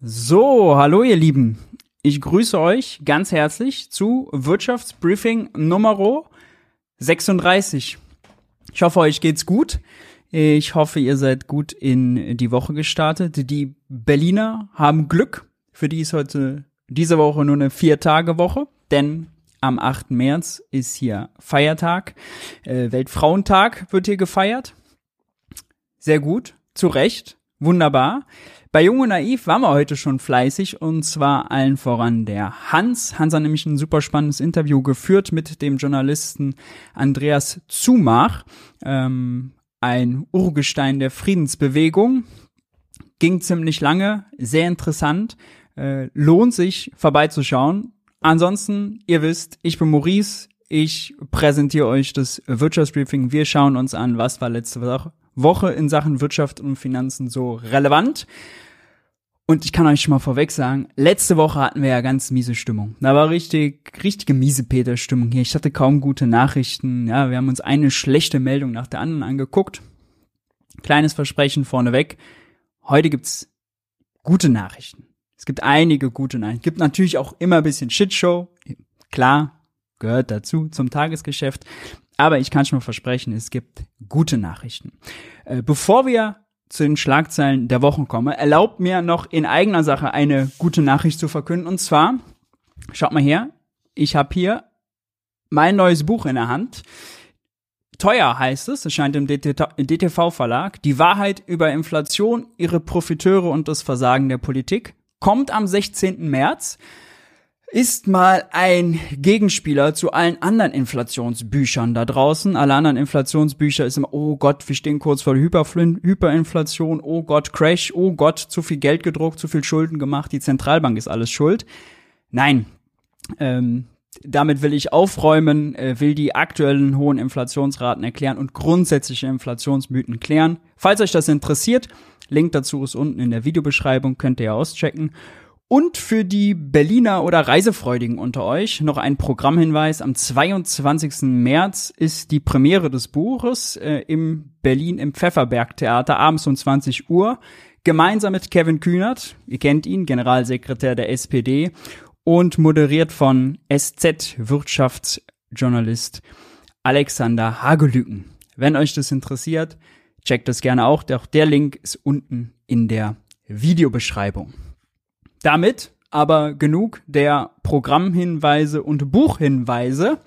So, hallo ihr Lieben. Ich grüße euch ganz herzlich zu Wirtschaftsbriefing Nummer 36. Ich hoffe, euch geht's gut. Ich hoffe, ihr seid gut in die Woche gestartet. Die Berliner haben Glück. Für die ist heute diese Woche nur eine Vier-Tage-Woche, denn am 8. März ist hier Feiertag. Äh, Weltfrauentag wird hier gefeiert. Sehr gut, zu Recht, wunderbar. Bei Jung und Naiv waren wir heute schon fleißig und zwar allen voran der Hans. Hans hat nämlich ein super spannendes Interview geführt mit dem Journalisten Andreas Zumach, ähm, ein Urgestein der Friedensbewegung. Ging ziemlich lange, sehr interessant, äh, lohnt sich vorbeizuschauen. Ansonsten, ihr wisst, ich bin Maurice, ich präsentiere euch das Wirtschaftsbriefing. Wir schauen uns an, was war letzte Woche Woche in Sachen Wirtschaft und Finanzen so relevant. Und ich kann euch schon mal vorweg sagen, letzte Woche hatten wir ja ganz miese Stimmung. Da war richtig, richtige miese Peter-Stimmung hier. Ich hatte kaum gute Nachrichten. Ja, wir haben uns eine schlechte Meldung nach der anderen angeguckt. Kleines Versprechen vorneweg. Heute gibt's gute Nachrichten. Es gibt einige gute Nachrichten. Es gibt natürlich auch immer ein bisschen Shitshow. Klar, gehört dazu zum Tagesgeschäft. Aber ich kann schon mal versprechen, es gibt gute Nachrichten. Äh, bevor wir zu den Schlagzeilen der Wochen komme, erlaubt mir noch in eigener Sache eine gute Nachricht zu verkünden. Und zwar, schaut mal her, ich habe hier mein neues Buch in der Hand. Teuer heißt es, es scheint im DTV-Verlag. Die Wahrheit über Inflation, ihre Profiteure und das Versagen der Politik. Kommt am 16. März ist mal ein Gegenspieler zu allen anderen Inflationsbüchern da draußen. Alle anderen Inflationsbücher ist immer, oh Gott, wir stehen kurz vor Hyperinflation, oh Gott, Crash, oh Gott, zu viel Geld gedruckt, zu viel Schulden gemacht, die Zentralbank ist alles schuld. Nein, ähm, damit will ich aufräumen, äh, will die aktuellen hohen Inflationsraten erklären und grundsätzliche Inflationsmythen klären. Falls euch das interessiert, Link dazu ist unten in der Videobeschreibung, könnt ihr ja auschecken. Und für die Berliner oder Reisefreudigen unter euch noch ein Programmhinweis. Am 22. März ist die Premiere des Buches äh, im Berlin im Pfefferberg Theater abends um 20 Uhr. Gemeinsam mit Kevin Kühnert, ihr kennt ihn, Generalsekretär der SPD und moderiert von SZ Wirtschaftsjournalist Alexander Hagelüken. Wenn euch das interessiert, checkt das gerne auch. Auch der Link ist unten in der Videobeschreibung. Damit aber genug der Programmhinweise und Buchhinweise.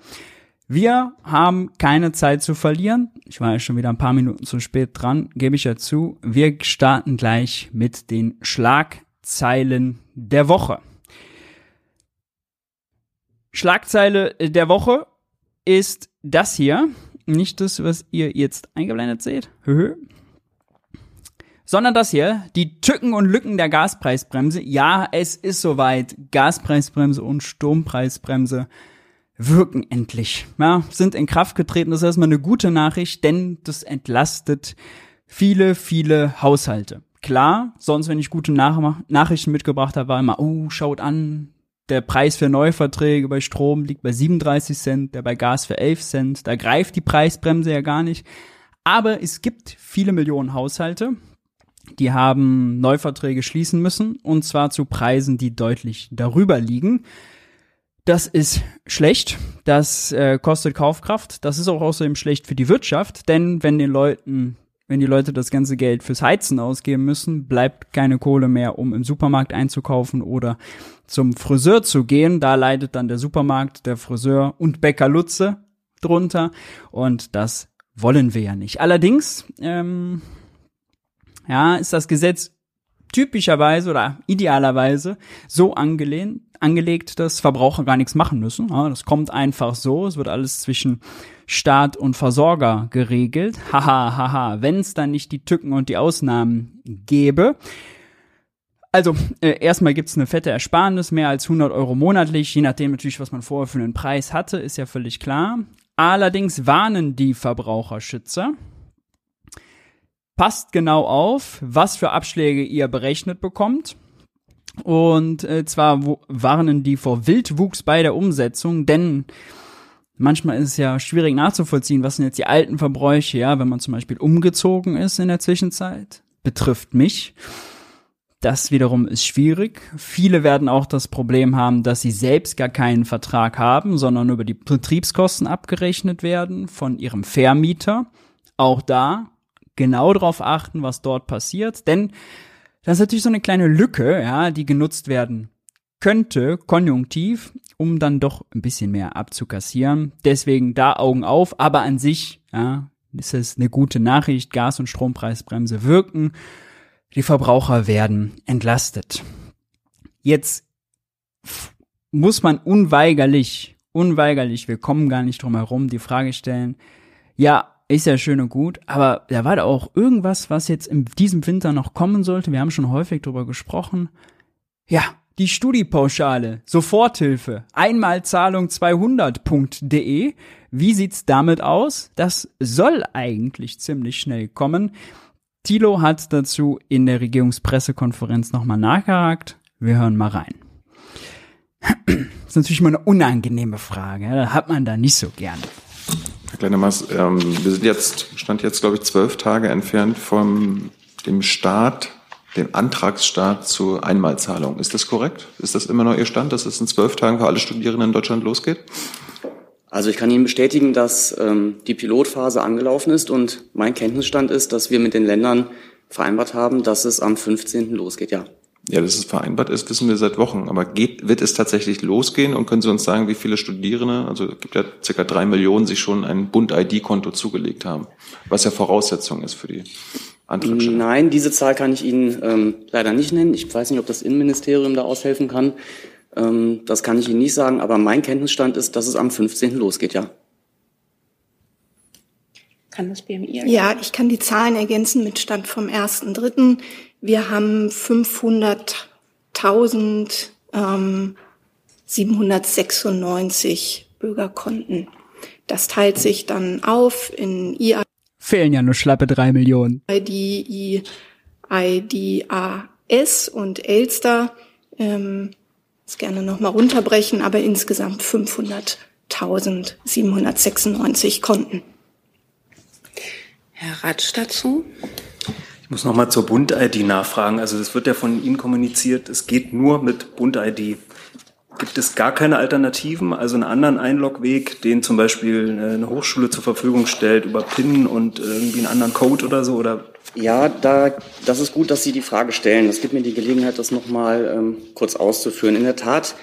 Wir haben keine Zeit zu verlieren. Ich war ja schon wieder ein paar Minuten zu spät dran, gebe ich ja zu. Wir starten gleich mit den Schlagzeilen der Woche. Schlagzeile der Woche ist das hier. Nicht das, was ihr jetzt eingeblendet seht. Sondern das hier, die Tücken und Lücken der Gaspreisbremse. Ja, es ist soweit. Gaspreisbremse und Strompreisbremse wirken endlich. Ja, sind in Kraft getreten. Das ist erstmal eine gute Nachricht, denn das entlastet viele, viele Haushalte. Klar, sonst, wenn ich gute Nach Nachrichten mitgebracht habe, war immer, oh, schaut an, der Preis für Neuverträge bei Strom liegt bei 37 Cent, der bei Gas für 11 Cent. Da greift die Preisbremse ja gar nicht. Aber es gibt viele Millionen Haushalte, die haben Neuverträge schließen müssen und zwar zu Preisen, die deutlich darüber liegen. Das ist schlecht, das äh, kostet Kaufkraft, das ist auch außerdem schlecht für die Wirtschaft, denn wenn den Leuten, wenn die Leute das ganze Geld fürs Heizen ausgeben müssen, bleibt keine Kohle mehr, um im Supermarkt einzukaufen oder zum Friseur zu gehen. Da leidet dann der Supermarkt, der Friseur und Bäcker Lutze drunter und das wollen wir ja nicht. Allerdings ähm, ja, ist das Gesetz typischerweise oder idealerweise so angelehnt, angelegt, dass Verbraucher gar nichts machen müssen. Ja, das kommt einfach so. Es wird alles zwischen Staat und Versorger geregelt. Haha, haha. Wenn es dann nicht die Tücken und die Ausnahmen gäbe. Also, äh, erstmal gibt's eine fette Ersparnis, mehr als 100 Euro monatlich, je nachdem natürlich, was man vorher für einen Preis hatte, ist ja völlig klar. Allerdings warnen die Verbraucherschützer, passt genau auf, was für Abschläge ihr berechnet bekommt. Und äh, zwar warnen die vor Wildwuchs bei der Umsetzung, denn manchmal ist es ja schwierig nachzuvollziehen, was sind jetzt die alten Verbräuche, ja, wenn man zum Beispiel umgezogen ist in der Zwischenzeit, betrifft mich. Das wiederum ist schwierig. Viele werden auch das Problem haben, dass sie selbst gar keinen Vertrag haben, sondern über die Betriebskosten abgerechnet werden von ihrem Vermieter. Auch da genau darauf achten, was dort passiert, denn das ist natürlich so eine kleine Lücke, ja, die genutzt werden könnte, konjunktiv, um dann doch ein bisschen mehr abzukassieren. Deswegen da Augen auf, aber an sich, ja, ist es eine gute Nachricht. Gas- und Strompreisbremse wirken. Die Verbraucher werden entlastet. Jetzt muss man unweigerlich, unweigerlich, wir kommen gar nicht drum herum, die Frage stellen, ja, ist ja schön und gut, aber da war da auch irgendwas, was jetzt in diesem Winter noch kommen sollte. Wir haben schon häufig drüber gesprochen. Ja, die Studiepauschale, Soforthilfe, Einmalzahlung 200.de. Wie sieht's damit aus? Das soll eigentlich ziemlich schnell kommen. Thilo hat dazu in der Regierungspressekonferenz nochmal nachgehakt. Wir hören mal rein. Das ist natürlich mal eine unangenehme Frage. Da hat man da nicht so gern. Herr Kleinermaß, ähm, wir sind jetzt, stand jetzt, glaube ich, zwölf Tage entfernt vom dem Start, dem Antragsstart zur Einmalzahlung. Ist das korrekt? Ist das immer noch Ihr Stand, dass es in zwölf Tagen für alle Studierenden in Deutschland losgeht? Also ich kann Ihnen bestätigen, dass ähm, die Pilotphase angelaufen ist und mein Kenntnisstand ist, dass wir mit den Ländern vereinbart haben, dass es am 15. losgeht, ja. Ja, dass es vereinbart ist, wissen wir seit Wochen. Aber geht, wird es tatsächlich losgehen? Und können Sie uns sagen, wie viele Studierende, also es gibt ja circa drei Millionen, sich schon ein Bund-ID-Konto zugelegt haben, was ja Voraussetzung ist für die Antragsstellung? Nein, diese Zahl kann ich Ihnen ähm, leider nicht nennen. Ich weiß nicht, ob das Innenministerium da aushelfen kann. Ähm, das kann ich Ihnen nicht sagen, aber mein Kenntnisstand ist, dass es am 15. losgeht, ja. Kann das BMI? Ja, ich kann die Zahlen ergänzen mit Stand vom 1.3. Wir haben 500.000 ähm, 796 Bürgerkonten. Das teilt sich dann auf in IA Fehlen ja nur schlappe drei Millionen. ID, IDAS und Elster. Ähm, das gerne nochmal runterbrechen, aber insgesamt 500.796 Konten. Herr Ratsch dazu? Ich muss nochmal zur Bund-ID nachfragen. Also das wird ja von Ihnen kommuniziert, es geht nur mit Bund-ID. Gibt es gar keine Alternativen, also einen anderen Einlogweg, den zum Beispiel eine Hochschule zur Verfügung stellt über PIN und irgendwie einen anderen Code oder so? Oder Ja, da, das ist gut, dass Sie die Frage stellen. Das gibt mir die Gelegenheit, das nochmal ähm, kurz auszuführen. In der Tat,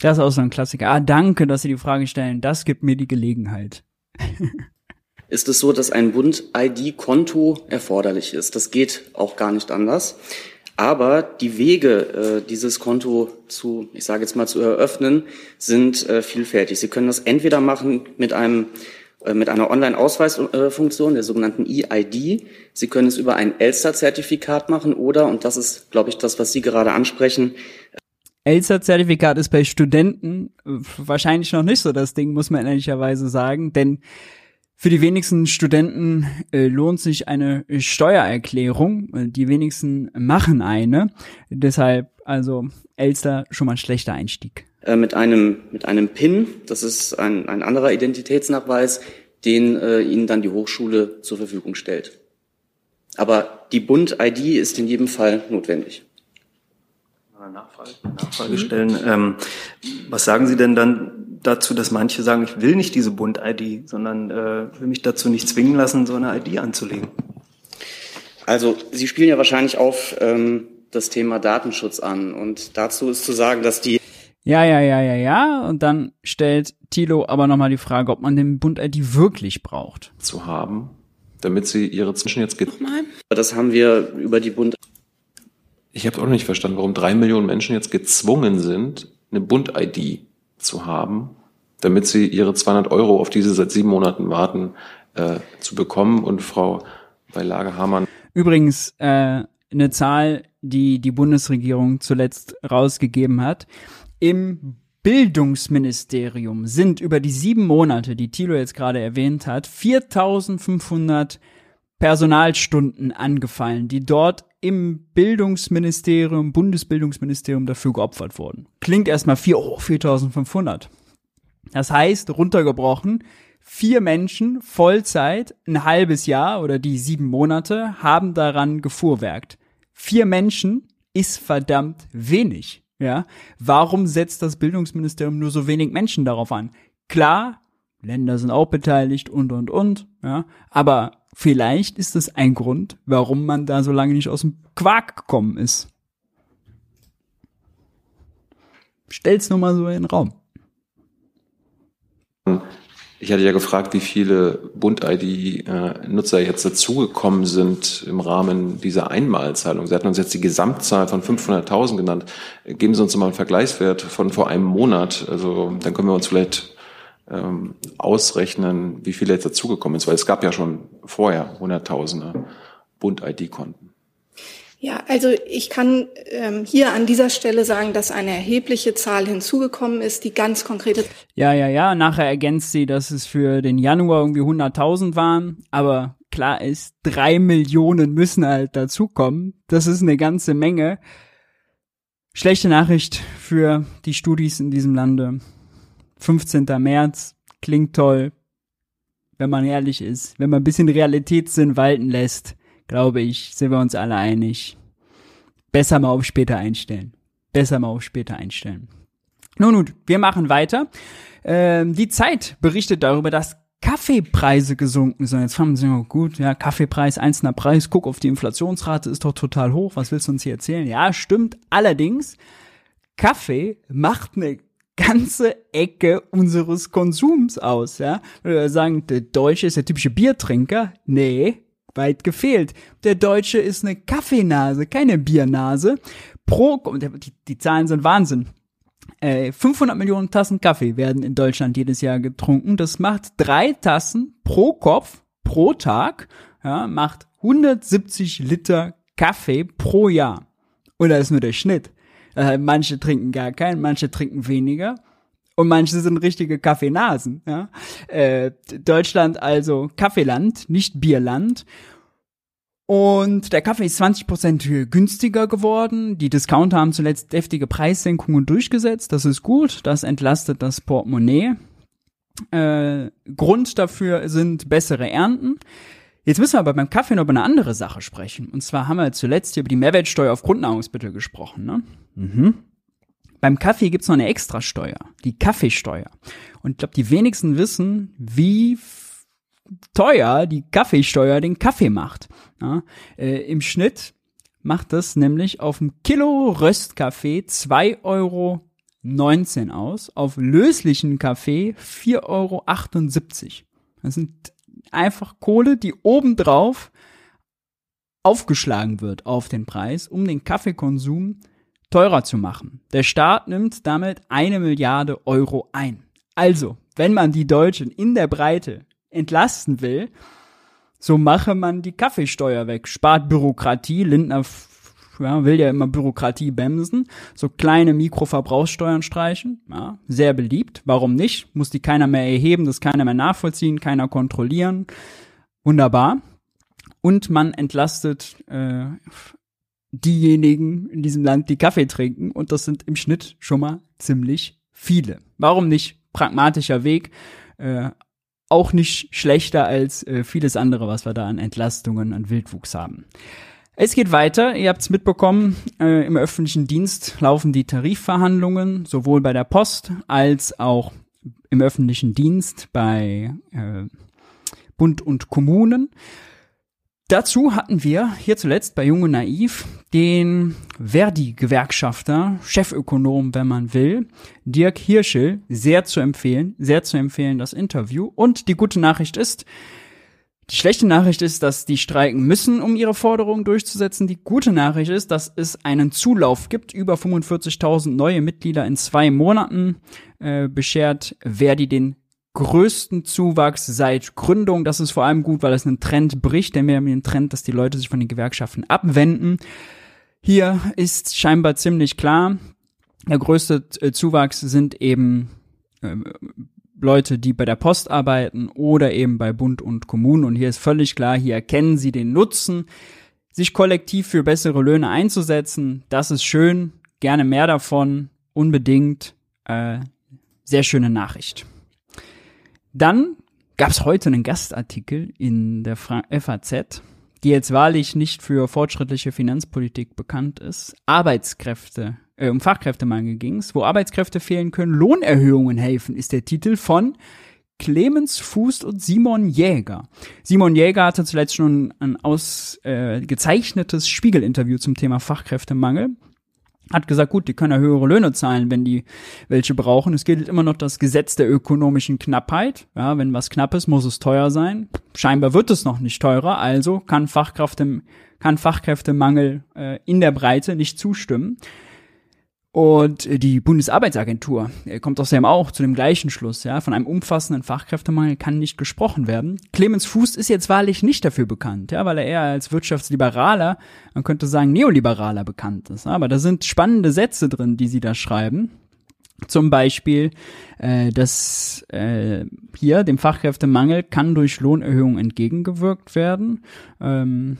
Das ist auch so ein Klassiker. Ah, danke, dass Sie die Frage stellen. Das gibt mir die Gelegenheit. ist es so, dass ein Bund-ID-Konto erforderlich ist. Das geht auch gar nicht anders. Aber die Wege, äh, dieses Konto zu, ich sage jetzt mal, zu eröffnen, sind äh, vielfältig. Sie können das entweder machen mit einem äh, mit einer Online-Ausweisfunktion, der sogenannten EID. Sie können es über ein Elster-Zertifikat machen oder, und das ist, glaube ich, das, was Sie gerade ansprechen, Elster-Zertifikat ist bei Studenten wahrscheinlich noch nicht so das Ding, muss man ehrlicherweise sagen, denn für die wenigsten Studenten äh, lohnt sich eine Steuererklärung. Äh, Die wenigsten machen eine. Deshalb also Elster schon mal ein schlechter Einstieg. äh, mit einem mit einem PIN, das ist ein, ein anderer Identitätsnachweis, den äh, Ihnen dann die Hochschule zur Verfügung stellt. Aber die Bund-ID ist in jedem Fall notwendig. Nachfrage, Nachfrage stellen? Ähm, was sagen Sie denn dann dazu, dass manche sagen, ich will nicht diese Bund-ID, sondern äh, will mich dazu nicht zwingen lassen, so eine ID anzulegen? Also Sie spielen ja wahrscheinlich auf ähm, das Thema Datenschutz an und dazu ist zu sagen, dass die Ja, ja, ja, ja, ja. Und dann stellt Thilo aber nochmal die Frage, ob man den Bund-ID wirklich braucht. zu haben, damit sie ihre Zwischen jetzt geht. Mal. das haben wir über die Bund Ich habe auch noch nicht verstanden, warum drei Millionen Menschen jetzt gezwungen sind, eine Bund-ID zu haben, damit sie ihre 200 Euro, auf die sie seit sieben Monaten warten, äh, zu bekommen. Und Frau Beilage Hamann Übrigens äh, eine Zahl, die die Bundesregierung zuletzt rausgegeben hat. Im Bildungsministerium sind über die sieben Monate, die Thilo jetzt gerade erwähnt hat, 4500 Personalstunden angefallen, die dort im Bildungsministerium, Bundesbildungsministerium dafür geopfert wurden. Klingt erstmal vier, oh, 4500. Das heißt, runtergebrochen, vier Menschen Vollzeit, ein halbes Jahr oder die sieben Monate haben daran gefuhrwerkt. Vier Menschen ist verdammt wenig. Ja, warum setzt das Bildungsministerium nur so wenig Menschen darauf an? Klar, Länder sind auch beteiligt und und und, ja, aber vielleicht ist es ein Grund, warum man da so lange nicht aus dem Quark gekommen ist. Stell's nur mal so in den Raum. Ich hatte ja gefragt, wie viele Bund-ID-Nutzer jetzt dazugekommen sind im Rahmen dieser Einmalzahlung. Sie hatten uns jetzt die Gesamtzahl von 500.000 genannt. Geben Sie uns mal einen Vergleichswert von vor einem Monat. Also dann können wir uns vielleicht ähm, ausrechnen, wie viele jetzt dazugekommen sind, weil es gab ja schon vorher Hunderttausende Bund-ID-Konten. Ja, also ich kann ähm, hier an dieser Stelle sagen, dass eine erhebliche Zahl hinzugekommen ist, die ganz konkrete. Ja, ja, ja. Nachher ergänzt sie, dass es für den Januar irgendwie 100.000 waren. Aber klar ist, drei Millionen müssen halt dazukommen. Das ist eine ganze Menge. Schlechte Nachricht für die Studis in diesem Lande. 15. März klingt toll, wenn man ehrlich ist. Wenn man ein bisschen Realitätssinn walten lässt glaube ich, sind wir uns alle einig. Besser mal auf später einstellen. Besser mal auf später einstellen. Nun, nun, wir machen weiter. Ähm, die Zeit berichtet darüber, dass Kaffeepreise gesunken sind. Jetzt haben sie oh, gut, ja, Kaffeepreis, einzelner Preis, guck auf die Inflationsrate, ist doch total hoch. Was willst du uns hier erzählen? Ja, stimmt. Allerdings, Kaffee macht eine ganze Ecke unseres Konsums aus, ja. Sagen, der Deutsche ist der typische Biertrinker. Nee, weit gefehlt. Der Deutsche ist eine Kaffeenase, keine Biernase. Pro, die, die Zahlen sind Wahnsinn. Äh, 500 Millionen Tassen Kaffee werden in Deutschland jedes Jahr getrunken. Das macht drei Tassen pro Kopf pro Tag. Ja, macht 170 Liter Kaffee pro Jahr. Und das ist nur der Schnitt. Äh, manche trinken gar keinen, manche trinken weniger. Und manche sind richtige Kaffeenasen. Ja? Äh, Deutschland also Kaffeeland, nicht Bierland. Und der Kaffee ist 20% günstiger geworden. Die Discounter haben zuletzt deftige Preissenkungen durchgesetzt. Das ist gut. Das entlastet das Portemonnaie. Äh, Grund dafür sind bessere Ernten. Jetzt müssen wir aber beim Kaffee noch über eine andere Sache sprechen. Und zwar haben wir zuletzt hier über die Mehrwertsteuer auf Grundnahrungsmittel gesprochen. Ne? Mhm. Beim Kaffee gibt's noch eine Extrasteuer, die Kaffeesteuer. Und ich glaube, die wenigsten wissen, wie teuer die Kaffeesteuer den Kaffee macht. Ja, äh, Im Schnitt macht das nämlich auf ein Kilo Röstkaffee 2,19 Euro aus, auf löslichen Kaffee 4,78 Euro. Das sind einfach Kohle, die obendrauf aufgeschlagen wird auf den Preis, um den Kaffeekonsum teurer zu machen. Der Staat nimmt damit eine Milliarde Euro ein. Also, wenn man die Deutschen in der Breite entlasten will, so mache man die Kaffeesteuer weg, spart Bürokratie. Lindner ja, will ja immer Bürokratie bremsen, so kleine Mikroverbrauchssteuern streichen, ja, sehr beliebt. Warum nicht? Muss die keiner mehr erheben, das keiner mehr nachvollziehen, keiner kontrollieren. Wunderbar. Und man entlastet äh, diejenigen in diesem Land, die Kaffee trinken, und das sind im Schnitt schon mal ziemlich viele. Warum nicht? Pragmatischer Weg. Äh, auch nicht schlechter als äh, vieles andere, was wir da an Entlastungen, an Wildwuchs haben. Es geht weiter. Ihr habt es mitbekommen, äh, im öffentlichen Dienst laufen die Tarifverhandlungen, sowohl bei der Post als auch im öffentlichen Dienst bei äh, Bund und Kommunen. Dazu hatten wir hier zuletzt bei Junge Naiv den Verdi-Gewerkschafter, Chefökonom, wenn man will, Dirk Hirschel, sehr zu empfehlen, sehr zu empfehlen das Interview. Und die gute Nachricht ist, die schlechte Nachricht ist, dass die streiken müssen, um ihre Forderungen durchzusetzen. Die gute Nachricht ist, dass es einen Zulauf gibt. Über 45.000 neue Mitglieder in zwei Monaten äh, beschert Verdi den größten Zuwachs seit Gründung. Das ist vor allem gut, weil es einen Trend bricht, denn wir haben den Trend, dass die Leute sich von den Gewerkschaften abwenden. Hier ist scheinbar ziemlich klar, der größte äh, Zuwachs sind eben äh, Leute, die bei der Post arbeiten oder eben bei Bund und Kommunen. Und hier ist völlig klar, hier erkennen sie den Nutzen, sich kollektiv für bessere Löhne einzusetzen. Das ist schön, gerne mehr davon, unbedingt. Äh, sehr schöne Nachricht. Dann gab es heute einen Gastartikel in der FAZ. die jetzt wahrlich nicht für fortschrittliche Finanzpolitik bekannt ist, Arbeitskräfte, äh, um Fachkräftemangel ging's, wo Arbeitskräfte fehlen können, Lohnerhöhungen helfen, ist der Titel von Clemens Fuß und Simon Jäger. Simon Jäger hatte zuletzt schon ein ausgezeichnetes äh, Spiegel-Interview zum Thema Fachkräftemangel hat gesagt, gut, die können ja höhere Löhne zahlen, wenn die welche brauchen. Es gilt immer noch das Gesetz der ökonomischen Knappheit. Ja, wenn was knapp ist, muss es teuer sein. Scheinbar wird es noch nicht teurer, also kann Fachkräfte, kann Fachkräftemangel äh, in der Breite nicht zustimmen. Und die Bundesarbeitsagentur äh, kommt außerdem auch zu dem gleichen Schluss, ja, von einem umfassenden Fachkräftemangel kann nicht gesprochen werden. Clemens Fuß ist jetzt wahrlich nicht dafür bekannt, ja, weil er eher als Wirtschaftsliberaler, man könnte sagen Neoliberaler bekannt ist. Aber da sind spannende Sätze drin, die sie da schreiben. Zum Beispiel, äh, dass äh, hier dem Fachkräftemangel kann durch Lohnerhöhungen entgegengewirkt werden. Ähm,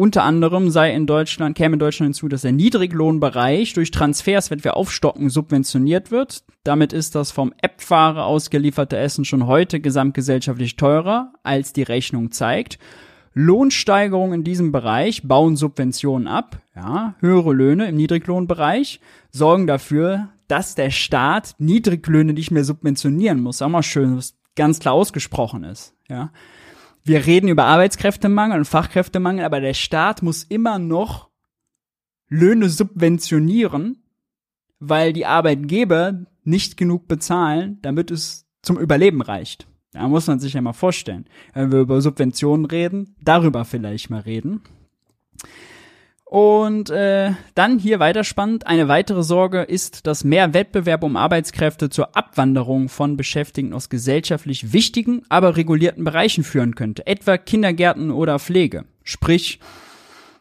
unter anderem sei in Deutschland, käme in Deutschland hinzu, dass der Niedriglohnbereich durch Transfers, wenn wir aufstocken, subventioniert wird. Damit ist das vom App-Fahrer ausgelieferte Essen schon heute gesamtgesellschaftlich teurer, als die Rechnung zeigt. Lohnsteigerungen in diesem Bereich bauen Subventionen ab. Ja, höhere Löhne im Niedriglohnbereich sorgen dafür, dass der Staat Niedriglöhne nicht mehr subventionieren muss. Auch mal schön, was ganz klar ausgesprochen ist. Ja wir reden über Arbeitskräftemangel und Fachkräftemangel, aber der Staat muss immer noch Löhne subventionieren, weil die Arbeitgeber nicht genug bezahlen, damit es zum Überleben reicht. Da muss man sich ja mal vorstellen. Wenn wir über Subventionen reden, darüber vielleicht mal reden. Und äh, dann hier weiter spannend, eine weitere Sorge ist, dass mehr Wettbewerb um Arbeitskräfte zur Abwanderung von Beschäftigten aus gesellschaftlich wichtigen, aber regulierten Bereichen führen könnte, etwa Kindergärten oder Pflege. Sprich,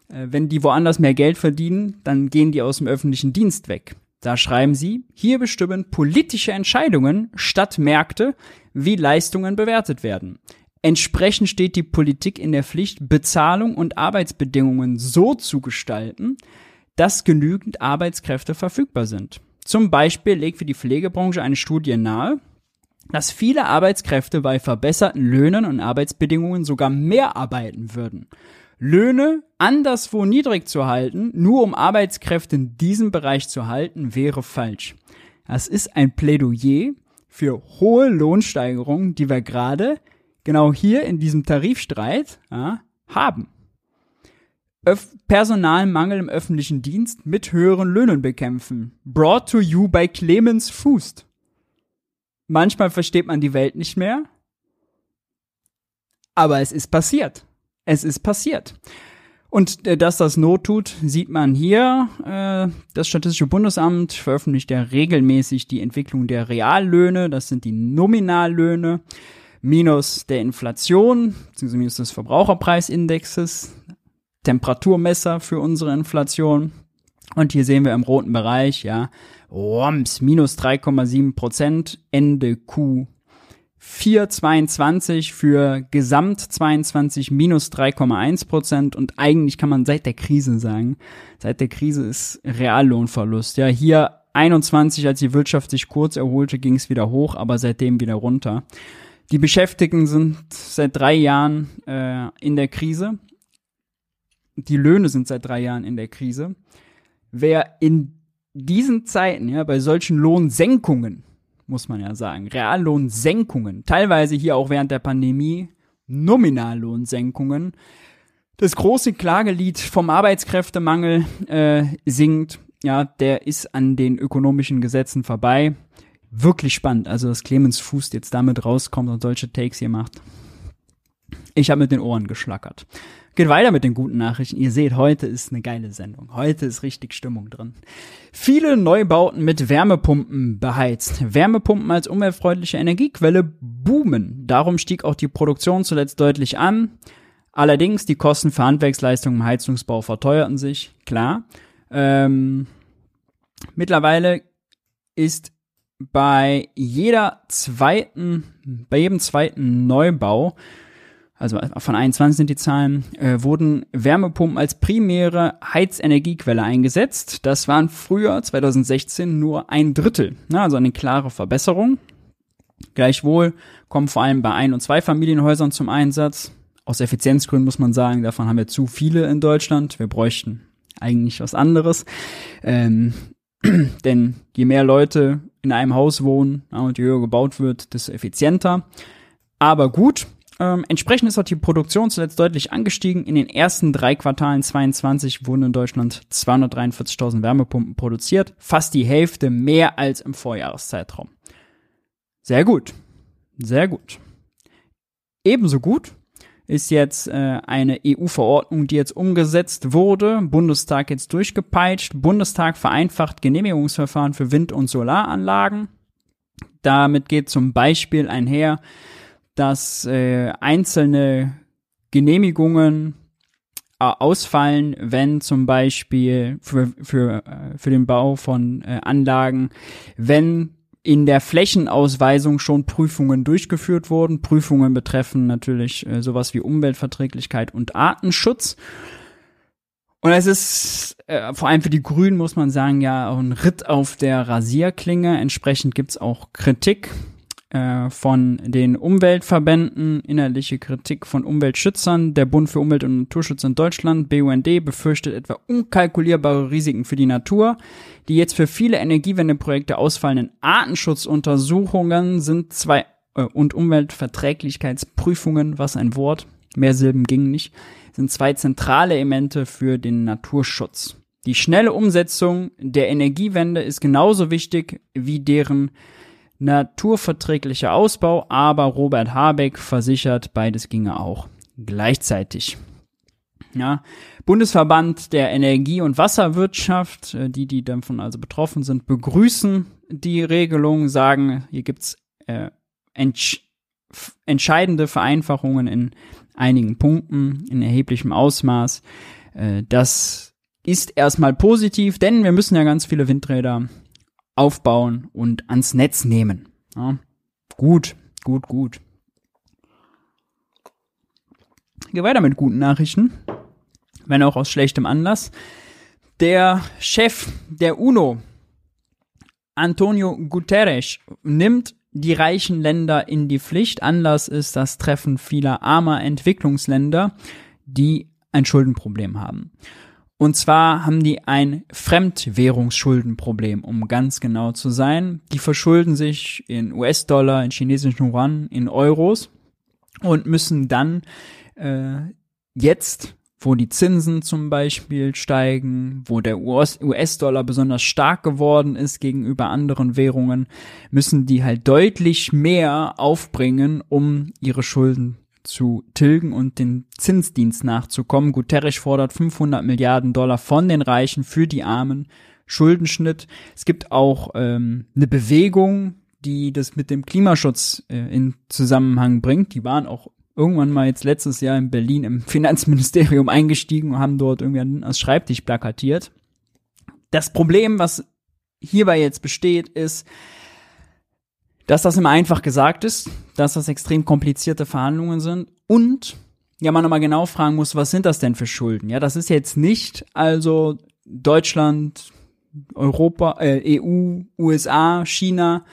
äh, wenn die woanders mehr Geld verdienen, dann gehen die aus dem öffentlichen Dienst weg. Da schreiben sie, hier bestimmen politische Entscheidungen statt Märkte, wie Leistungen bewertet werden. Entsprechend steht die Politik in der Pflicht, Bezahlung und Arbeitsbedingungen so zu gestalten, dass genügend Arbeitskräfte verfügbar sind. Zum Beispiel legt für die Pflegebranche eine Studie nahe, dass viele Arbeitskräfte bei verbesserten Löhnen und Arbeitsbedingungen sogar mehr arbeiten würden. Löhne anderswo niedrig zu halten, nur um Arbeitskräfte in diesem Bereich zu halten, wäre falsch. Das ist ein Plädoyer für hohe Lohnsteigerungen, die wir gerade genau hier in diesem Tarifstreit ja, haben. Öf Personalmangel im öffentlichen Dienst mit höheren Löhnen bekämpfen. Brought to you by Clemens Fußt. Manchmal versteht man die Welt nicht mehr, aber es ist passiert. Es ist passiert. Und äh, dass das Not tut, sieht man hier. Äh, das Statistische Bundesamt veröffentlicht ja regelmäßig die Entwicklung der Reallöhne. Das sind die Nominallöhne minus der Inflation, beziehungsweise minus des Verbraucherpreisindexes, Temperaturmesser für unsere Inflation. Und hier sehen wir im roten Bereich, ja, Roms, minus 3,7 Prozent, Ende Q 4,22 für Gesamt 22 minus 3,1 Prozent und eigentlich kann man seit der Krise sagen, seit der Krise ist Reallohnverlust. Ja, hier 21, als die Wirtschaft sich kurz erholte, ging es wieder hoch, aber seitdem wieder runter. Die Beschäftigten sind seit drei Jahren äh, in der Krise. Die Löhne sind seit drei Jahren in der Krise. Wer in diesen Zeiten, ja, bei solchen Lohnsenkungen, muss man ja sagen, Reallohnsenkungen, teilweise hier auch während der Pandemie, Nominallohnsenkungen, das große Klagelied vom Arbeitskräftemangel äh, singt, ja, der ist an den ökonomischen Gesetzen vorbei wirklich spannend. Also, dass Clemens Fuß jetzt damit rauskommt und solche Takes hier macht. Ich habe mit den Ohren geschlackert. Geht weiter mit den guten Nachrichten. Ihr seht, heute ist eine geile Sendung. Heute ist richtig Stimmung drin. Viele Neubauten mit Wärmepumpen beheizt. Wärmepumpen als umweltfreundliche Energiequelle boomen. Darum stieg auch die Produktion zuletzt deutlich an. Allerdings, die Kosten für Handwerksleistungen im Heizungsbau verteuerten sich, klar. Ähm, mittlerweile ist bei jeder zweiten, bei jedem zweiten Neubau, also von 21 sind die Zahlen, äh, wurden Wärmepumpen als primäre Heizenergiequelle eingesetzt. Das waren früher, 2016, nur ein Drittel. Na, also eine klare Verbesserung. Gleichwohl kommen vor allem bei Ein- und Zweifamilienhäusern zum Einsatz. Aus Effizienzgründen muss man sagen, davon haben wir zu viele in Deutschland. Wir bräuchten eigentlich was anderes. Ähm, denn je mehr Leute in einem Haus wohnen und je höher gebaut wird, desto effizienter. Aber gut, ähm, entsprechend ist auch die Produktion zuletzt deutlich angestiegen. In den ersten drei Quartalen 22 wurden in Deutschland 243.000 Wärmepumpen produziert, fast die Hälfte mehr als im Vorjahreszeitraum. Sehr gut, sehr gut. Ebenso gut ist jetzt äh, eine EU-Verordnung, die jetzt umgesetzt wurde, Bundestag jetzt durchgepeitscht. Bundestag vereinfacht Genehmigungsverfahren für Wind- und Solaranlagen. Damit geht zum Beispiel einher, dass äh, einzelne Genehmigungen äh, ausfallen, wenn zum Beispiel für, für, äh, für den Bau von äh, Anlagen, wenn in der Flächenausweisung schon Prüfungen durchgeführt wurden. Prüfungen betreffen natürlich äh, sowas wie Umweltverträglichkeit und Artenschutz. Und es ist äh, vor allem für die Grünen, muss man sagen, ja ein Ritt auf der Rasierklinge. Entsprechend gibt's auch Kritik äh, von den Umweltverbänden, inhaltliche Kritik von Umweltschützern. Der Bund für Umwelt- und Naturschutz in Deutschland, BUND, befürchtet etwa unkalkulierbare Risiken für die Natur. Die jetzt für viele Energiewendeprojekte ausfallenden Artenschutzuntersuchungen sind zwei äh, und Umweltverträglichkeitsprüfungen, was ein Wort, mehr Silben gingen nicht, sind zwei zentrale Elemente für den Naturschutz. Die schnelle Umsetzung der Energiewende ist genauso wichtig wie deren naturverträglicher Ausbau, aber Robert Habeck versichert, beides ginge auch gleichzeitig. Ja, Bundesverband der Energie- und Wasserwirtschaft, äh, die, die davon also betroffen sind, begrüßen die Regelung, sagen, hier gibt's äh, entsch entscheidende Vereinfachungen in einigen Punkten, in erheblichem Ausmaß. Äh, das ist erstmal positiv, denn wir müssen ja ganz viele Windräder aufbauen und ans Netz nehmen. Ja, gut, gut, gut. Gehe weiter mit guten Nachrichten, wenn auch aus schlechtem Anlass. Der Chef der UNO, Antonio Guterres, nimmt die reichen Länder in die Pflicht. Anlass ist das Treffen vieler armer Entwicklungsländer, die ein Schuldenproblem haben. Und zwar haben die ein Fremdwährungsschuldenproblem, um ganz genau zu sein. Die verschulden sich in US-Dollar, in chinesischen Yuan, in Euros und müssen dann äh, jetzt, wo die Zinsen zum Beispiel steigen, wo der US-Dollar besonders stark geworden ist gegenüber anderen Währungen, müssen die halt deutlich mehr aufbringen, um ihre Schulden zu tilgen und den Zinsdienst nachzukommen. Guterres fordert 500 Milliarden Dollar von den Reichen für die Armen. Schuldenschnitt. Es gibt auch ähm, eine Bewegung, die das mit dem Klimaschutz äh, in Zusammenhang bringt. Die waren auch irgendwann mal jetzt letztes Jahr in Berlin im Finanzministerium eingestiegen und haben dort irgendwie als Schreibtisch plakatiert. Das Problem, was hierbei jetzt besteht, ist, dass das immer einfach gesagt ist, dass das extrem komplizierte Verhandlungen sind und ja, man nochmal genau fragen muss, was sind das denn für Schulden? Ja, das ist jetzt nicht also Deutschland, Europa, äh, EU, USA, China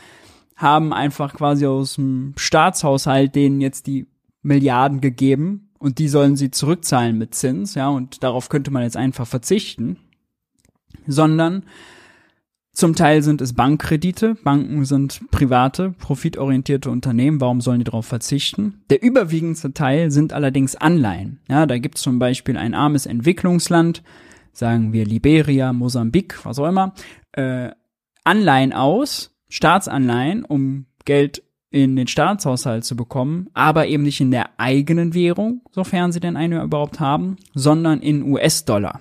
haben einfach quasi aus dem Staatshaushalt denen jetzt die Milliarden gegeben und die sollen sie zurückzahlen mit Zins, ja, und darauf könnte man jetzt einfach verzichten, sondern zum Teil sind es Bankkredite. Banken sind private, profitorientierte Unternehmen. Warum sollen die darauf verzichten? Der überwiegendste Teil sind allerdings Anleihen. Ja, da gibt es zum Beispiel ein armes Entwicklungsland, sagen wir Liberia, Mosambik, was auch immer, äh, Anleihen aus, Staatsanleihen, um Geld in den Staatshaushalt zu bekommen, aber eben nicht in der eigenen Währung, sofern sie denn eine überhaupt haben, sondern in US-Dollar.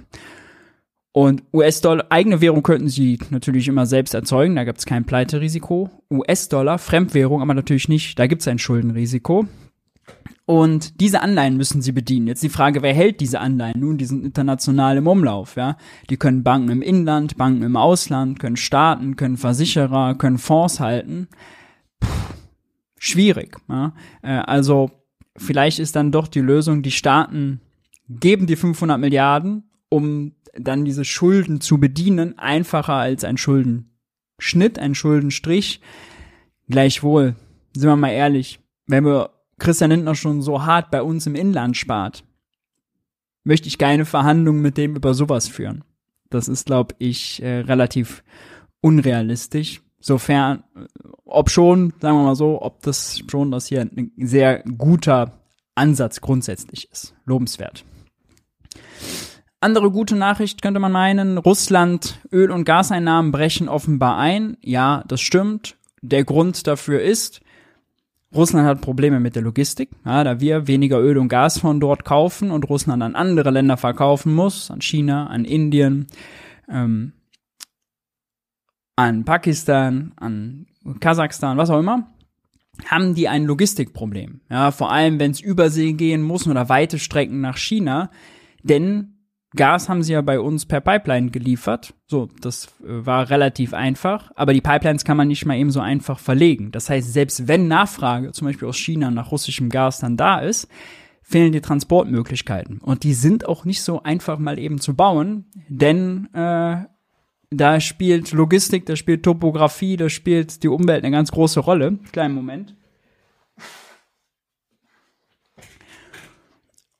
Und US-Dollar, eigene Währung könnten sie natürlich immer selbst erzeugen, da gibt es kein Pleiterisiko. US-Dollar, Fremdwährung, aber natürlich nicht, da gibt es ein Schuldenrisiko. Und diese Anleihen müssen sie bedienen. Jetzt die Frage, wer hält diese Anleihen? Nun, die sind international im Umlauf, ja. Die können Banken im Inland, Banken im Ausland, können Staaten, können Versicherer, können Fonds halten. Puh, schwierig, ja. Äh, also, vielleicht ist dann doch die Lösung, die Staaten geben die 500 Milliarden, um dann diese Schulden zu bedienen, einfacher als ein Schuldenschnitt, ein Schuldenstrich. Gleichwohl, sind wir mal ehrlich, wenn wir Christian Lindner schon so hart bei uns im Inland spart, möchte ich keine Verhandlungen mit dem über sowas führen. Das ist, glaube ich, äh, relativ unrealistisch. Sofern, äh, ob schon, sagen wir mal so, ob das schon das hier ein sehr guter Ansatz grundsätzlich ist. Lobenswert. Andere gute Nachricht könnte man meinen, Russland Öl- und Gaseinnahmen brechen offenbar ein. Ja, das stimmt. Der Grund dafür ist, Russland hat Probleme mit der Logistik, ja, da wir weniger Öl und Gas von dort kaufen und Russland an andere Länder verkaufen muss, an China, an Indien, ähm, an Pakistan, an Kasachstan, was auch immer, haben die ein Logistikproblem. Ja, vor allem, wenn es übersee gehen muss oder weite Strecken nach China, denn Gas haben sie ja bei uns per Pipeline geliefert. So, das äh, war relativ einfach. Aber die Pipelines kann man nicht mal eben so einfach verlegen. Das heißt, selbst wenn Nachfrage zum Beispiel aus China nach russischem Gas dann da ist, fehlen die Transportmöglichkeiten. Und die sind auch nicht so einfach mal eben zu bauen, denn äh, da spielt Logistik, da spielt Topografie, da spielt die Umwelt eine ganz große Rolle. Kleinen Moment.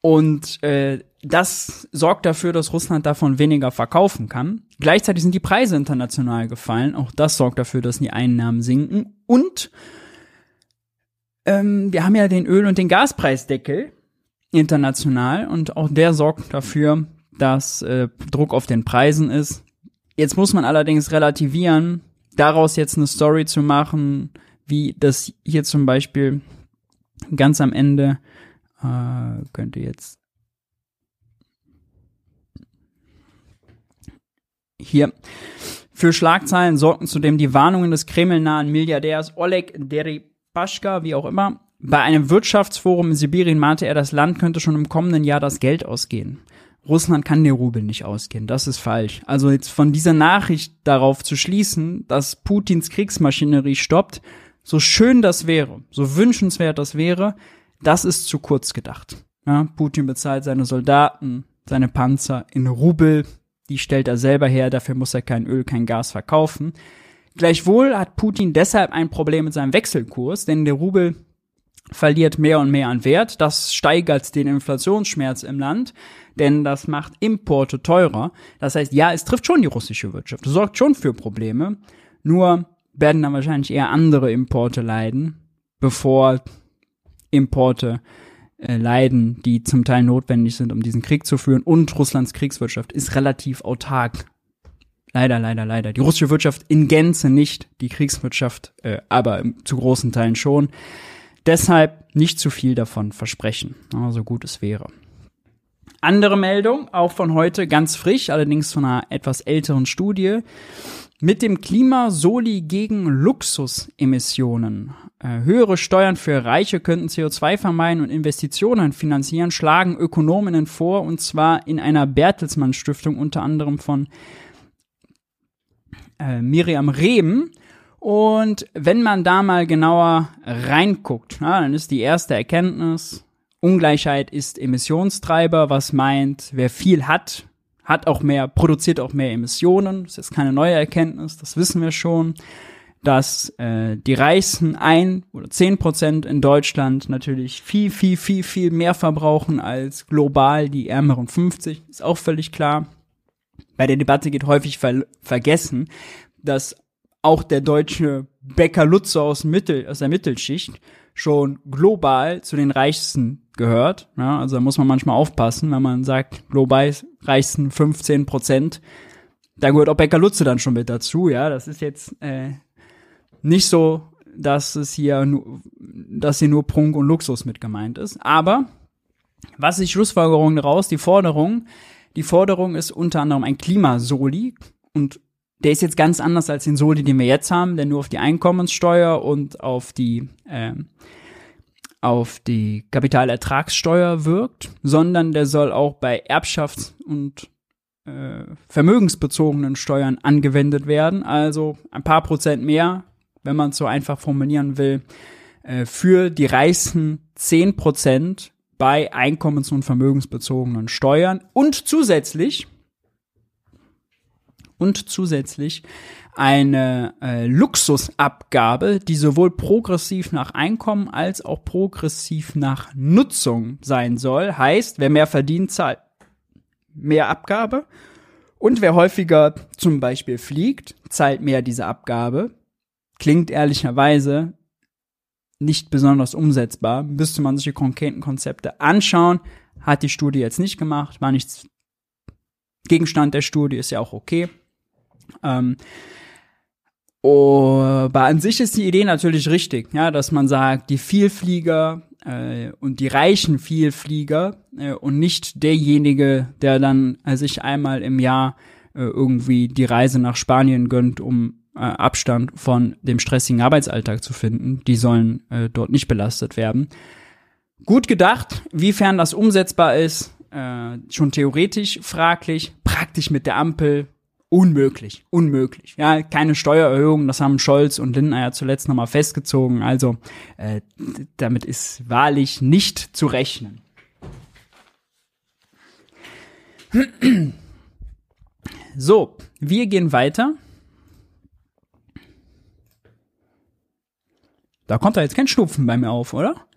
Und äh, das sorgt dafür, dass Russland davon weniger verkaufen kann. Gleichzeitig sind die Preise international gefallen. Auch das sorgt dafür, dass die Einnahmen sinken. Und ähm, wir haben ja den Öl- und den Gaspreisdeckel international und auch der sorgt dafür, dass äh, Druck auf den Preisen ist. Jetzt muss man allerdings relativieren, daraus jetzt eine Story zu machen, wie das hier zum Beispiel ganz am Ende äh, könnte jetzt hier für Schlagzeilen sorgten zudem die Warnungen des kremlnahen Milliardärs Oleg Deripaschka, wie auch immer. Bei einem Wirtschaftsforum in Sibirien mahnte er, das Land könnte schon im kommenden Jahr das Geld ausgehen. Russland kann der Rubel nicht ausgehen, das ist falsch. Also jetzt von dieser Nachricht darauf zu schließen, dass Putins Kriegsmaschinerie stoppt, so schön das wäre, so wünschenswert das wäre, das ist zu kurz gedacht. Ja, Putin bezahlt seine Soldaten, seine Panzer in Rubel, die stellt er selber her, dafür muss er kein Öl, kein Gas verkaufen. Gleichwohl hat Putin deshalb ein Problem mit seinem Wechselkurs, denn der Rubel verliert mehr und mehr an Wert. Das steigert den Inflationsschmerz im Land, denn das macht Importe teurer. Das heißt, ja, es trifft schon die russische Wirtschaft, sorgt schon für Probleme. Nur werden dann wahrscheinlich eher andere Importe leiden, bevor Importe äh, leiden, die zum Teil notwendig sind, um diesen Krieg zu führen. Und Russlands Kriegswirtschaft ist relativ autark. Leider, leider, leider. Die russische Wirtschaft in Gänze nicht, die Kriegswirtschaft äh, aber zu großen Teilen schon. Deshalb nicht zu viel davon versprechen, so gut es wäre. Andere Meldung, auch von heute ganz frisch, allerdings von einer etwas älteren Studie. Mit dem Klima-Soli gegen Luxusemissionen. Äh, höhere Steuern für Reiche könnten CO2 vermeiden und Investitionen finanzieren, schlagen Ökonominnen vor, und zwar in einer Bertelsmann Stiftung, unter anderem von äh, Miriam Rehm. Und wenn man da mal genauer reinguckt, na, dann ist die erste Erkenntnis, Ungleichheit ist Emissionstreiber, was meint, wer viel hat, hat auch mehr, produziert auch mehr Emissionen. Das ist keine neue Erkenntnis, das wissen wir schon. Dass äh, die reichsten ein oder zehn Prozent in Deutschland natürlich viel, viel, viel, viel mehr verbrauchen als global die ärmeren 50, ist auch völlig klar. Bei der Debatte geht häufig ver vergessen, dass auch der deutsche Bäcker Lutzer aus, Mittel, aus der Mittelschicht schon global zu den reichsten gehört. Ja, also da muss man manchmal aufpassen, wenn man sagt, global reichsten 15 Prozent. Da gehört auch Bäcker Lutze dann schon mit dazu. Ja, das ist jetzt äh, nicht so, dass es hier nur, dass hier nur Prunk und Luxus mit gemeint ist. Aber was ist die Schlussfolgerung daraus? Die Forderung, die Forderung ist unter anderem ein Klimasoli und der ist jetzt ganz anders als den Soli, den wir jetzt haben, der nur auf die Einkommenssteuer und auf die äh, auf die Kapitalertragssteuer wirkt, sondern der soll auch bei Erbschafts- und äh, vermögensbezogenen Steuern angewendet werden. Also ein paar Prozent mehr, wenn man es so einfach formulieren will, äh, für die reichsten zehn Prozent bei einkommens- und vermögensbezogenen Steuern und zusätzlich und zusätzlich eine äh, Luxusabgabe, die sowohl progressiv nach Einkommen als auch progressiv nach Nutzung sein soll. Heißt, wer mehr verdient, zahlt mehr Abgabe. Und wer häufiger zum Beispiel fliegt, zahlt mehr diese Abgabe. Klingt ehrlicherweise nicht besonders umsetzbar. Müsste man sich die konkreten Konzepte anschauen. Hat die Studie jetzt nicht gemacht, war nichts Gegenstand der Studie, ist ja auch okay. Ähm, aber an sich ist die Idee natürlich richtig, ja, dass man sagt, die Vielflieger äh, und die reichen Vielflieger äh, und nicht derjenige, der dann äh, sich einmal im Jahr äh, irgendwie die Reise nach Spanien gönnt, um äh, Abstand von dem stressigen Arbeitsalltag zu finden, die sollen äh, dort nicht belastet werden. Gut gedacht, wiefern das umsetzbar ist, schon theoretisch fraglich, praktisch mit der Ampel unmöglich, unmöglich. Ja, keine Steuererhöhung, das haben Scholz und Lindner ja zuletzt nochmal festgezogen. Also äh, damit ist wahrlich nicht zu rechnen. So, wir gehen weiter. Da kommt da jetzt kein Schnupfen bei mir auf, oder?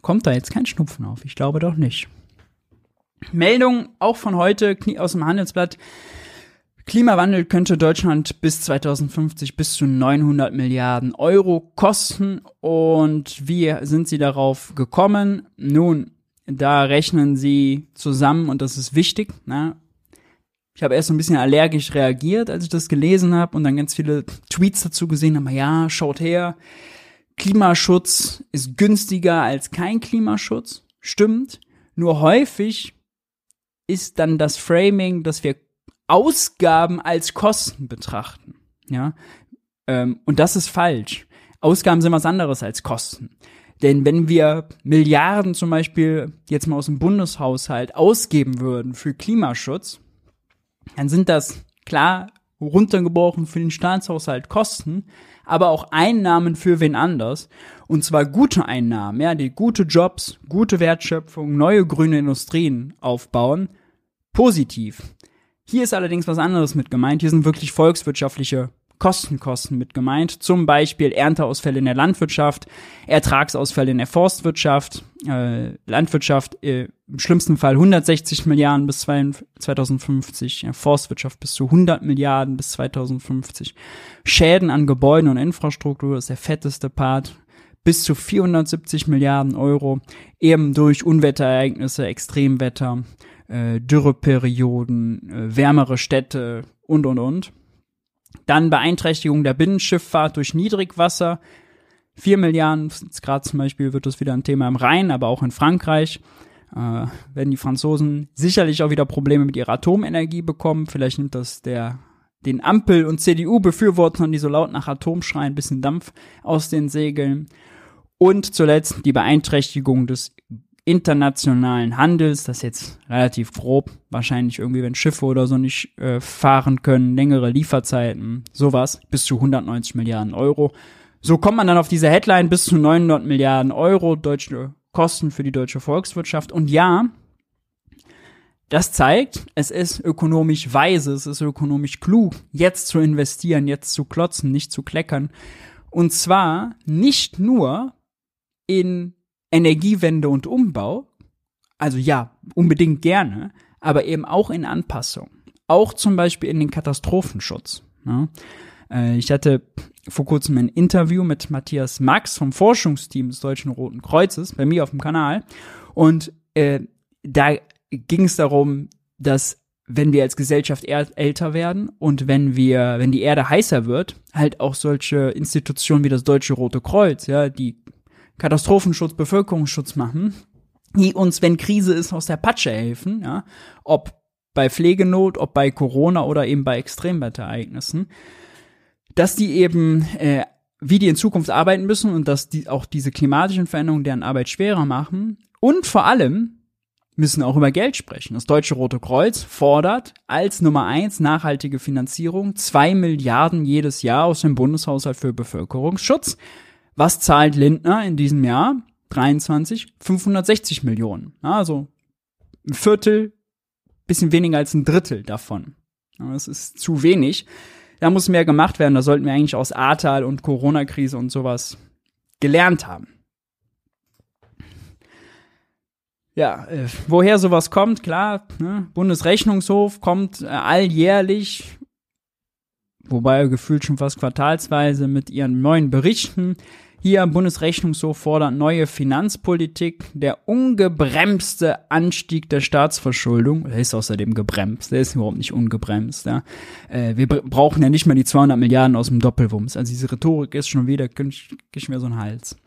Kommt da jetzt kein Schnupfen auf? Ich glaube doch nicht. Meldung auch von heute aus dem Handelsblatt. Klimawandel könnte Deutschland bis 2050 bis zu 900 Milliarden Euro kosten. Und wie sind sie darauf gekommen? Nun, da rechnen sie zusammen und das ist wichtig. Ne? Ich habe erst so ein bisschen allergisch reagiert, als ich das gelesen habe und dann ganz viele Tweets dazu gesehen habe. Ja, schaut her, Klimaschutz ist günstiger als kein Klimaschutz. Stimmt. Nur häufig ist dann das Framing, dass wir Ausgaben als Kosten betrachten. Ja, ähm, und das ist falsch. Ausgaben sind was anderes als Kosten. Denn wenn wir Milliarden zum Beispiel jetzt mal aus dem Bundeshaushalt ausgeben würden für Klimaschutz, dann sind das klar runtergebrochen für den Staatshaushalt Kosten, aber auch Einnahmen für wen anders. Und zwar gute Einnahmen, ja, die gute Jobs, gute Wertschöpfung, neue grüne Industrien aufbauen. Positiv. Hier ist allerdings was anderes mit gemeint. Hier sind wirklich volkswirtschaftliche Kostenkosten mit gemeint. Zum Beispiel Ernteausfälle in der Landwirtschaft, Ertragsausfälle in der Forstwirtschaft, äh, Landwirtschaft äh, im schlimmsten Fall 160 Milliarden bis 2050, ja, Forstwirtschaft bis zu 100 Milliarden bis 2050. Schäden an Gebäuden und Infrastruktur ist der fetteste Part bis zu 470 Milliarden Euro, eben durch Unwetterereignisse, Extremwetter, äh, Dürreperioden, äh, wärmere Städte und, und, und. Dann Beeinträchtigung der Binnenschifffahrt durch Niedrigwasser. Vier Milliarden, gerade zum Beispiel wird das wieder ein Thema im Rhein, aber auch in Frankreich. Äh, werden die Franzosen sicherlich auch wieder Probleme mit ihrer Atomenergie bekommen. Vielleicht nimmt das der den Ampel- und CDU-Befürwortern, die so laut nach Atom schreien, bisschen Dampf aus den Segeln. Und zuletzt die Beeinträchtigung des internationalen Handels, das ist jetzt relativ grob, wahrscheinlich irgendwie, wenn Schiffe oder so nicht äh, fahren können, längere Lieferzeiten, sowas, bis zu 190 Milliarden Euro. So kommt man dann auf diese Headline bis zu 900 Milliarden Euro deutsche Kosten für die deutsche Volkswirtschaft. Und ja, das zeigt, es ist ökonomisch weise, es ist ökonomisch klug, jetzt zu investieren, jetzt zu klotzen, nicht zu kleckern. Und zwar nicht nur in Energiewende und Umbau, also ja, unbedingt gerne, aber eben auch in Anpassung. Auch zum Beispiel in den Katastrophenschutz. Ne? Äh, ich hatte vor kurzem ein Interview mit Matthias Max vom Forschungsteam des Deutschen Roten Kreuzes bei mir auf dem Kanal. Und äh, da ging es darum, dass wenn wir als Gesellschaft älter werden und wenn wir, wenn die Erde heißer wird, halt auch solche Institutionen wie das Deutsche Rote Kreuz, ja, die Katastrophenschutz, Bevölkerungsschutz machen, die uns, wenn Krise ist, aus der Patsche helfen, ja, ob bei Pflegenot, ob bei Corona oder eben bei Extremwetterereignissen, dass die eben, äh, wie die in Zukunft arbeiten müssen und dass die auch diese klimatischen Veränderungen deren Arbeit schwerer machen und vor allem müssen auch über Geld sprechen. Das Deutsche Rote Kreuz fordert als Nummer eins nachhaltige Finanzierung zwei Milliarden jedes Jahr aus dem Bundeshaushalt für Bevölkerungsschutz. Was zahlt Lindner in diesem Jahr? 23, 560 Millionen. Also ein Viertel, bisschen weniger als ein Drittel davon. Das ist zu wenig. Da muss mehr gemacht werden. Da sollten wir eigentlich aus Ahrtal und Corona-Krise und sowas gelernt haben. Ja, äh, woher sowas kommt, klar, ne? Bundesrechnungshof kommt äh, alljährlich, wobei gefühlt schon fast quartalsweise mit ihren neuen Berichten. Hier Bundesrechnungshof fordert neue Finanzpolitik, der ungebremste Anstieg der Staatsverschuldung. Der ist außerdem gebremst, der ist überhaupt nicht ungebremst. Ja. Äh, wir brauchen ja nicht mehr die 200 Milliarden aus dem Doppelwumms. Also diese Rhetorik ist schon wieder, ich mir so einen Hals.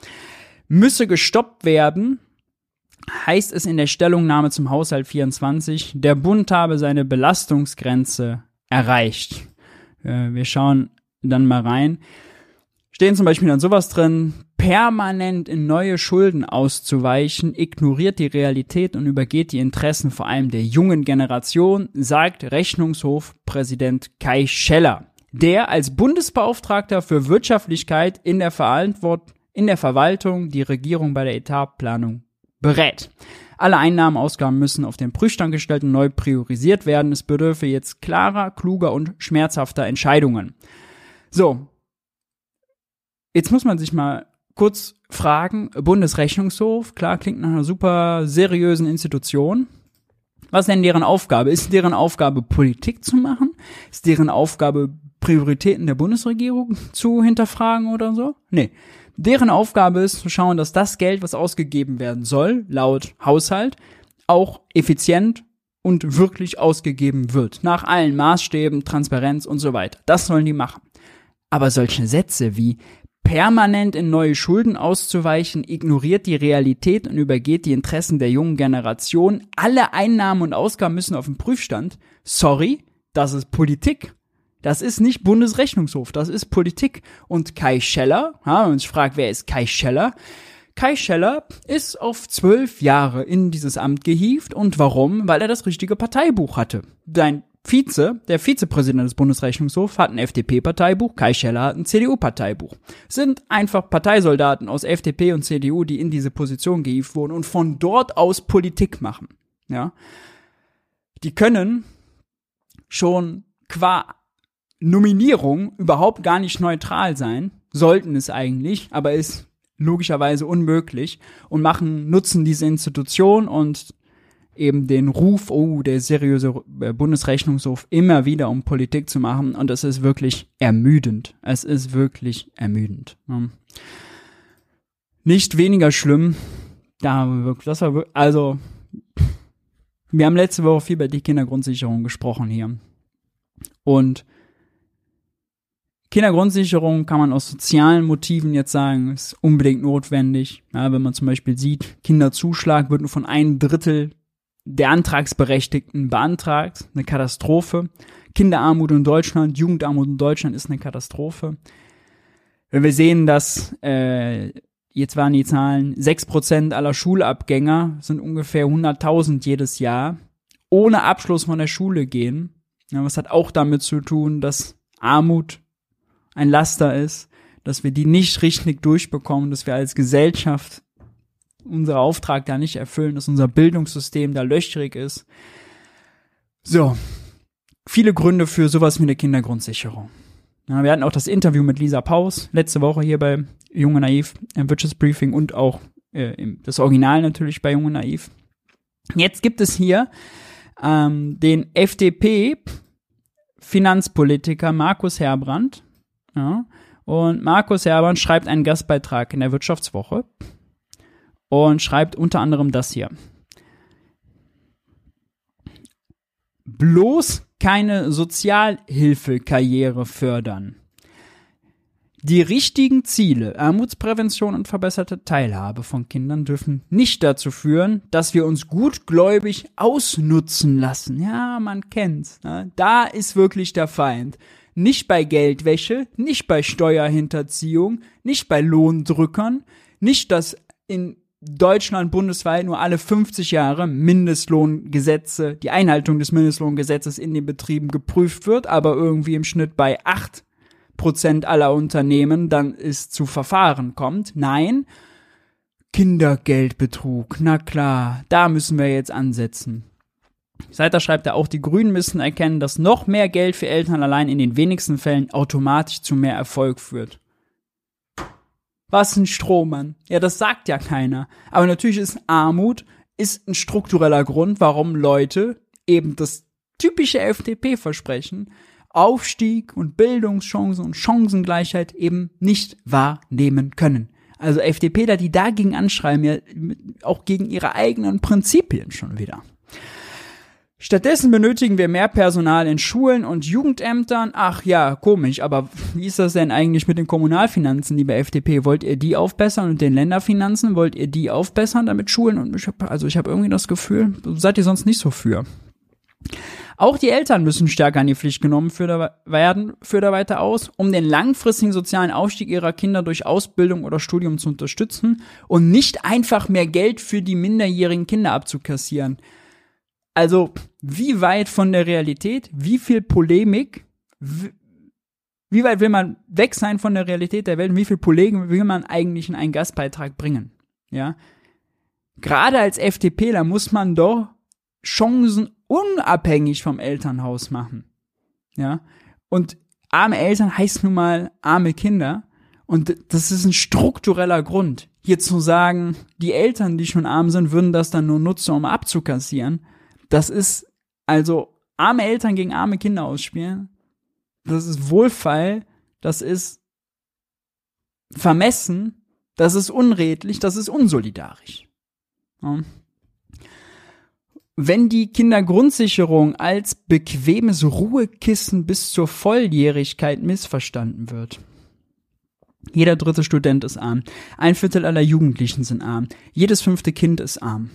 Müsse gestoppt werden, heißt es in der Stellungnahme zum Haushalt 24, der Bund habe seine Belastungsgrenze erreicht. Äh, wir schauen dann mal rein. Stehen zum Beispiel dann sowas drin, permanent in neue Schulden auszuweichen, ignoriert die Realität und übergeht die Interessen vor allem der jungen Generation, sagt Rechnungshofpräsident Kai Scheller, der als Bundesbeauftragter für Wirtschaftlichkeit in der, Verantwort in der Verwaltung die Regierung bei der Etatplanung berät. Alle Einnahmen, Ausgaben müssen auf den Prüfstand gestellt und neu priorisiert werden. Es bedürfe jetzt klarer, kluger und schmerzhafter Entscheidungen. So. Jetzt muss man sich mal kurz fragen, Bundesrechnungshof, klar, klingt nach einer super seriösen Institution. Was denn deren Aufgabe? Ist deren Aufgabe, Politik zu machen? Ist deren Aufgabe, Prioritäten der Bundesregierung zu hinterfragen oder so? Nee. Deren Aufgabe ist zu schauen, dass das Geld, was ausgegeben werden soll, laut Haushalt, auch effizient und wirklich ausgegeben wird. Nach allen Maßstäben, Transparenz und so weiter. Das sollen die machen. Aber solche Sätze wie permanent in neue Schulden auszuweichen, ignoriert die Realität und übergeht die Interessen der jungen Generation. Alle Einnahmen und Ausgaben müssen auf den Prüfstand. Sorry, das ist Politik. Das ist nicht Bundesrechnungshof, das ist Politik. Und Kai Scheller, ja, und ich frage, wer ist Kai Scheller? Kai Scheller ist auf zwölf Jahre in dieses Amt gehievt. Und warum? Weil er das richtige Parteibuch hatte. Sein Vize, der Vizepräsident des Bundesrechnungshofs, hat ein FDP-Parteibuch, Kai Scheller hat ein CDU-Parteibuch. Sind einfach Parteisoldaten aus FDP und CDU, die in diese Position gehievt wurden und von dort aus Politik machen. Ja. Die können schon qua Nominierung überhaupt gar nicht neutral sein, sollten es eigentlich, aber ist logischerweise unmöglich und machen, nutzen diese Institution und eben den Ruf, oh, der seriöse äh, Bundesrechnungshof immer wieder, um Politik zu machen. Und das ist wirklich ermüdend. Es ist wirklich ermüdend. Nicht weniger schlimm. Da wirklich, das war wirklich, also, wir haben letzte Woche viel über die Kindergrundsicherung gesprochen hier. Und Kindergrundsicherung kann man aus sozialen Motiven jetzt sagen, ist unbedingt notwendig. Ja, wenn man zum Beispiel sieht, Kinderzuschlag wird nur von einem Drittel der Antragsberechtigten beantragt. Eine Katastrophe. Kinderarmut in Deutschland, Jugendarmut in Deutschland ist eine Katastrophe. Wenn wir sehen, dass, äh, jetzt waren die Zahlen, sechs Prozent aller Schulabgänger sind ungefähr 100.000 jedes Jahr, ohne Abschluss von der Schule gehen. Ja, was hat auch damit zu tun, dass Armut ein Laster ist, dass wir die nicht richtig durchbekommen, dass wir als Gesellschaft unser Auftrag da nicht erfüllen, dass unser Bildungssystem da löchrig ist. So, viele Gründe für sowas wie eine Kindergrundsicherung. Ja, wir hatten auch das Interview mit Lisa Paus letzte Woche hier bei Junge Naiv im Wirtschaftsbriefing und auch äh, das Original natürlich bei Junge Naiv. Jetzt gibt es hier ähm, den FDP-Finanzpolitiker Markus Herbrand, ja. Und Markus Hermann schreibt einen Gastbeitrag in der Wirtschaftswoche und schreibt unter anderem das hier. Bloß keine Sozialhilfekarriere fördern. Die richtigen Ziele, Armutsprävention und verbesserte Teilhabe von Kindern dürfen nicht dazu führen, dass wir uns gutgläubig ausnutzen lassen. Ja, man kennt's. Ne? Da ist wirklich der Feind nicht bei Geldwäsche, nicht bei Steuerhinterziehung, nicht bei Lohndrückern, nicht, dass in Deutschland bundesweit nur alle 50 Jahre Mindestlohngesetze, die Einhaltung des Mindestlohngesetzes in den Betrieben geprüft wird, aber irgendwie im Schnitt bei 8 Prozent aller Unternehmen dann es zu Verfahren kommt. Nein, Kindergeldbetrug, na klar, da müssen wir jetzt ansetzen. Seiter schreibt er auch, die Grünen müssen erkennen, dass noch mehr Geld für Eltern allein in den wenigsten Fällen automatisch zu mehr Erfolg führt. Was ein Strohmann. Ja, das sagt ja keiner. Aber natürlich ist Armut ist ein struktureller Grund, warum Leute eben das typische FDP-Versprechen Aufstieg und Bildungschancen und Chancengleichheit eben nicht wahrnehmen können. Also FDPler, die dagegen anschreiben, ja auch gegen ihre eigenen Prinzipien schon wieder. Stattdessen benötigen wir mehr Personal in Schulen und Jugendämtern. Ach ja, komisch, aber wie ist das denn eigentlich mit den Kommunalfinanzen, liebe FDP? Wollt ihr die aufbessern und den Länderfinanzen? Wollt ihr die aufbessern, damit Schulen und ich hab, also ich habe irgendwie das Gefühl, seid ihr sonst nicht so für. Auch die Eltern müssen stärker in die Pflicht genommen werden, führt er weiter aus, um den langfristigen sozialen Aufstieg ihrer Kinder durch Ausbildung oder Studium zu unterstützen und nicht einfach mehr Geld für die minderjährigen Kinder abzukassieren. Also, wie weit von der Realität, wie viel Polemik, wie weit will man weg sein von der Realität der Welt und wie viel Polemik will man eigentlich in einen Gastbeitrag bringen? Ja. Gerade als FDPler muss man doch Chancen unabhängig vom Elternhaus machen. Ja. Und arme Eltern heißt nun mal arme Kinder. Und das ist ein struktureller Grund. Hier zu sagen, die Eltern, die schon arm sind, würden das dann nur nutzen, um abzukassieren. Das ist also arme Eltern gegen arme Kinder ausspielen. Das ist Wohlfall. Das ist vermessen. Das ist unredlich. Das ist unsolidarisch. Ja. Wenn die Kindergrundsicherung als bequemes Ruhekissen bis zur Volljährigkeit missverstanden wird. Jeder dritte Student ist arm. Ein Viertel aller Jugendlichen sind arm. Jedes fünfte Kind ist arm.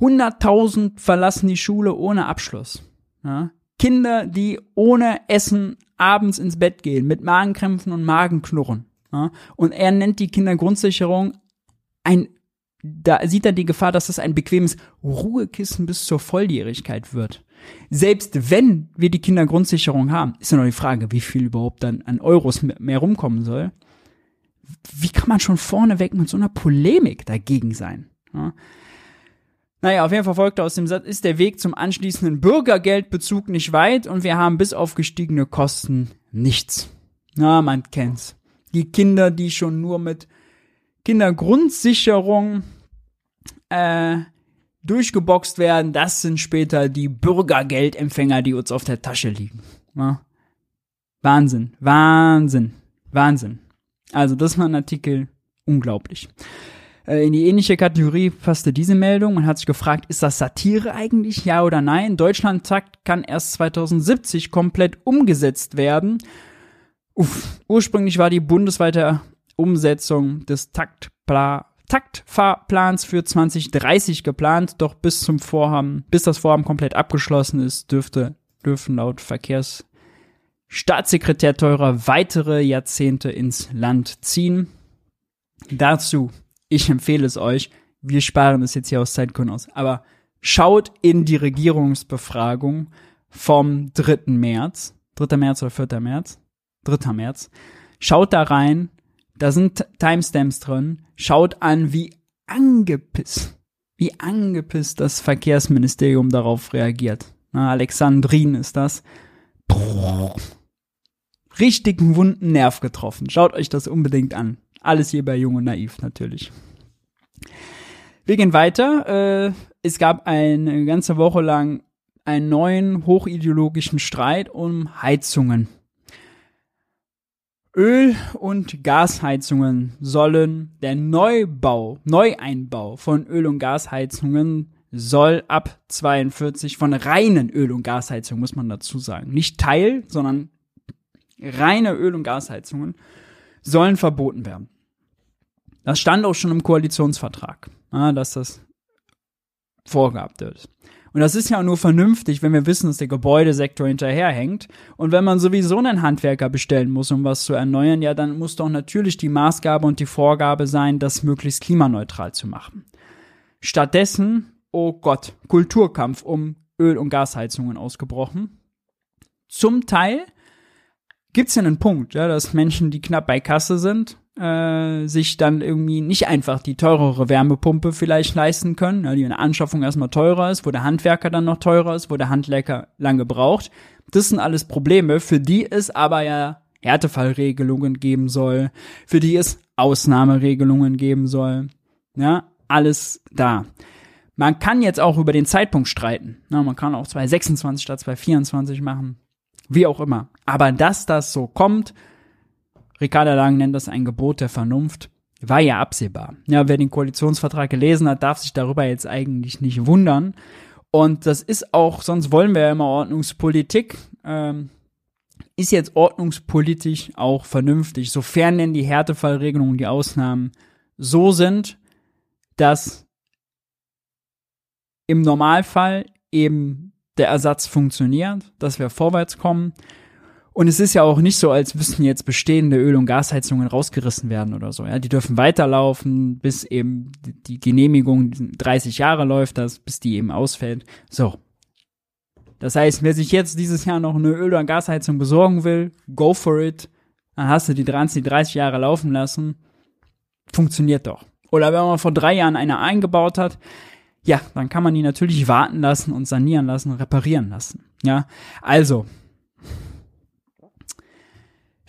100.000 verlassen die Schule ohne Abschluss. Ja? Kinder, die ohne Essen abends ins Bett gehen, mit Magenkrämpfen und Magenknurren. Ja? Und er nennt die Kindergrundsicherung ein, da sieht er die Gefahr, dass es ein bequemes Ruhekissen bis zur Volljährigkeit wird. Selbst wenn wir die Kindergrundsicherung haben, ist ja noch die Frage, wie viel überhaupt dann an Euros mehr rumkommen soll. Wie kann man schon vorneweg mit so einer Polemik dagegen sein? Ja? Naja, auf jeden Fall folgt aus dem Satz, ist der Weg zum anschließenden Bürgergeldbezug nicht weit und wir haben bis auf gestiegene Kosten nichts. Na, man kennt's. Die Kinder, die schon nur mit Kindergrundsicherung äh, durchgeboxt werden, das sind später die Bürgergeldempfänger, die uns auf der Tasche liegen. Ja. Wahnsinn, Wahnsinn, Wahnsinn. Also das war ein Artikel unglaublich. Äh, in die ähnliche Kategorie passte diese Meldung. Man hat sich gefragt, ist das Satire eigentlich? Ja oder nein? Deutschlandtakt kann erst 2070 komplett umgesetzt werden. Uff, ursprünglich war die bundesweite Umsetzung des Taktpla Taktfahrplans für 2030 geplant, doch bis zum Vorhaben, bis das Vorhaben komplett abgeschlossen ist, dürfte, dürfen laut Verkehrsstaatssekretär Teurer weitere Jahrzehnte ins Land ziehen. Dazu ich empfehle es euch. Wir sparen es jetzt hier aus Zeitgründen aus. Aber schaut in die Regierungsbefragung vom 3. März. 3. März oder 4. März? 3. März. Schaut da rein. Da sind Timestamps drin. Schaut an, wie angepisst, wie angepisst das Verkehrsministerium darauf reagiert. Na, Alexandrin ist das. Richtigen wunden Nerv getroffen. Schaut euch das unbedingt an. Alles hier bei Jung und Naiv natürlich. Wir gehen weiter. Äh, es gab eine ganze Woche lang einen neuen hochideologischen Streit um Heizungen. Öl- und Gasheizungen sollen der Neubau, Neueinbau von Öl- und Gasheizungen soll ab 42 von reinen Öl- und Gasheizungen, muss man dazu sagen. Nicht Teil, sondern reine Öl- und Gasheizungen sollen verboten werden. Das stand auch schon im Koalitionsvertrag, ja, dass das vorgehabt wird. Und das ist ja nur vernünftig, wenn wir wissen, dass der Gebäudesektor hinterherhängt. Und wenn man sowieso einen Handwerker bestellen muss, um was zu erneuern, ja, dann muss doch natürlich die Maßgabe und die Vorgabe sein, das möglichst klimaneutral zu machen. Stattdessen, oh Gott, Kulturkampf um Öl- und Gasheizungen ausgebrochen. Zum Teil gibt's ja einen Punkt, ja, dass Menschen, die knapp bei Kasse sind, äh, sich dann irgendwie nicht einfach die teurere Wärmepumpe vielleicht leisten können, ja, die in der Anschaffung erstmal teurer ist, wo der Handwerker dann noch teurer ist, wo der Handwerker lange braucht. Das sind alles Probleme, für die es aber ja Härtefallregelungen geben soll, für die es Ausnahmeregelungen geben soll. Ja, alles da. Man kann jetzt auch über den Zeitpunkt streiten. Ja, man kann auch 226 statt 224 machen. Wie auch immer. Aber dass das so kommt, Ricarda Lang nennt das ein Gebot der Vernunft, war ja absehbar. Ja, wer den Koalitionsvertrag gelesen hat, darf sich darüber jetzt eigentlich nicht wundern. Und das ist auch, sonst wollen wir ja immer Ordnungspolitik, ähm, ist jetzt ordnungspolitisch auch vernünftig, sofern denn die Härtefallregelungen, die Ausnahmen so sind, dass im Normalfall eben der Ersatz funktioniert, dass wir vorwärts kommen und es ist ja auch nicht so, als müssten jetzt bestehende Öl- und Gasheizungen rausgerissen werden oder so. Ja, die dürfen weiterlaufen, bis eben die Genehmigung 30 Jahre läuft, das, bis die eben ausfällt. So. Das heißt, wer sich jetzt dieses Jahr noch eine Öl- oder Gasheizung besorgen will, go for it. Dann hast du die 30, 30 Jahre laufen lassen. Funktioniert doch. Oder wenn man vor drei Jahren eine eingebaut hat, ja, dann kann man die natürlich warten lassen und sanieren lassen, reparieren lassen. Ja, also,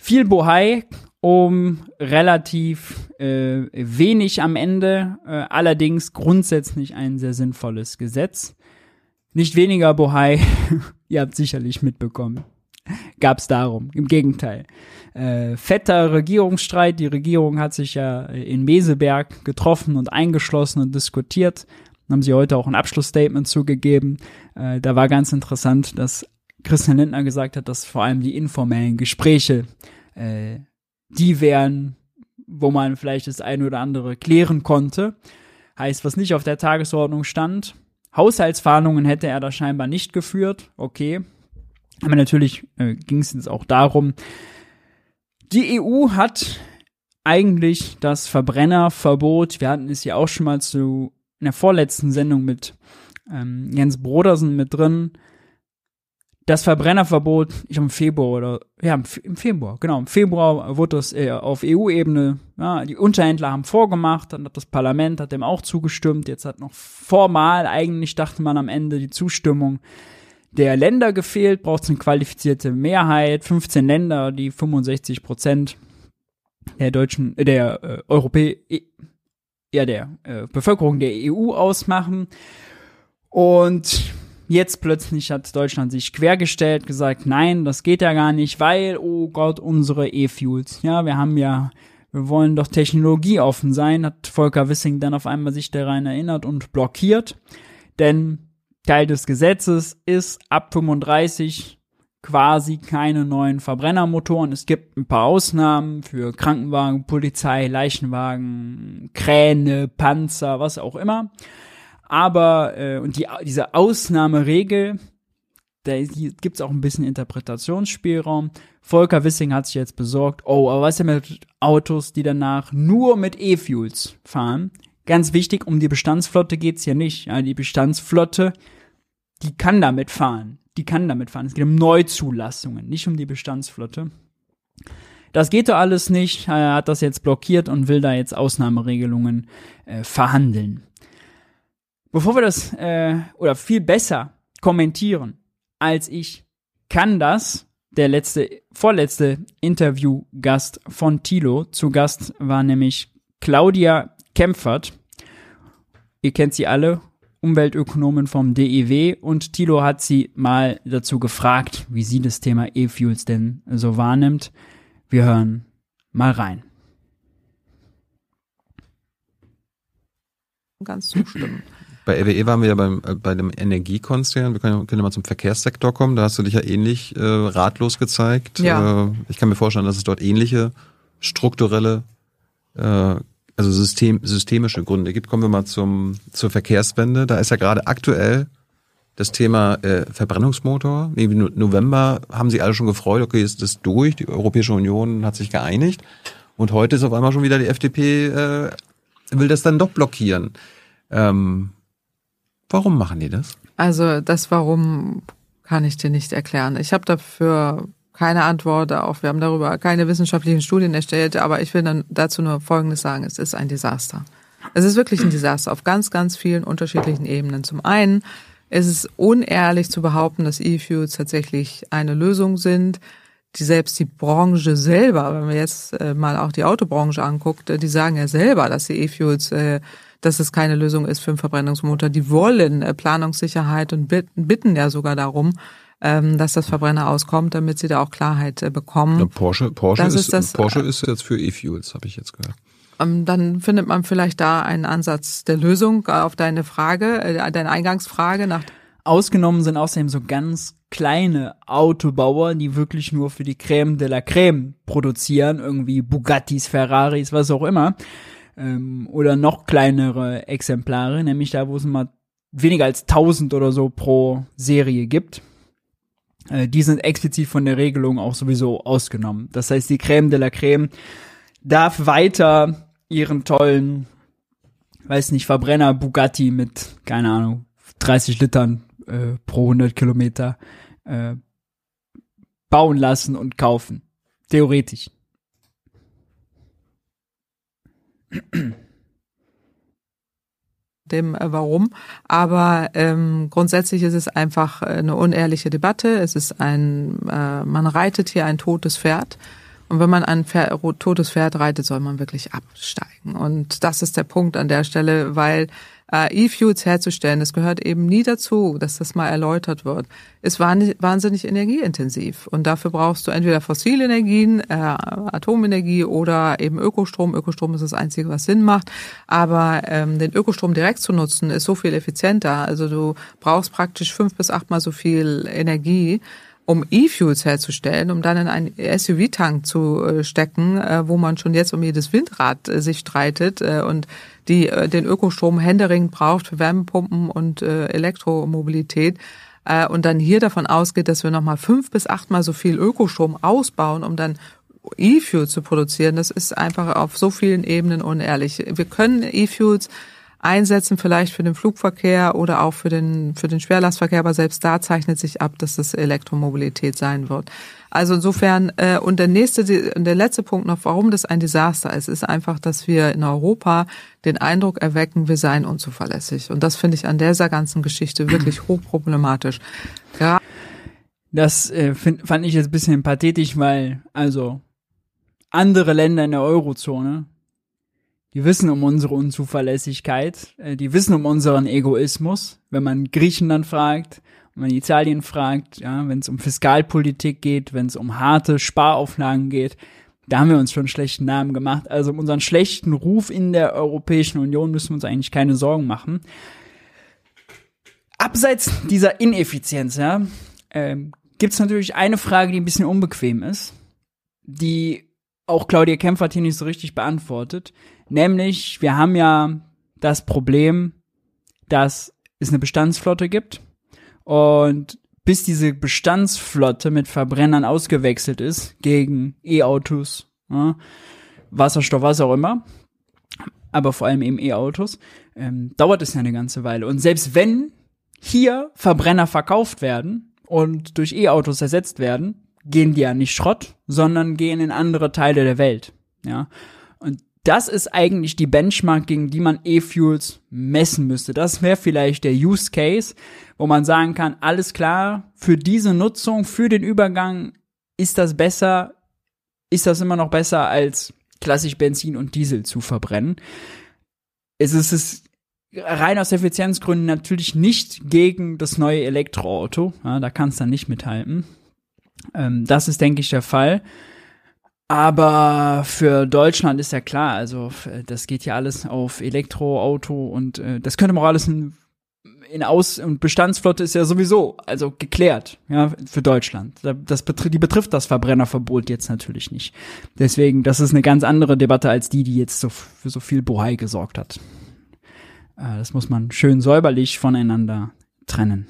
viel Bohai um relativ äh, wenig am Ende, äh, allerdings grundsätzlich ein sehr sinnvolles Gesetz. Nicht weniger Bohai, ihr habt sicherlich mitbekommen, gab es darum. Im Gegenteil. Äh, fetter Regierungsstreit. Die Regierung hat sich ja in Meseberg getroffen und eingeschlossen und diskutiert. Dann haben sie heute auch ein Abschlussstatement zugegeben. Äh, da war ganz interessant, dass Christian Lindner gesagt hat, dass vor allem die informellen Gespräche äh, die wären, wo man vielleicht das eine oder andere klären konnte. Heißt, was nicht auf der Tagesordnung stand. Haushaltsverhandlungen hätte er da scheinbar nicht geführt. Okay. Aber natürlich äh, ging es jetzt auch darum, die EU hat eigentlich das Verbrennerverbot, wir hatten es ja auch schon mal zu in der vorletzten Sendung mit ähm, Jens Brodersen mit drin, das Verbrennerverbot, ich im Februar oder ja im Februar, genau, im Februar wurde das äh, auf EU-Ebene, ja, die Unterhändler haben vorgemacht, dann hat das Parlament hat dem auch zugestimmt, jetzt hat noch formal eigentlich dachte man am Ende die Zustimmung der Länder gefehlt, braucht es eine qualifizierte Mehrheit, 15 Länder, die 65 Prozent der deutschen, äh, der äh, Europä ja der äh, Bevölkerung der EU ausmachen. Und Jetzt plötzlich hat Deutschland sich quergestellt, gesagt, nein, das geht ja gar nicht, weil, oh Gott, unsere E-Fuels. Ja, wir haben ja, wir wollen doch technologieoffen sein, hat Volker Wissing dann auf einmal sich daran erinnert und blockiert. Denn Teil des Gesetzes ist ab 35 quasi keine neuen Verbrennermotoren. Es gibt ein paar Ausnahmen für Krankenwagen, Polizei, Leichenwagen, Kräne, Panzer, was auch immer. Aber, äh, und die, diese Ausnahmeregel, da gibt es auch ein bisschen Interpretationsspielraum. Volker Wissing hat sich jetzt besorgt, oh, aber was ist denn mit Autos, die danach nur mit E-Fuels fahren? Ganz wichtig, um die Bestandsflotte geht's hier nicht. Ja, die Bestandsflotte, die kann damit fahren. Die kann damit fahren. Es geht um Neuzulassungen, nicht um die Bestandsflotte. Das geht doch alles nicht. Er hat das jetzt blockiert und will da jetzt Ausnahmeregelungen äh, verhandeln. Bevor wir das, äh, oder viel besser kommentieren als ich, kann das der letzte, vorletzte Interviewgast von Tilo. Zu Gast war nämlich Claudia Kempfert. Ihr kennt sie alle, Umweltökonomin vom DEW. Und Tilo hat sie mal dazu gefragt, wie sie das Thema E-Fuels denn so wahrnimmt. Wir hören mal rein. Ganz zustimmen. Bei RWE waren wir ja beim, äh, bei dem Energiekonzern. Wir können, können ja mal zum Verkehrssektor kommen. Da hast du dich ja ähnlich äh, ratlos gezeigt. Ja. Äh, ich kann mir vorstellen, dass es dort ähnliche strukturelle, äh, also System, systemische Gründe gibt. Kommen wir mal zum, zur Verkehrswende. Da ist ja gerade aktuell das Thema äh, Verbrennungsmotor. Irgendwie November haben sie alle schon gefreut, okay, ist das durch. Die Europäische Union hat sich geeinigt. Und heute ist auf einmal schon wieder die FDP, äh, will das dann doch blockieren. Ähm, Warum machen die das? Also das Warum kann ich dir nicht erklären. Ich habe dafür keine Antwort auf, wir haben darüber keine wissenschaftlichen Studien erstellt, aber ich will dann dazu nur Folgendes sagen, es ist ein Desaster. Es ist wirklich ein Desaster auf ganz, ganz vielen unterschiedlichen Ebenen. Zum einen ist es unehrlich zu behaupten, dass E-Fuels tatsächlich eine Lösung sind, die selbst die Branche selber, wenn man jetzt äh, mal auch die Autobranche anguckt, äh, die sagen ja selber, dass die E-Fuels, äh, dass es keine Lösung ist für einen Verbrennungsmotor. Die wollen äh, Planungssicherheit und bitten, ja sogar darum, ähm, dass das Verbrenner auskommt, damit sie da auch Klarheit äh, bekommen. Ja, Porsche, Porsche, Das ist, ist das, Porsche ist jetzt für E-Fuels, habe ich jetzt gehört. Ähm, dann findet man vielleicht da einen Ansatz der Lösung äh, auf deine Frage, äh, deine Eingangsfrage nach Ausgenommen sind außerdem so ganz kleine Autobauer, die wirklich nur für die Crème de la Crème produzieren, irgendwie Bugattis, Ferraris, was auch immer. Ähm, oder noch kleinere Exemplare, nämlich da, wo es mal weniger als 1000 oder so pro Serie gibt. Äh, die sind explizit von der Regelung auch sowieso ausgenommen. Das heißt, die Crème de la Crème darf weiter ihren tollen, weiß nicht, Verbrenner Bugatti mit, keine Ahnung, 30 Litern äh, pro 100 Kilometer äh, bauen lassen und kaufen. Theoretisch. Dem äh, Warum. Aber ähm, grundsätzlich ist es einfach äh, eine unehrliche Debatte. Es ist ein, äh, man reitet hier ein totes Pferd. Und wenn man ein Pferd, totes Pferd reitet, soll man wirklich absteigen. Und das ist der Punkt an der Stelle, weil äh, E-Fuels herzustellen, das gehört eben nie dazu, dass das mal erläutert wird, ist wahnsinnig energieintensiv. Und dafür brauchst du entweder fossile Energien, äh, Atomenergie oder eben Ökostrom. Ökostrom ist das Einzige, was Sinn macht. Aber ähm, den Ökostrom direkt zu nutzen, ist so viel effizienter. Also du brauchst praktisch fünf bis achtmal so viel Energie um E-Fuels herzustellen, um dann in einen SUV-Tank zu äh, stecken, äh, wo man schon jetzt um jedes Windrad äh, sich streitet und die den Ökostrom händeringend braucht für Wärmepumpen und Elektromobilität und dann hier davon ausgeht, dass wir nochmal fünf bis achtmal so viel Ökostrom ausbauen, um dann E-Fuels zu produzieren, das ist einfach auf so vielen Ebenen unehrlich. Wir können E-Fuels einsetzen, vielleicht für den Flugverkehr oder auch für den, für den Schwerlastverkehr, aber selbst da zeichnet sich ab, dass das Elektromobilität sein wird. Also insofern, äh, und der nächste, der letzte Punkt noch, warum das ein Desaster ist, ist einfach, dass wir in Europa den Eindruck erwecken, wir seien unzuverlässig. Und das finde ich an dieser ganzen Geschichte wirklich hochproblematisch. Ja. Das äh, find, fand ich jetzt ein bisschen pathetisch, weil, also, andere Länder in der Eurozone die wissen um unsere Unzuverlässigkeit, äh, die wissen um unseren Egoismus. Wenn man Griechenland fragt, wenn man Italien fragt, ja, wenn es um Fiskalpolitik geht, wenn es um harte Sparauflagen geht, da haben wir uns schon einen schlechten Namen gemacht. Also um unseren schlechten Ruf in der Europäischen Union müssen wir uns eigentlich keine Sorgen machen. Abseits dieser Ineffizienz, ja, ähm, gibt es natürlich eine Frage, die ein bisschen unbequem ist, die auch Claudia Kempf hat hier nicht so richtig beantwortet. Nämlich, wir haben ja das Problem, dass es eine Bestandsflotte gibt und bis diese Bestandsflotte mit Verbrennern ausgewechselt ist gegen E-Autos, ja, Wasserstoff, was auch immer, aber vor allem eben E-Autos, ähm, dauert es ja eine ganze Weile. Und selbst wenn hier Verbrenner verkauft werden und durch E-Autos ersetzt werden, gehen die ja nicht Schrott, sondern gehen in andere Teile der Welt. Ja. Und das ist eigentlich die Benchmark, gegen die man E-Fuels messen müsste. Das wäre vielleicht der Use Case, wo man sagen kann, alles klar, für diese Nutzung, für den Übergang ist das besser, ist das immer noch besser als klassisch Benzin und Diesel zu verbrennen. Es ist es rein aus Effizienzgründen natürlich nicht gegen das neue Elektroauto. Ja, da kann es dann nicht mithalten. Ähm, das ist, denke ich, der Fall. Aber für Deutschland ist ja klar, also das geht ja alles auf Elektroauto und äh, das könnte man auch alles in, in Aus- und Bestandsflotte ist ja sowieso, also geklärt, ja, für Deutschland. Das betrifft, die betrifft das Verbrennerverbot jetzt natürlich nicht. Deswegen, das ist eine ganz andere Debatte als die, die jetzt so für so viel Bohai gesorgt hat. Äh, das muss man schön säuberlich voneinander trennen.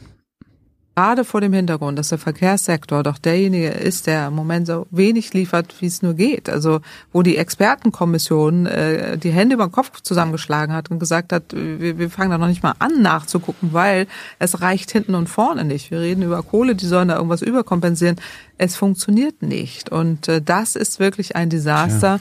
Gerade vor dem Hintergrund, dass der Verkehrssektor doch derjenige ist, der im Moment so wenig liefert, wie es nur geht. Also wo die Expertenkommission äh, die Hände über den Kopf zusammengeschlagen hat und gesagt hat, wir, wir fangen da noch nicht mal an nachzugucken, weil es reicht hinten und vorne nicht. Wir reden über Kohle, die sollen da irgendwas überkompensieren. Es funktioniert nicht. Und äh, das ist wirklich ein Desaster.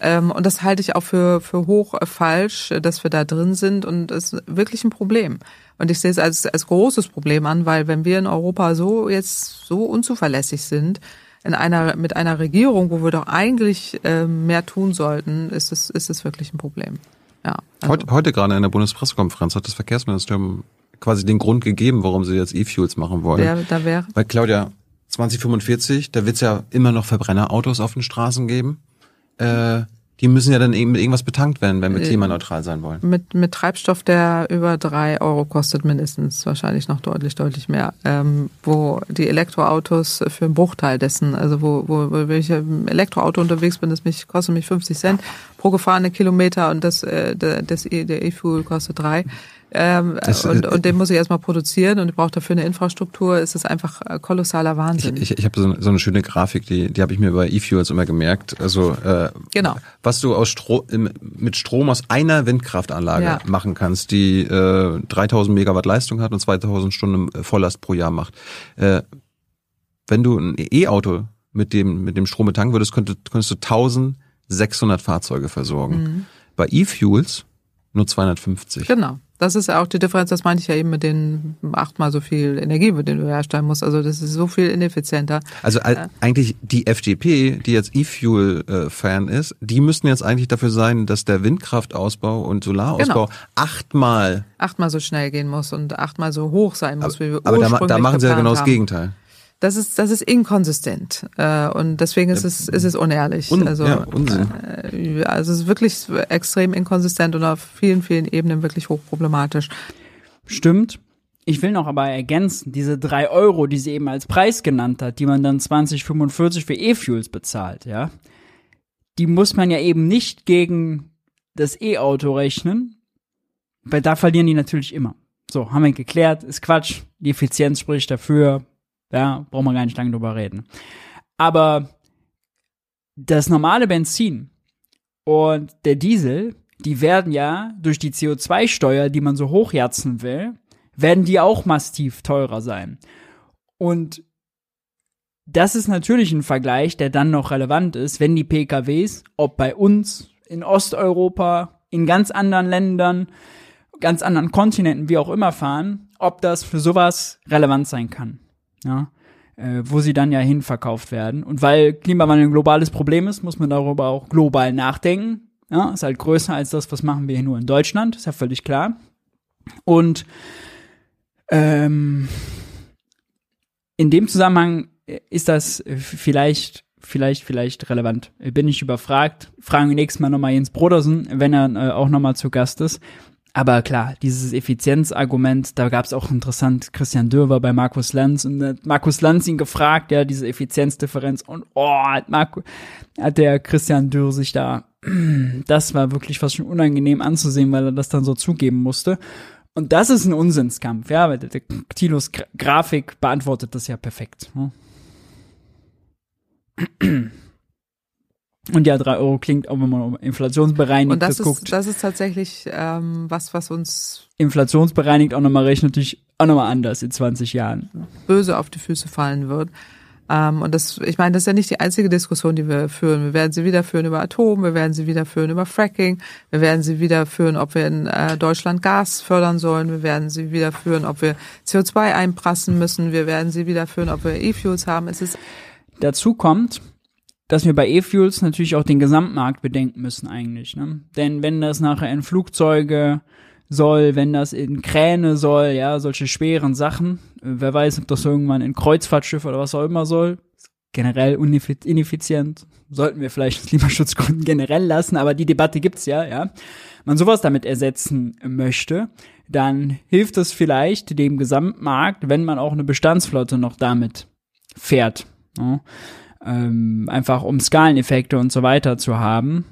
Ja. Ähm, und das halte ich auch für, für hoch äh, falsch, dass wir da drin sind. Und es ist wirklich ein Problem. Und ich sehe es als, als großes Problem an, weil wenn wir in Europa so jetzt so unzuverlässig sind, in einer, mit einer Regierung, wo wir doch eigentlich äh, mehr tun sollten, ist es, ist es wirklich ein Problem. Ja, also. heute, heute gerade in der Bundespressekonferenz hat das Verkehrsministerium quasi den Grund gegeben, warum sie jetzt E-Fuels machen wollen. Wer da wäre? Weil Claudia, 2045, da wird es ja immer noch Verbrennerautos auf den Straßen geben. Äh, die müssen ja dann eben mit irgendwas betankt werden, wenn wir äh, klimaneutral sein wollen. Mit, mit Treibstoff, der über drei Euro kostet mindestens, wahrscheinlich noch deutlich, deutlich mehr. Ähm, wo die Elektroautos für einen Bruchteil dessen, also wo, wo, wo wenn ich im Elektroauto unterwegs bin, das mich, kostet mich 50 Cent pro gefahrene Kilometer und das, äh, das, der E-Fuel kostet drei. Ähm, das, und, und den muss ich erstmal produzieren und ich brauche dafür eine Infrastruktur. Es ist einfach äh, kolossaler Wahnsinn. Ich, ich, ich habe so, so, eine schöne Grafik, die, die habe ich mir bei E-Fuels immer gemerkt. Also äh, genau. was du aus Stro mit Strom aus einer Windkraftanlage ja. machen kannst, die äh, 3000 Megawatt Leistung hat und 2000 Stunden Volllast pro Jahr macht. Äh, wenn du ein E-Auto mit dem mit dem Strom betanken würdest, könntest, könntest du 1600 Fahrzeuge versorgen. Mhm. Bei E-Fuels nur 250. Genau. Das ist ja auch die Differenz, das meine ich ja eben mit den achtmal so viel Energie, mit denen du herstellen musst. Also das ist so viel ineffizienter. Also äh, eigentlich die FDP, die jetzt E-Fuel-Fan ist, die müssten jetzt eigentlich dafür sein, dass der Windkraftausbau und Solarausbau genau. achtmal achtmal so schnell gehen muss und achtmal so hoch sein muss, aber, wie wir aber da, da machen sie ja genau das Gegenteil das ist, das ist inkonsistent. Äh, und deswegen ist es, ist es unehrlich. Un, also, ja. Äh, also es ist wirklich extrem inkonsistent und auf vielen, vielen Ebenen wirklich hochproblematisch. Stimmt. Ich will noch aber ergänzen, diese drei Euro, die sie eben als Preis genannt hat, die man dann 2045 für E-Fuels bezahlt, ja, die muss man ja eben nicht gegen das E-Auto rechnen, weil da verlieren die natürlich immer. So, haben wir geklärt, ist Quatsch, die Effizienz spricht dafür, ja, brauchen wir gar nicht lange drüber reden. Aber das normale Benzin und der Diesel, die werden ja durch die CO2-Steuer, die man so hochjatzen will, werden die auch massiv teurer sein. Und das ist natürlich ein Vergleich, der dann noch relevant ist, wenn die PKWs, ob bei uns, in Osteuropa, in ganz anderen Ländern, ganz anderen Kontinenten, wie auch immer fahren, ob das für sowas relevant sein kann ja, äh, wo sie dann ja hinverkauft werden. Und weil Klimawandel ein globales Problem ist, muss man darüber auch global nachdenken. Ja, ist halt größer als das, was machen wir hier nur in Deutschland, ist ja völlig klar. Und ähm, in dem Zusammenhang ist das vielleicht, vielleicht, vielleicht relevant. Bin ich überfragt. Fragen wir nächstes Mal nochmal Jens Brodersen, wenn er äh, auch nochmal zu Gast ist. Aber klar, dieses Effizienzargument, da gab es auch interessant, Christian Dürr war bei Markus Lanz und hat Markus Lanz ihn gefragt, ja, diese Effizienzdifferenz und oh, hat, Marco, hat der Christian Dürr sich da, das war wirklich fast schon unangenehm anzusehen, weil er das dann so zugeben musste. Und das ist ein Unsinnskampf, ja, weil der, Tilos Grafik beantwortet das ja perfekt. Ne? Und ja, drei Euro klingt auch, wenn man inflationsbereinigt Und das, das guckt. das ist tatsächlich ähm, was, was uns inflationsbereinigt auch nochmal rechnet natürlich auch nochmal anders in 20 Jahren. Böse auf die Füße fallen wird. Ähm, und das, ich meine, das ist ja nicht die einzige Diskussion, die wir führen. Wir werden sie wieder führen über Atom, wir werden sie wieder führen über Fracking, wir werden sie wieder führen, ob wir in äh, Deutschland Gas fördern sollen, wir werden sie wieder führen, ob wir CO2 einprassen müssen, wir werden sie wieder führen, ob wir E-Fuels haben. Es ist Dazu kommt, dass wir bei E-Fuels natürlich auch den Gesamtmarkt bedenken müssen eigentlich. Ne? Denn wenn das nachher in Flugzeuge soll, wenn das in Kräne soll, ja, solche schweren Sachen, äh, wer weiß, ob das irgendwann in Kreuzfahrtschiffe oder was auch immer soll, generell ineffizient, sollten wir vielleicht aus Klimaschutzgründen generell lassen, aber die Debatte gibt's ja, ja. Man sowas damit ersetzen möchte, dann hilft es vielleicht dem Gesamtmarkt, wenn man auch eine Bestandsflotte noch damit fährt. Ja ähm, einfach um Skaleneffekte und so weiter zu haben.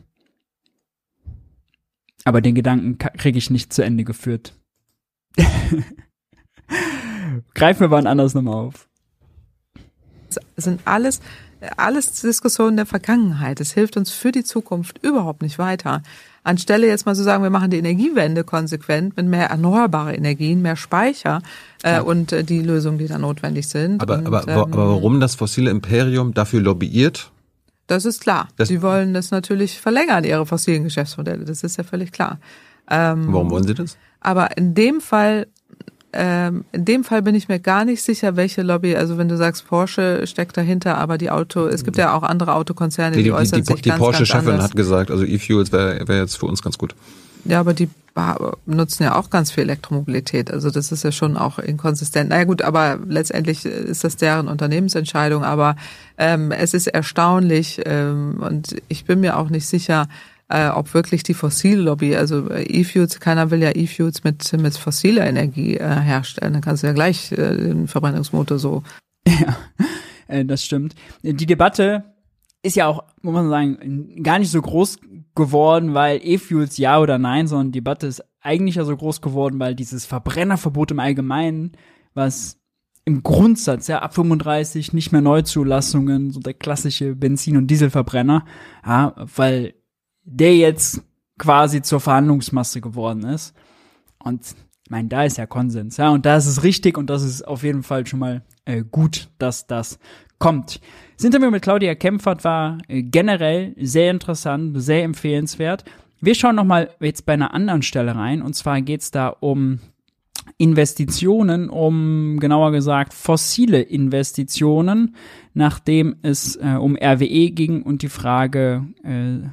Aber den Gedanken kriege ich nicht zu Ende geführt. greifen wir wann anders nochmal auf. Das sind alles, alles Diskussionen der Vergangenheit. Es hilft uns für die Zukunft überhaupt nicht weiter. Anstelle jetzt mal zu sagen, wir machen die Energiewende konsequent mit mehr erneuerbare Energien, mehr Speicher äh, und äh, die Lösungen, die da notwendig sind. Aber, und, aber, ähm, aber warum das fossile Imperium dafür lobbyiert? Das ist klar. Das- Sie wollen das natürlich verlängern, ihre fossilen Geschäftsmodelle. Das ist ja völlig klar. Ähm, Warum wollen sie das? Aber in dem Fall, ähm, in dem Fall bin ich mir gar nicht sicher, welche Lobby, also wenn du sagst, Porsche steckt dahinter, aber die Auto, es gibt ja auch andere Autokonzerne, die, Die, die, äußern die, sich die ganz, Porsche-Chefin hat gesagt, also E-Fuels wäre wär jetzt für uns ganz gut. Ja, aber die nutzen ja auch ganz viel Elektromobilität. Also das ist ja schon auch inkonsistent. Naja gut, aber letztendlich ist das deren Unternehmensentscheidung. Aber ähm, es ist erstaunlich ähm, und ich bin mir auch nicht sicher, äh, ob wirklich die Fossillobby, also äh, E-Fuels, keiner will ja E-Fuels mit, mit fossiler Energie äh, herstellen. Dann kannst du ja gleich äh, den Verbrennungsmotor so Äh, das stimmt. Die Debatte ist ja auch, muss man sagen, gar nicht so groß geworden, weil E-Fuels ja oder nein, sondern die Debatte ist eigentlich ja so groß geworden, weil dieses Verbrennerverbot im Allgemeinen, was im Grundsatz, ja, ab 35 nicht mehr Neuzulassungen, so der klassische Benzin- und Dieselverbrenner, ja, weil der jetzt quasi zur Verhandlungsmasse geworden ist. Und ich meine, da ist ja Konsens, ja, und da ist es richtig und das ist auf jeden Fall schon mal äh, gut, dass das kommt. Das Interview mit Claudia Kempfert war äh, generell sehr interessant, sehr empfehlenswert. Wir schauen noch mal jetzt bei einer anderen Stelle rein und zwar geht's da um Investitionen, um genauer gesagt fossile Investitionen, nachdem es äh, um RWE ging und die Frage, äh,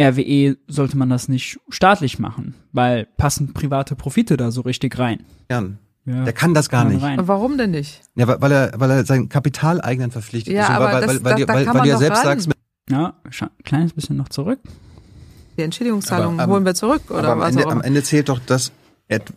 RWE sollte man das nicht staatlich machen, weil passen private Profite da so richtig rein. Jan, Ja, der kann das gar kann nicht. rein. Warum denn nicht? Ja, weil- weil er, weil er sein Kapitaleigenen verpflichtet Ja, ist. Und aber weil, das- weil, weil, da- dir- da weil, kann weil man du ja doch selbst ran. sagst, Ja, kleines bisschen noch zurück. Die Entschädigungszahlungen Aber, holen wir zurück oder aber am was Ende, auch am. Ende zählt doch, dass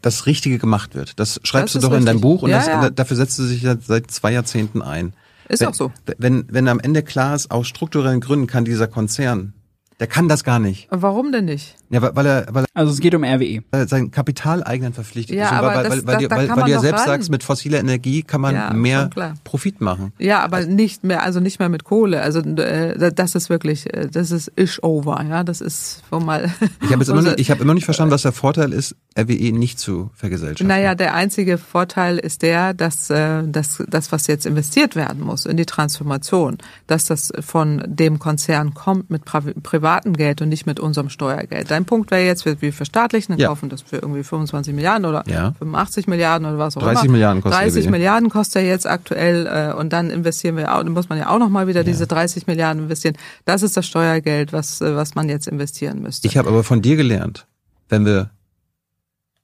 das Richtige gemacht wird. Das schreibst Das du doch in deinem richtig. Buch und Ja, das, ja. dafür setzt du sich ja seit zwei Jahrzehnten ein. Ist wenn, auch so. Wenn, wenn am Ende klar ist, aus strukturellen Gründen kann dieser Konzern, der kann das gar nicht. Warum denn nicht? Ja, weil, weil er, weil Also es geht um RWE. er sein Kapitaleigenen verpflichtet Ja, ist. Aber weil, weil, das- weil, weil, da- da weil, weil du ja selbst ran. sagst, mit fossiler Energie kann man Ja, mehr. Profit machen. Ja, aber nicht mehr, also nicht mehr mit Kohle. Also äh, das ist wirklich, äh, das ist ish over, ja. Das ist schon mal. Ich habe jetzt immer, ich habe immer nicht verstanden, was der Vorteil ist, RWE nicht zu vergesellschaften. Naja, der einzige Vorteil ist der, dass äh, dass das, was jetzt investiert werden muss in die Transformation, dass das von dem Konzern kommt mit pri privatem Geld und nicht mit unserem Steuergeld. Dein Punkt wäre jetzt, wir, wir verstaatlichen, dann Ja. kaufen das für irgendwie 25 Milliarden oder Ja. 85 Milliarden oder was auch 30 immer. Milliarden kostet 30 RWE. Milliarden kostet er jetzt aktuell äh, und dann investieren wir auch, dann muss man ja auch noch mal wieder diese 30 Milliarden investieren. Das ist das Steuergeld, was äh, was man jetzt investieren müsste. Ich habe aber von dir gelernt, wenn wir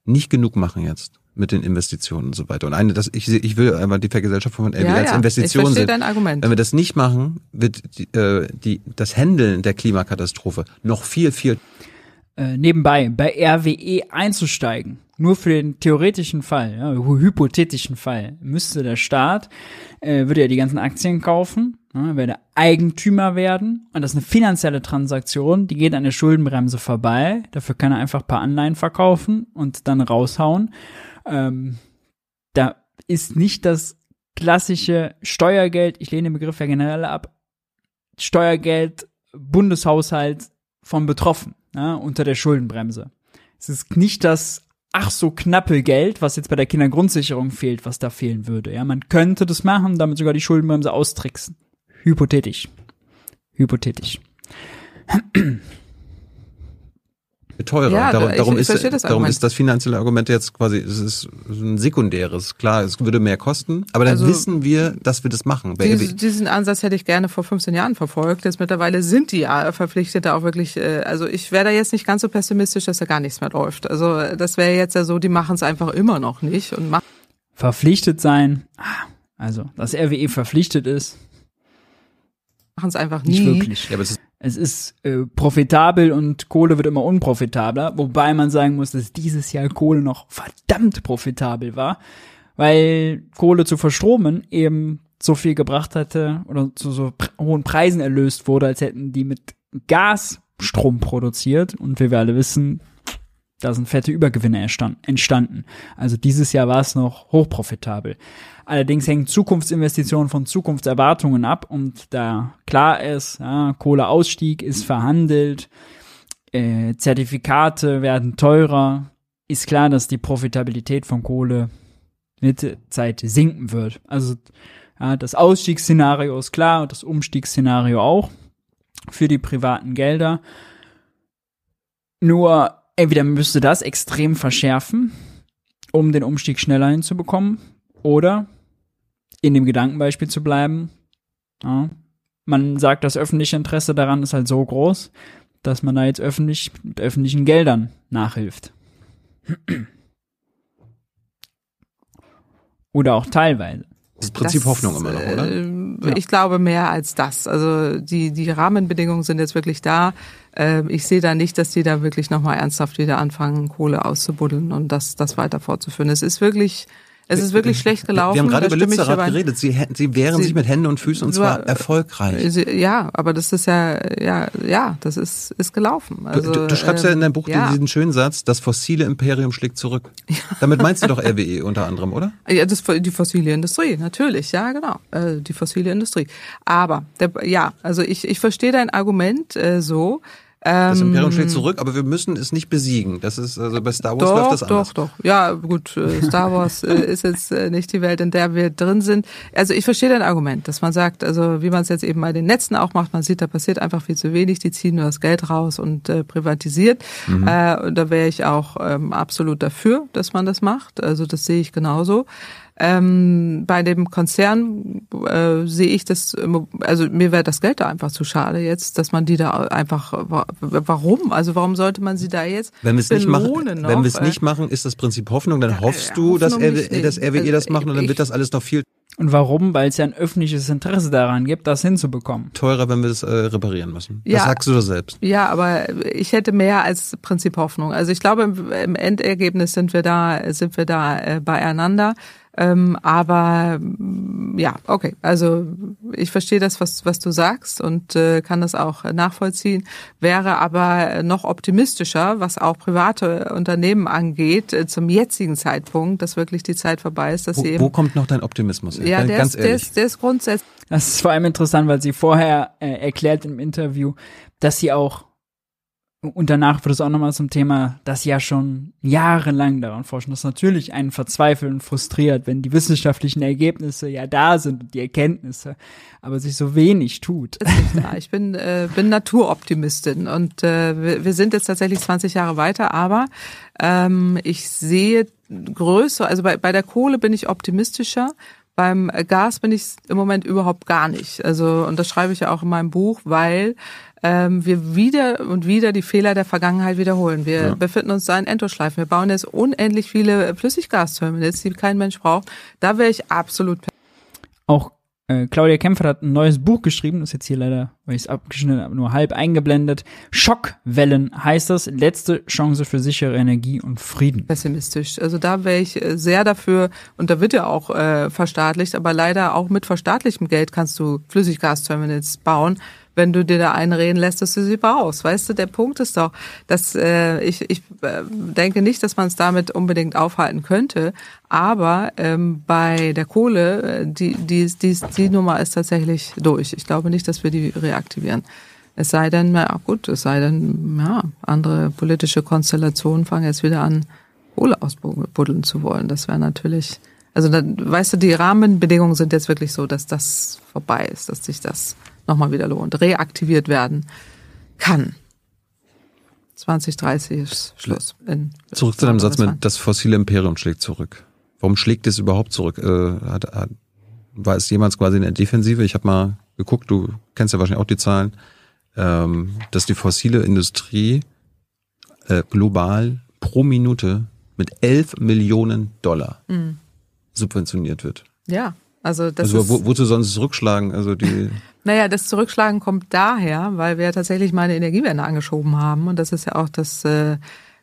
nicht genug machen jetzt mit den Investitionen und so weiter. Und eine, das, ich, ich will einfach die Vergesellschaftung von RWE ja, als ja, Investition sehen. dein Argument. Wenn wir das nicht machen, wird die, äh, die, das Handeln der Klimakatastrophe noch viel, viel Äh, nebenbei bei RWE einzusteigen, nur für den theoretischen Fall, ja, hy- hypothetischen Fall, müsste der Staat, äh, würde ja die ganzen Aktien kaufen, ja, würde Eigentümer werden. Und das ist eine finanzielle Transaktion, die geht an der Schuldenbremse vorbei, dafür kann er einfach ein paar Anleihen verkaufen und dann raushauen. Ähm, da ist nicht das klassische Steuergeld, ich lehne den Begriff ja generell ab, Steuergeld, Bundeshaushalt von betroffen, ja, unter der Schuldenbremse. Es ist nicht das ach so knappe Geld, was jetzt bei der Kindergrundsicherung fehlt, was da fehlen würde. Ja, man könnte das machen, damit sogar die Schuldenbremse austricksen. Hypothetisch. Hypothetisch. Teurer. Ja, darum, ich- darum, ich ist, das darum ist das finanzielle Argument jetzt quasi, es ist ein sekundäres. Klar, es würde mehr kosten, aber dann Also- wissen wir, dass wir das machen. Bei Dies, diesen Ansatz hätte ich gerne vor 15 Jahren verfolgt. Jetzt mittlerweile sind die ja verpflichtet, da auch wirklich, äh, also ich wäre da jetzt nicht ganz so pessimistisch, dass da gar nichts mehr läuft. Also das wäre jetzt ja so, die machen es einfach immer noch nicht und machen Verpflichtet sein. Ah, Also, dass RWE verpflichtet ist, es einfach nicht nie. wirklich. Ja, aber es ist, Es ist äh, profitabel und Kohle wird immer unprofitabler, wobei man sagen muss, dass dieses Jahr Kohle noch verdammt profitabel war, weil Kohle zu verstromen eben so viel gebracht hatte oder zu so hohen Preisen erlöst wurde, als hätten die mit Gas Strom produziert. Und wie wir alle wissen, Da sind fette Übergewinne entstanden. Also dieses Jahr war es noch hochprofitabel. Allerdings hängen Zukunftsinvestitionen von Zukunftserwartungen ab und da klar ist, ja, Kohleausstieg ist verhandelt, äh, Zertifikate werden teurer, ist klar, dass die Profitabilität von Kohle mit Zeit sinken wird. Also ja, das Ausstiegsszenario ist klar und das Umstiegsszenario auch für die privaten Gelder. Nur entweder müsste das extrem verschärfen, um den Umstieg schneller hinzubekommen, oder in dem Gedankenbeispiel zu bleiben, ja, man sagt, das öffentliche Interesse daran ist halt so groß, dass man da jetzt öffentlich mit öffentlichen Geldern nachhilft. Oder auch teilweise. Das Prinzip das, Hoffnung immer noch, oder? Äh, ich glaube mehr als das. Also die, die Rahmenbedingungen sind jetzt wirklich da. Äh, ich sehe da nicht, dass die da wirklich nochmal ernsthaft wieder anfangen, Kohle auszubuddeln und das, das weiter fortzuführen. Es ist wirklich es ist wirklich schlecht gelaufen. Wir haben gerade über Lützerath geredet. Sie, sie wehren sie, sich mit Händen und Füßen und zwar erfolgreich. Sie, ja, aber das ist ja, ja, ja, das ist, ist gelaufen. Also, du, du schreibst ähm, ja in deinem Buch ja. diesen schönen Satz, das fossile Imperium schlägt zurück. Ja. Damit meinst du doch RWE unter anderem, oder? Ja, das, die fossile Industrie, natürlich, ja, genau. Äh, die fossile Industrie. Aber, der, ja, also ich, ich verstehe dein Argument äh, so, das Imperium schlägt ähm, zurück, aber wir müssen es nicht besiegen. Das ist also bei Star Wars doch, läuft das anders. Doch, doch, Ja, gut, äh, Star Wars äh, ist jetzt äh, nicht die Welt, in der wir drin sind. Also ich verstehe dein Argument, dass man sagt, also wie man es jetzt eben bei den Netzen auch macht, man sieht, da passiert einfach viel zu wenig, die ziehen nur das Geld raus und äh, privatisiert. Mhm. Äh, und da wäre ich auch ähm, absolut dafür, dass man das macht. Also das sehe ich genauso. Ähm, bei dem Konzern äh, sehe ich das, also mir wäre das Geld da einfach zu schade jetzt, dass man die da einfach, warum? Also warum sollte man sie da jetzt wenn wir nicht machen, noch? Wenn wir es nicht machen, ist das Prinzip Hoffnung, dann hoffst ja, du, dass, RWE, dass RWE das macht und dann wird das alles noch viel und warum? Weil es ja ein öffentliches Interesse daran gibt, das hinzubekommen. Teurer, wenn wir es äh, reparieren müssen. Ja, das sagst du doch selbst. Ja, aber ich hätte mehr als Prinzip Hoffnung. Also ich glaube, im, im Endergebnis sind wir da, sind wir da äh, beieinander. Ähm, aber mm, ja, okay. Also ich verstehe das, was, was du sagst und äh, kann das auch nachvollziehen. Wäre aber noch optimistischer, was auch private Unternehmen angeht, äh, zum jetzigen Zeitpunkt, dass wirklich die Zeit vorbei ist, dass wo, sie eben. Wo kommt noch dein Optimismus her? Ja, der, Ganz ist, der, ist, der ist grundsätzlich. Das ist vor allem interessant, weil sie vorher äh, erklärt im Interview, dass sie auch und danach wird es auch nochmal zum Thema, dass ja schon jahrelang daran forschen, das natürlich einen verzweifelt und frustriert, wenn die wissenschaftlichen Ergebnisse ja da sind und die Erkenntnisse, aber sich so wenig tut. Ich bin, äh, bin Naturoptimistin und äh, wir, wir sind jetzt tatsächlich 20 Jahre weiter, aber ähm, ich sehe größer, also bei, bei der Kohle bin ich optimistischer, beim Gas bin ich im Moment überhaupt gar nicht. Also, und das schreibe ich ja auch in meinem Buch, weil ähm, wir wieder und wieder die Fehler der Vergangenheit wiederholen. Wir ja. befinden uns da in Endlosschleifen. Wir bauen jetzt unendlich viele Flüssiggasterminals, die kein Mensch braucht. Da wäre ich absolut. Auch äh, Claudia Kämpfer hat ein neues Buch geschrieben, das ist jetzt hier leider, weil ich es abgeschnitten habe, nur halb eingeblendet. Schockwellen heißt das, letzte Chance für sichere Energie und Frieden. Pessimistisch. Also da wäre ich äh, sehr dafür, und da wird ja auch äh, verstaatlicht, aber leider auch mit verstaatlichem Geld kannst du Flüssiggasterminals bauen wenn du dir da einreden lässt, dass du sie brauchst. Weißt du, der Punkt ist doch, dass äh, ich, ich äh, denke nicht, dass man es damit unbedingt aufhalten könnte, aber ähm, bei der Kohle, äh, die, die, die, die Nummer ist tatsächlich durch. Ich glaube nicht, dass wir die reaktivieren. Es sei denn, ja gut, es sei denn, ja, andere politische Konstellationen fangen jetzt wieder an, Kohle ausbuddeln zu wollen. Das wäre natürlich, also dann, weißt du, die Rahmenbedingungen sind jetzt wirklich so, dass das vorbei ist, dass sich das nochmal wieder lohnt, reaktiviert werden kann. 2030 ist Schluss. In zurück zu deinem Satz mit, das fossile Imperium schlägt zurück. Warum schlägt es überhaupt zurück? Äh, hat, hat, war es jemals quasi in der Defensive? Ich habe mal geguckt, du kennst ja wahrscheinlich auch die Zahlen, ähm, dass die fossile Industrie äh, global pro Minute mit 11 Millionen Dollar mhm. subventioniert wird. Ja, also das also wo, wozu sonst zurückschlagen? Also die naja, das Zurückschlagen kommt daher, weil wir tatsächlich mal eine Energiewende angeschoben haben. Und das ist ja auch das, äh,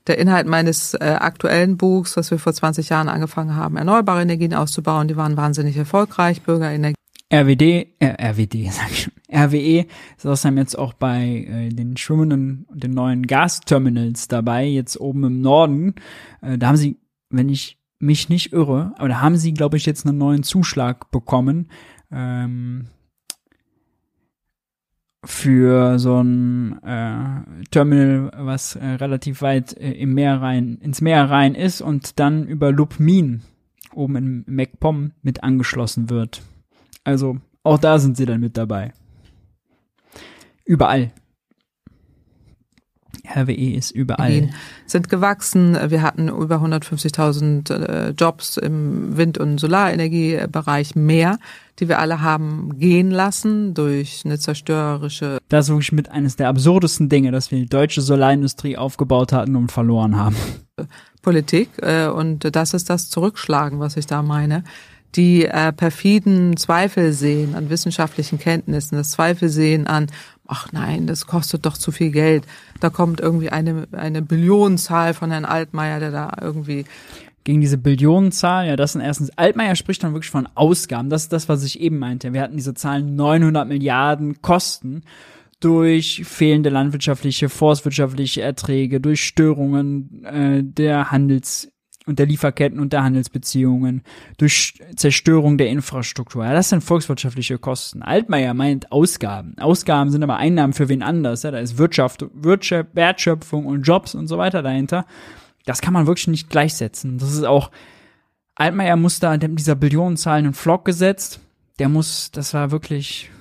der Inhalt meines äh, aktuellen Buchs, was wir vor 20 Jahren angefangen haben, erneuerbare Energien auszubauen. Die waren wahnsinnig erfolgreich, Bürgerenergie. RWD, äh, RWD, sag ich schon, RWE ist außerdem jetzt auch bei äh, den schwimmenden und den neuen Gasterminals dabei, jetzt oben im Norden. Äh, da haben sie, wenn ich mich nicht irre, aber da haben sie, glaube ich, jetzt einen neuen Zuschlag bekommen. Ähm, für so ein äh, Terminal, was äh, relativ weit äh, im Meer rein, ins Meer rein ist und dann über Lubmin oben in MacPom mit angeschlossen wird. Also auch da sind sie dann mit dabei. Überall. RWE ist überall. Sind gewachsen. Wir hatten über 150.000 äh, Jobs im Wind- und Solarenergiebereich mehr, die wir alle haben gehen lassen durch eine zerstörerische. Das ist wirklich mit eines der absurdesten Dinge, dass wir die deutsche Solarindustrie aufgebaut hatten und verloren haben. Politik äh, und das ist das Zurückschlagen, was ich da meine. Die äh, perfiden Zweifel sehen an wissenschaftlichen Kenntnissen, das Zweifel sehen an, ach nein, das kostet doch zu viel Geld. Da kommt irgendwie eine, eine Billionenzahl von Herrn Altmaier, der da irgendwie gegen diese Billionenzahl, ja, das sind erstens, Altmaier spricht dann wirklich von Ausgaben, das ist das, was ich eben meinte. Wir hatten diese Zahlen 900 Milliarden Kosten durch fehlende landwirtschaftliche, forstwirtschaftliche Erträge, durch Störungen äh, der Handels- und der Lieferketten und der Handelsbeziehungen, durch Zerstörung der Infrastruktur. Ja, das sind volkswirtschaftliche Kosten. Altmaier meint Ausgaben. Ausgaben sind aber Einnahmen für wen anders. Ja, da ist Wirtschaft, Wirtschaft, Wertschöpfung und Jobs und so weiter dahinter. Das kann man wirklich nicht gleichsetzen. Das ist auch, Altmaier muss da dieser Billionenzahlen einen Flock gesetzt. Der muss, das war wirklich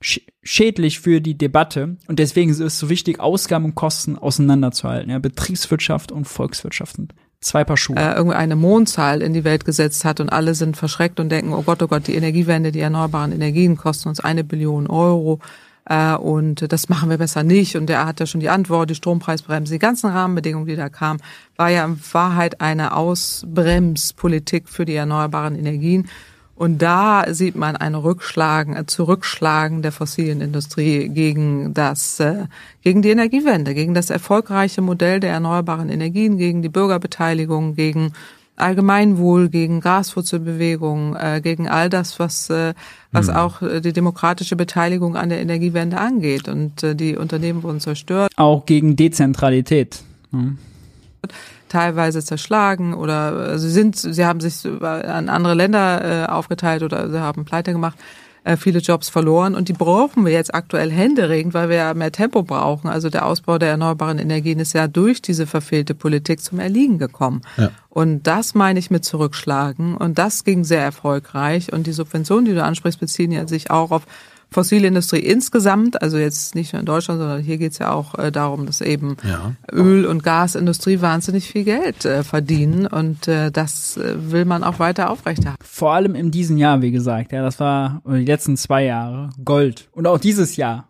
schädlich für die Debatte. Und deswegen ist es so wichtig, Ausgaben und Kosten auseinanderzuhalten. Ja, Betriebswirtschaft und Volkswirtschaft sind zwei Paar Schuhe. Äh, irgendwie eine Mondzahl in die Welt gesetzt hat und alle sind verschreckt und denken, oh Gott, oh Gott, die Energiewende, die erneuerbaren Energien kosten uns eine Billion Euro. Äh, und das machen wir besser nicht. Und er hat ja schon die Antwort, die Strompreisbremse, die ganzen Rahmenbedingungen, die da kamen, war ja in Wahrheit eine Ausbremspolitik für die erneuerbaren Energien. Und da sieht man ein Rückschlagen, ein Zurückschlagen der fossilen Industrie gegen das, äh, gegen die Energiewende, gegen das erfolgreiche Modell der erneuerbaren Energien, gegen die Bürgerbeteiligung, gegen Allgemeinwohl, gegen Graswurzelbewegung, äh, gegen all das, was, äh, was mhm. auch die demokratische Beteiligung an der Energiewende angeht. Und äh, die Unternehmen wurden zerstört. Auch gegen Dezentralität. Mhm teilweise zerschlagen oder äh, sie sind, sie haben sich an andere Länder äh, aufgeteilt oder sie haben pleite gemacht, äh, viele Jobs verloren und die brauchen wir jetzt aktuell händeringend, weil wir ja mehr Tempo brauchen. Also der Ausbau der erneuerbaren Energien ist ja durch diese verfehlte Politik zum Erliegen gekommen. Ja. Und das meine ich mit zurückschlagen und das ging sehr erfolgreich und die Subventionen, die du ansprichst, beziehen ja sich auch auf fossile Industrie insgesamt, also jetzt nicht nur in Deutschland, sondern hier geht es ja auch äh, darum, dass eben ja. Öl- und Gasindustrie wahnsinnig viel Geld äh, verdienen und äh, das äh, will man auch weiter aufrechterhalten. Vor allem in diesem Jahr, wie gesagt, ja, das war die letzten zwei Jahre Gold. Und auch dieses Jahr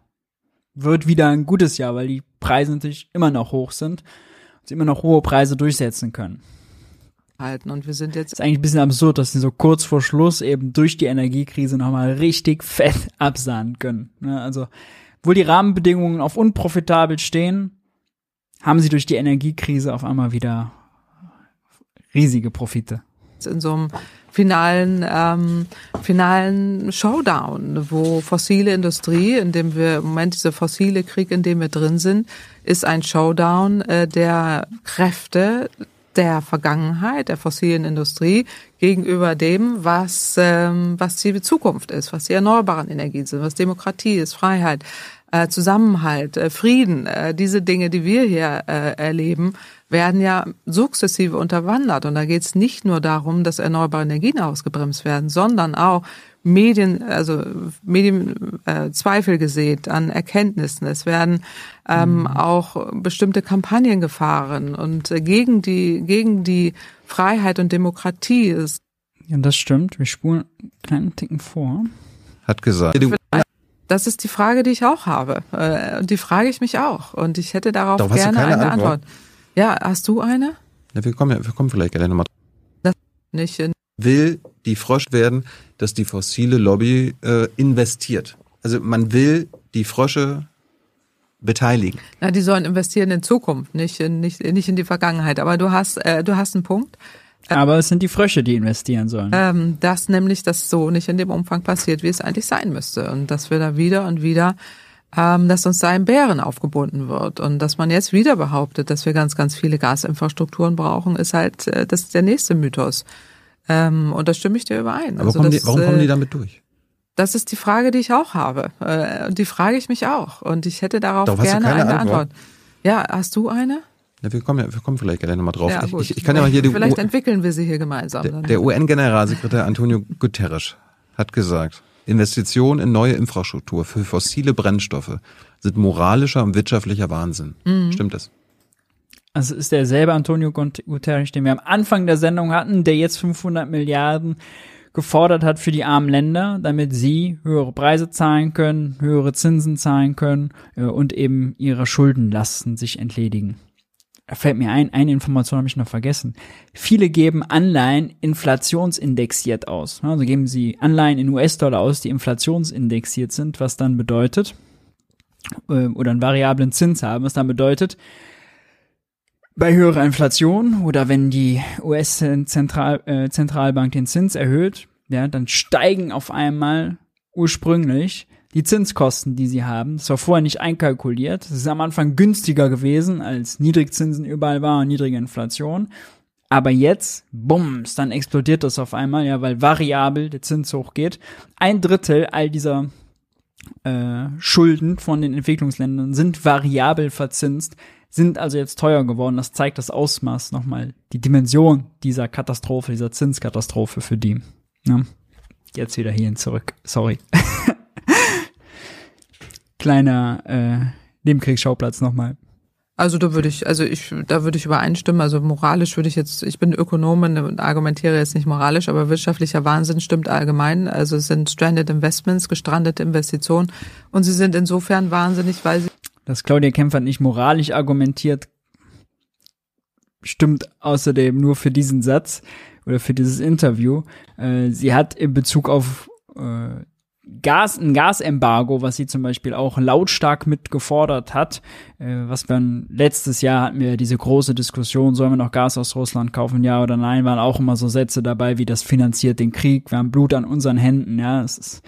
wird wieder ein gutes Jahr, weil die Preise natürlich immer noch hoch sind und sie immer noch hohe Preise durchsetzen können halten. Und wir sind jetzt. ist eigentlich ein bisschen absurd, dass sie so kurz vor Schluss eben durch die Energiekrise nochmal richtig fett absahnen können. Ne? Also, wo die Rahmenbedingungen auf unprofitabel stehen, haben sie durch die Energiekrise auf einmal wieder riesige Profite. In so einem finalen, ähm, finalen Showdown, wo fossile Industrie, in dem wir im Moment dieser fossile Krieg, in dem wir drin sind, ist ein Showdown äh, der Kräfte, der Vergangenheit, der fossilen Industrie gegenüber dem, was, ähm, was die Zukunft ist, was die erneuerbaren Energien sind, was Demokratie ist, Freiheit, äh, Zusammenhalt, äh, Frieden, äh, diese Dinge, die wir hier äh, erleben, werden ja sukzessive unterwandert. Und da geht es nicht nur darum, dass erneuerbare Energien ausgebremst werden, sondern auch Medien, also Medien äh, gesät an Erkenntnissen. Es werden ähm, mhm. auch bestimmte Kampagnen gefahren und äh, gegen die gegen die Freiheit und Demokratie ist. Ja, das stimmt. Wir spulen einen kleinen Ticken vor. Hat gesagt. Das ist die Frage, die ich auch habe. Äh, und die frage ich mich auch. Und ich hätte darauf Doch, gerne eine Antwort. Antwort. Ja, hast du eine? Ja, wir kommen, wir kommen vielleicht gerne nochmal. Das nicht in will die Frosch werden, dass die fossile Lobby äh, investiert. Also man will die Frösche beteiligen. Na, die sollen investieren in Zukunft, nicht in, nicht, nicht in die Vergangenheit. Aber du hast, äh, du hast einen Punkt. Aber es sind die Frösche, die investieren sollen. ähm, dass nämlich das so nicht in dem Umfang passiert, wie es eigentlich sein müsste. Und dass wir da wieder und wieder, ähm, dass uns da ein Bären aufgebunden wird. Und dass man jetzt wieder behauptet, dass wir ganz, ganz viele Gasinfrastrukturen brauchen, ist halt äh, das ist der nächste Mythos. Ähm, und da stimme ich dir überein. Aber Also kommen die, das, warum kommen die äh, damit durch? Das ist die Frage, die ich auch habe. Äh, Und die frage ich mich auch. Und ich hätte darauf Darauf gerne eine Antwort? Antwort. Ja, hast du eine? Ja, wir kommen ja, wir kommen vielleicht gleich nochmal drauf. Ja, ich, ich, ich kann ja mal hier die Vielleicht U- entwickeln wir sie hier gemeinsam. Der, der UN-Generalsekretär Antonio Guterres hat gesagt, Investitionen in neue Infrastruktur für fossile Brennstoffe sind moralischer und wirtschaftlicher Wahnsinn. Mhm. Stimmt das? Also ist derselbe Antonio Guterres, den wir am Anfang der Sendung hatten, der jetzt 500 Milliarden gefordert hat für die armen Länder, damit sie höhere Preise zahlen können, höhere Zinsen zahlen können äh, und eben ihre Schuldenlasten sich entledigen. Da fällt mir ein, eine Information habe ich noch vergessen. Viele geben Anleihen inflationsindexiert aus. Also geben sie Anleihen in US-Dollar aus, die inflationsindexiert sind, was dann bedeutet, äh, oder einen variablen Zins haben, was dann bedeutet, bei höherer Inflation oder wenn die US-Zentralbank den Zins erhöht, ja, dann steigen auf einmal ursprünglich die Zinskosten, die sie haben. Das war vorher nicht einkalkuliert. Es ist am Anfang günstiger gewesen, als Niedrigzinsen überall war und niedrige Inflation. Aber jetzt, bums, dann explodiert das auf einmal, ja, weil variabel der Zins hochgeht. Ein Drittel all dieser äh, Schulden von den Entwicklungsländern sind variabel verzinst, sind also jetzt teuer geworden. Das zeigt das Ausmaß nochmal, die Dimension dieser Katastrophe, dieser Zinskatastrophe für die. Ja. Jetzt wieder hierhin zurück. Sorry. Kleiner äh, Nebenkriegsschauplatz nochmal. Also da würde ich, also ich, da würde ich übereinstimmen. Also moralisch würde ich jetzt, ich bin Ökonomin und argumentiere jetzt nicht moralisch, aber wirtschaftlicher Wahnsinn stimmt allgemein. Also es sind stranded investments, gestrandete Investitionen und sie sind insofern wahnsinnig, weil sie Dass Claudia Kempfert nicht moralisch argumentiert, stimmt außerdem nur für diesen Satz oder für dieses Interview. Äh, sie hat in Bezug auf äh, Gas, ein Gasembargo, was sie zum Beispiel auch lautstark mit gefordert hat, äh, was wir letztes Jahr hatten wir diese große Diskussion, sollen wir noch Gas aus Russland kaufen, ja oder nein, waren auch immer so Sätze dabei, wie das finanziert den Krieg, wir haben Blut an unseren Händen, ja, es ist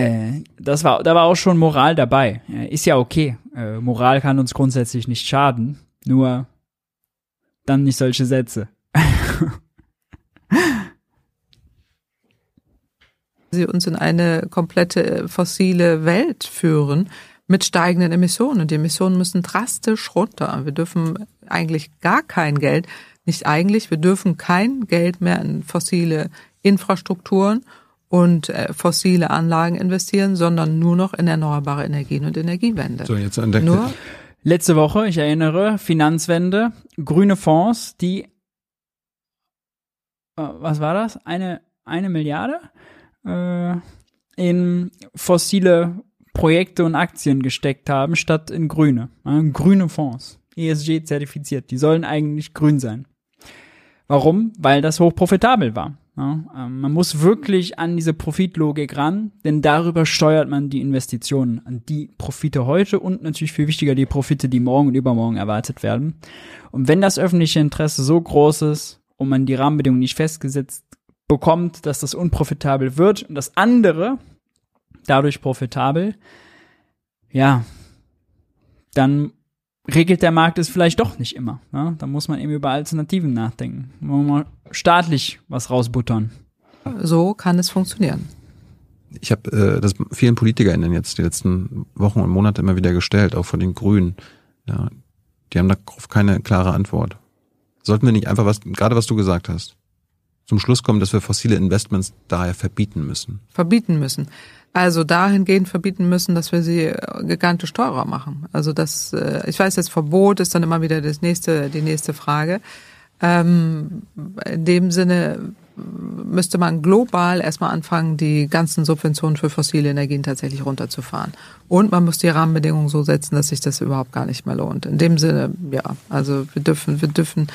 äh, das war, da war auch schon Moral dabei. Äh, ist ja okay. Äh, Moral kann uns grundsätzlich nicht schaden. Nur dann nicht solche Sätze. sie uns in eine komplette fossile Welt führen mit steigenden Emissionen. Und die Emissionen müssen drastisch runter. Wir dürfen eigentlich gar kein Geld, nicht eigentlich, wir dürfen kein Geld mehr in fossile Infrastrukturen und äh, fossile Anlagen investieren, sondern nur noch in erneuerbare Energien und Energiewende. So, jetzt an der, Nur Letzte Woche, ich erinnere, Finanzwende, grüne Fonds, die, äh, was war das? Eine, eine Milliarde äh, in fossile Projekte und Aktien gesteckt haben, statt in grüne. Ja, grüne Fonds, ESG zertifiziert, die sollen eigentlich grün sein. Warum? Weil das hochprofitabel war. Ja, ähm, man muss wirklich an diese Profitlogik ran, denn darüber steuert man die Investitionen an die Profite heute und natürlich viel wichtiger die Profite, die morgen und übermorgen erwartet werden. Und wenn das öffentliche Interesse so groß ist und man die Rahmenbedingungen nicht festgesetzt bekommt, dass das unprofitabel wird und das andere dadurch profitabel, ja, dann regelt der Markt es vielleicht doch nicht immer. Ne? Da muss man eben über Alternativen nachdenken. Wollen wir mal staatlich was rausbuttern. so kann es funktionieren. ich habe äh, das vielen PolitikerInnen jetzt die letzten Wochen und Monate immer wieder gestellt, auch von den Grünen. Ja, die haben darauf keine klare Antwort. Sollten wir nicht einfach was, gerade was du gesagt hast, zum Schluss kommen, dass wir fossile Investments daher verbieten müssen? verbieten müssen. Also dahingehend verbieten müssen, dass wir sie äh, gigantisch teurer machen. Also das, äh, ich weiß jetzt, Verbot ist dann immer wieder das nächste, die nächste Frage. Ähm, in dem Sinne müsste man global erstmal anfangen, die ganzen Subventionen für fossile Energien tatsächlich runterzufahren. Und man muss die Rahmenbedingungen so setzen, dass sich das überhaupt gar nicht mehr lohnt. In dem Sinne, ja, also wir dürfen, wir dürfen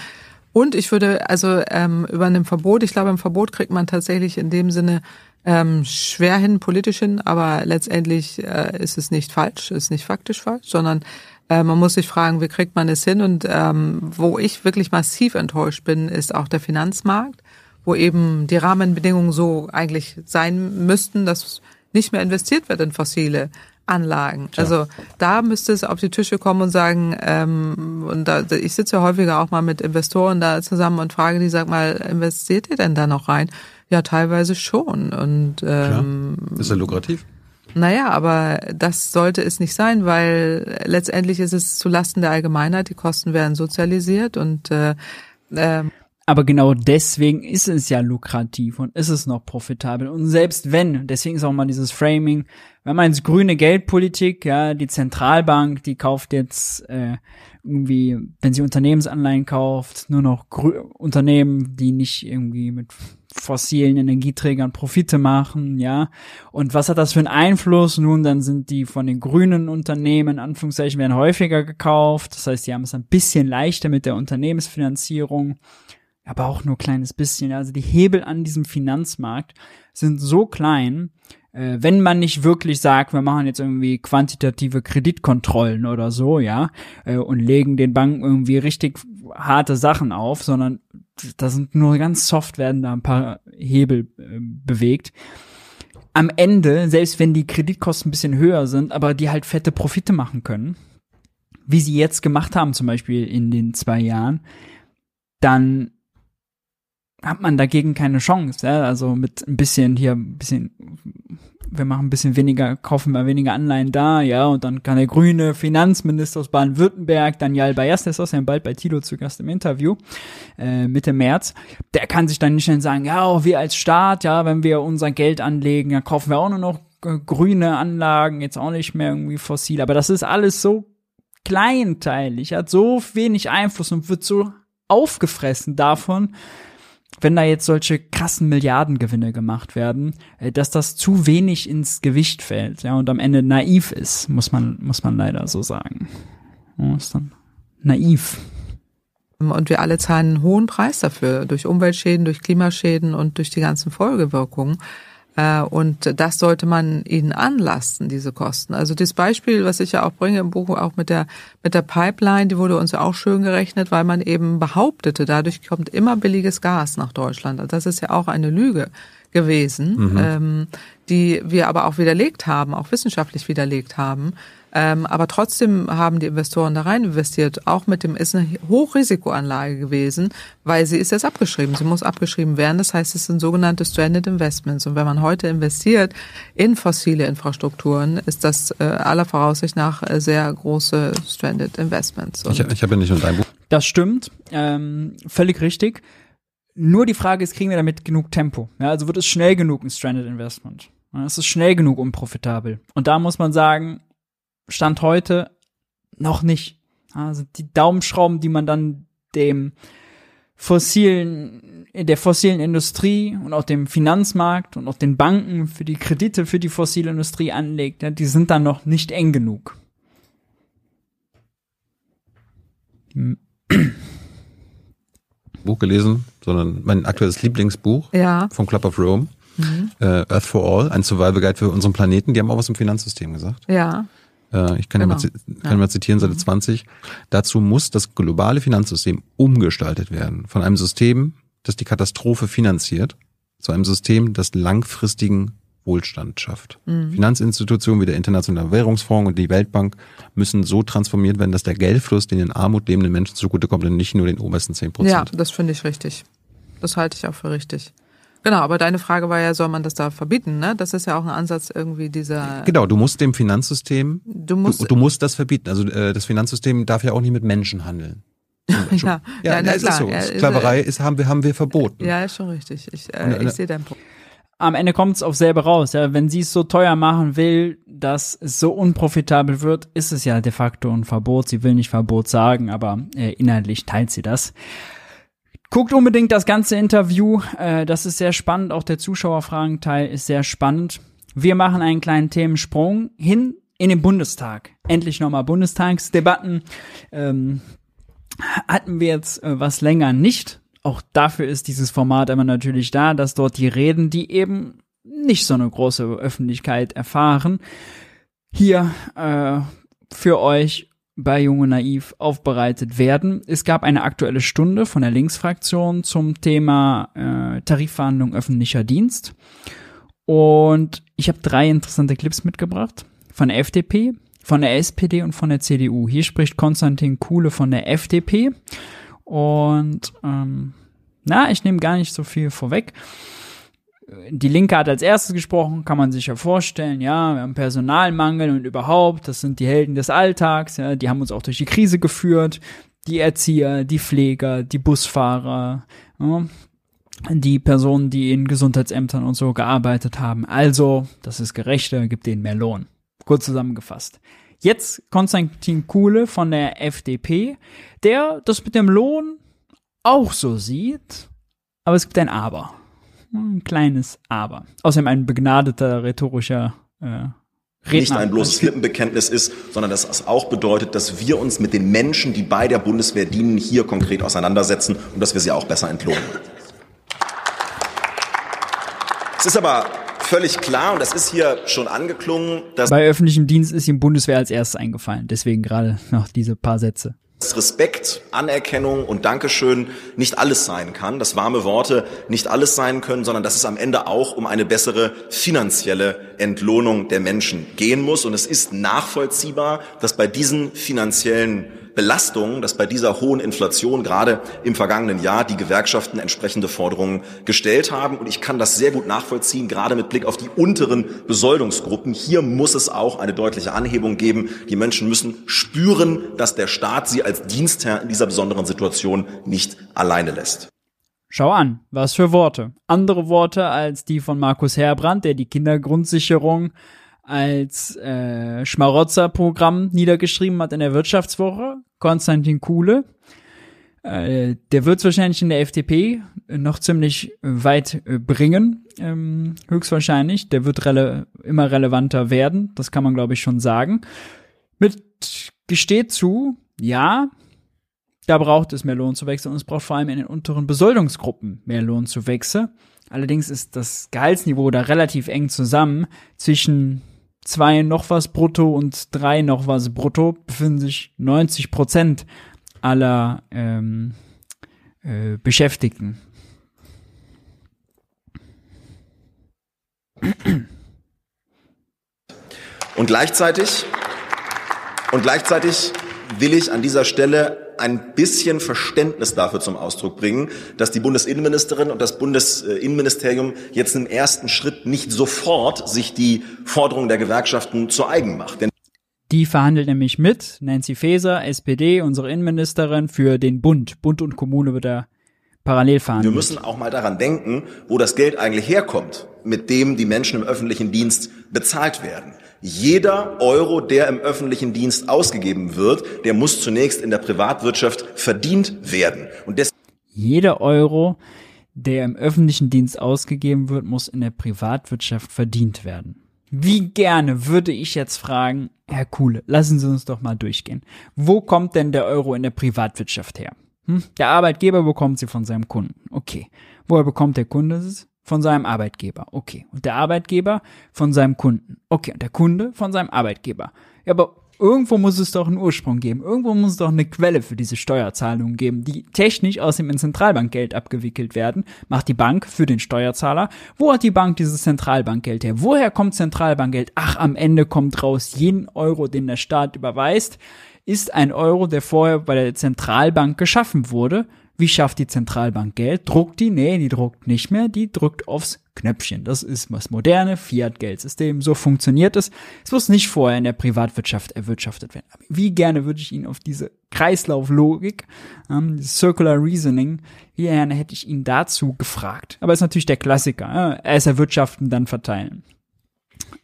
und ich würde also ähm, über einem Verbot, ich glaube, im Verbot kriegt man tatsächlich in dem Sinne ähm, schwer hin, politisch hin, aber letztendlich äh, ist es nicht falsch, ist nicht faktisch falsch, sondern Äh, man muss sich fragen, wie kriegt man es hin? Und ähm, wo ich wirklich massiv enttäuscht bin, ist auch der Finanzmarkt, wo eben die Rahmenbedingungen so eigentlich sein müssten, dass nicht mehr investiert wird in fossile Anlagen. Ja. Also da müsste es auf die Tische kommen und sagen, ähm, und da, ich sitze ja häufiger auch mal mit Investoren da zusammen und frage die, sag mal, investiert ihr denn da noch rein? Ja, teilweise schon. Und ähm, Klar. ist ja lukrativ. Naja, aber das sollte es nicht sein, weil letztendlich ist es zulasten der Allgemeinheit, die Kosten werden sozialisiert und äh, äh, aber genau deswegen ist es ja lukrativ und ist es noch profitabel. Und selbst wenn, deswegen ist auch mal dieses Framing, wenn man jetzt grüne Geldpolitik, ja, die Zentralbank, die kauft jetzt äh, irgendwie, wenn sie Unternehmensanleihen kauft, nur noch Grü Unternehmen, die nicht irgendwie mit fossilen Energieträgern Profite machen, ja. Und was hat das für einen Einfluss? Nun, dann sind die von den grünen Unternehmen, Anführungszeichen, werden häufiger gekauft. Das heißt, die haben es ein bisschen leichter mit der Unternehmensfinanzierung aber auch nur kleines bisschen. Also die Hebel an diesem Finanzmarkt sind so klein, äh, wenn man nicht wirklich sagt, wir machen jetzt irgendwie quantitative Kreditkontrollen oder so, ja, äh, und legen den Banken irgendwie richtig harte Sachen auf, sondern da sind nur ganz soft werden da ein paar Hebel äh, bewegt. Am Ende, selbst wenn die Kreditkosten ein bisschen höher sind, aber die halt fette Profite machen können, wie sie jetzt gemacht haben, zum Beispiel in den zwei Jahren, dann hat man dagegen keine Chance. Ja? Also mit ein bisschen hier, ein bisschen, wir machen ein bisschen weniger, kaufen wir weniger Anleihen da, ja, und dann kann der grüne Finanzminister aus Baden-Württemberg, Daniel Bayas, der ist außerdem bald bei Tilo zu Gast im Interview, äh, Mitte März, der kann sich dann nicht schnell sagen, ja, auch wir als Staat, ja, wenn wir unser Geld anlegen, dann kaufen wir auch nur noch grüne Anlagen, jetzt auch nicht mehr irgendwie fossil, aber das ist alles so kleinteilig, hat so wenig Einfluss und wird so aufgefressen davon, wenn da jetzt solche krassen Milliardengewinne gemacht werden, äh, dass das zu wenig ins Gewicht fällt, ja, und am Ende naiv ist, muss man, muss man leider so sagen. Ist dann naiv. Und wir alle zahlen einen hohen Preis dafür, durch Umweltschäden, durch Klimaschäden und durch die ganzen Folgewirkungen. Äh, und das sollte man ihnen anlasten, diese Kosten. Also das Beispiel, was ich ja auch bringe im Buch, auch mit der, mit der Pipeline, die wurde uns ja auch schön gerechnet, weil man eben behauptete, dadurch kommt immer billiges Gas nach Deutschland. Also das ist ja auch eine Lüge gewesen, mhm. ähm, die wir aber auch widerlegt haben, auch wissenschaftlich widerlegt haben. Ähm, aber trotzdem haben die Investoren da rein investiert. Auch mit dem ist eine Hochrisikoanlage gewesen, weil sie ist jetzt abgeschrieben. Sie muss abgeschrieben werden. Das heißt, es sind sogenannte Stranded Investments. Und wenn man heute investiert in fossile Infrastrukturen, ist das äh, aller Voraussicht nach äh, sehr große Stranded Investments. Und ich, ich habe ja nicht nur dein Buch. Das stimmt, ähm, völlig richtig. Nur die Frage ist, kriegen wir damit genug Tempo? Ja, also wird es schnell genug ein Stranded Investment? Es ist schnell genug unprofitabel. Und da muss man sagen, Stand heute noch nicht. Also die Daumenschrauben, die man dann dem fossilen, der fossilen Industrie und auch dem Finanzmarkt und auch den Banken für die Kredite für die fossile Industrie anlegt, ja, die sind dann noch nicht eng genug. Buch gelesen, sondern mein aktuelles Lieblingsbuch ja. vom Club of Rome. Mhm. Uh, Earth for All, ein Survival Guide für unseren Planeten. Die haben auch was im Finanzsystem gesagt. Ja. Äh, ich kann genau. ja, mal, kann ja. mal zitieren, Seite 20. Dazu muss das globale Finanzsystem umgestaltet werden. Von einem System, das die Katastrophe finanziert, zu einem System, das langfristigen Wohlstand schafft. Mhm. Finanzinstitutionen wie der Internationale Währungsfonds und die Weltbank müssen so transformiert werden, dass der Geldfluss den in Armut lebenden Menschen zugutekommt und nicht nur den obersten 10 Prozent. Ja, das finde ich richtig. Das halte ich auch für richtig. Genau, aber deine Frage war ja, soll man das da verbieten? Ne? Das ist ja auch ein Ansatz irgendwie dieser. Genau, du musst dem Finanzsystem, du musst, du, du musst das verbieten. Also äh, das Finanzsystem darf ja auch nicht mit Menschen handeln. ja, ja, ja, na, klar. Ist so. Ja, Sklaverei ist, haben wir haben wir verboten. Ja, ist schon richtig. Ich, äh, ich sehe deinen Punkt. Am Ende kommt es auf selber raus. Ja, wenn sie es so teuer machen will, dass es so unprofitabel wird, ist es ja de facto ein Verbot. Sie will nicht Verbot sagen, aber äh, inhaltlich teilt sie das. Guckt unbedingt das ganze Interview. Äh, das ist sehr spannend. Auch der Zuschauerfragenteil ist sehr spannend. Wir machen einen kleinen Themensprung hin in den Bundestag. Endlich nochmal Bundestagsdebatten. Ähm, hatten wir jetzt äh, was länger nicht. Auch dafür ist dieses Format immer natürlich da, dass dort die Reden, die eben nicht so eine große Öffentlichkeit erfahren, hier äh, für euch bei Junge Naiv aufbereitet werden. Es gab eine aktuelle Stunde von der Linksfraktion zum Thema äh, Tarifverhandlung öffentlicher Dienst. Und ich habe drei interessante Clips mitgebracht. Von der FDP, von der SPD und von der CDU. Hier spricht Konstantin Kuhle von der FDP. Und ähm, na, ich nehme gar nicht so viel vorweg die Linke hat als erstes gesprochen, kann man sich ja vorstellen, ja, wir haben Personalmangel und überhaupt, das sind die Helden des Alltags, ja, die haben uns auch durch die Krise geführt, die Erzieher, die Pfleger, die Busfahrer, ja, die Personen, die in Gesundheitsämtern und so gearbeitet haben. Also, das ist gerechter, gibt denen mehr Lohn. Kurz zusammengefasst. Jetzt Konstantin Kuhle von der FDP, der das mit dem Lohn auch so sieht, aber es gibt ein Aber. Ein kleines Aber. Außerdem ein begnadeter rhetorischer äh, Redner. nicht ein bloßes Lippenbekenntnis ist, sondern dass es auch bedeutet, dass wir uns mit den Menschen, die bei der Bundeswehr dienen, hier konkret auseinandersetzen und dass wir sie auch besser entlohnen. Es ist aber völlig klar, und das ist hier schon angeklungen, dass bei öffentlichem Dienst ist ihm Bundeswehr als erstes eingefallen. Deswegen gerade noch diese paar Sätze. Respekt, Anerkennung und Dankeschön nicht alles sein kann, dass warme Worte nicht alles sein können, sondern dass es am Ende auch um eine bessere finanzielle Entlohnung der Menschen gehen muss. Und es ist nachvollziehbar, dass bei diesen finanziellen Belastungen, dass bei dieser hohen Inflation gerade im vergangenen Jahr die Gewerkschaften entsprechende Forderungen gestellt haben. Und ich kann das sehr gut nachvollziehen, gerade mit Blick auf die unteren Besoldungsgruppen. Hier muss es auch eine deutliche Anhebung geben. Die Menschen müssen spüren, dass der Staat sie als Dienstherr in dieser besonderen Situation nicht alleine lässt. Schau an, was für Worte. Andere Worte als die von Markus Herbrand, der die Kindergrundsicherung als äh, Schmarotzer-Programm niedergeschrieben hat in der Wirtschaftswoche, Konstantin Kuhle. Äh, der wird es wahrscheinlich in der FDP noch ziemlich weit äh, bringen, ähm, höchstwahrscheinlich. Der wird rele immer relevanter werden, das kann man glaube ich schon sagen. Mit gesteht zu, ja, da braucht es mehr Lohnzuwächse und es braucht vor allem in den unteren Besoldungsgruppen mehr Lohnzuwächse. Allerdings ist das Gehaltsniveau da relativ eng zusammen zwischen zwei noch was brutto und drei noch was brutto befinden sich 90 Prozent aller ähm, äh, Beschäftigten. Und gleichzeitig, und gleichzeitig will ich an dieser Stelle ein bisschen Verständnis dafür zum Ausdruck bringen, dass die Bundesinnenministerin und das Bundesinnenministerium jetzt im ersten Schritt nicht sofort sich die Forderungen der Gewerkschaften zu eigen macht. Denn die verhandelt nämlich mit Nancy Faeser, SPD, unsere Innenministerin, für den Bund. Bund und Kommune wird er parallel verhandelt. Wir müssen auch mal daran denken, wo das Geld eigentlich herkommt, mit dem die Menschen im öffentlichen Dienst bezahlt werden. Jeder Euro, der im öffentlichen Dienst ausgegeben wird, der muss zunächst in der Privatwirtschaft verdient werden. Und Jeder Euro, der im öffentlichen Dienst ausgegeben wird, muss in der Privatwirtschaft verdient werden. Wie gerne würde ich jetzt fragen, Herr Kuhle, lassen Sie uns doch mal durchgehen. Wo kommt denn der Euro in der Privatwirtschaft her? Hm? Der Arbeitgeber bekommt sie von seinem Kunden. Okay. Woher bekommt der Kunde es? Von seinem Arbeitgeber. Okay. Und der Arbeitgeber von seinem Kunden. Okay. Und der Kunde von seinem Arbeitgeber. Ja, aber irgendwo muss es doch einen Ursprung geben. Irgendwo muss es doch eine Quelle für diese Steuerzahlungen geben, die technisch aus dem Zentralbankgeld abgewickelt werden. Macht die Bank für den Steuerzahler. Wo hat die Bank dieses Zentralbankgeld her? Woher kommt Zentralbankgeld? Ach, am Ende kommt raus, jeden Euro, den der Staat überweist, ist ein Euro, der vorher bei der Zentralbank geschaffen wurde wie schafft die Zentralbank Geld? Druckt die? Nee, die druckt nicht mehr, die drückt aufs Knöpfchen. Das ist das moderne Fiat-Geldsystem. So funktioniert es. Es muss nicht vorher in der Privatwirtschaft erwirtschaftet werden. wie gerne würde ich Ihnen auf diese Kreislauflogik, ähm, Circular Reasoning, wie gerne hätte ich ihn dazu gefragt. Aber ist natürlich der Klassiker. Äh, erst erwirtschaften, dann verteilen.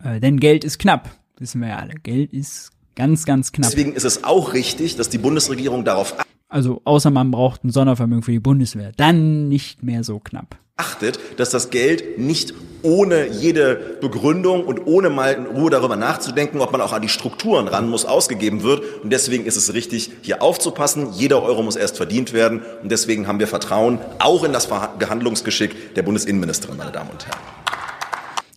Äh, denn Geld ist knapp. Wissen wir ja alle. Geld ist ganz, ganz knapp. Deswegen ist es auch richtig, dass die Bundesregierung darauf also außer man braucht ein Sondervermögen für die Bundeswehr. Dann nicht mehr so knapp. Achtet, dass das Geld nicht ohne jede Begründung und ohne mal in Ruhe darüber nachzudenken, ob man auch an die Strukturen ran muss, ausgegeben wird. Und deswegen ist es richtig, hier aufzupassen. Jeder Euro muss erst verdient werden. Und deswegen haben wir Vertrauen auch in das Verhandlungsgeschick der Bundesinnenministerin, meine Damen und Herren.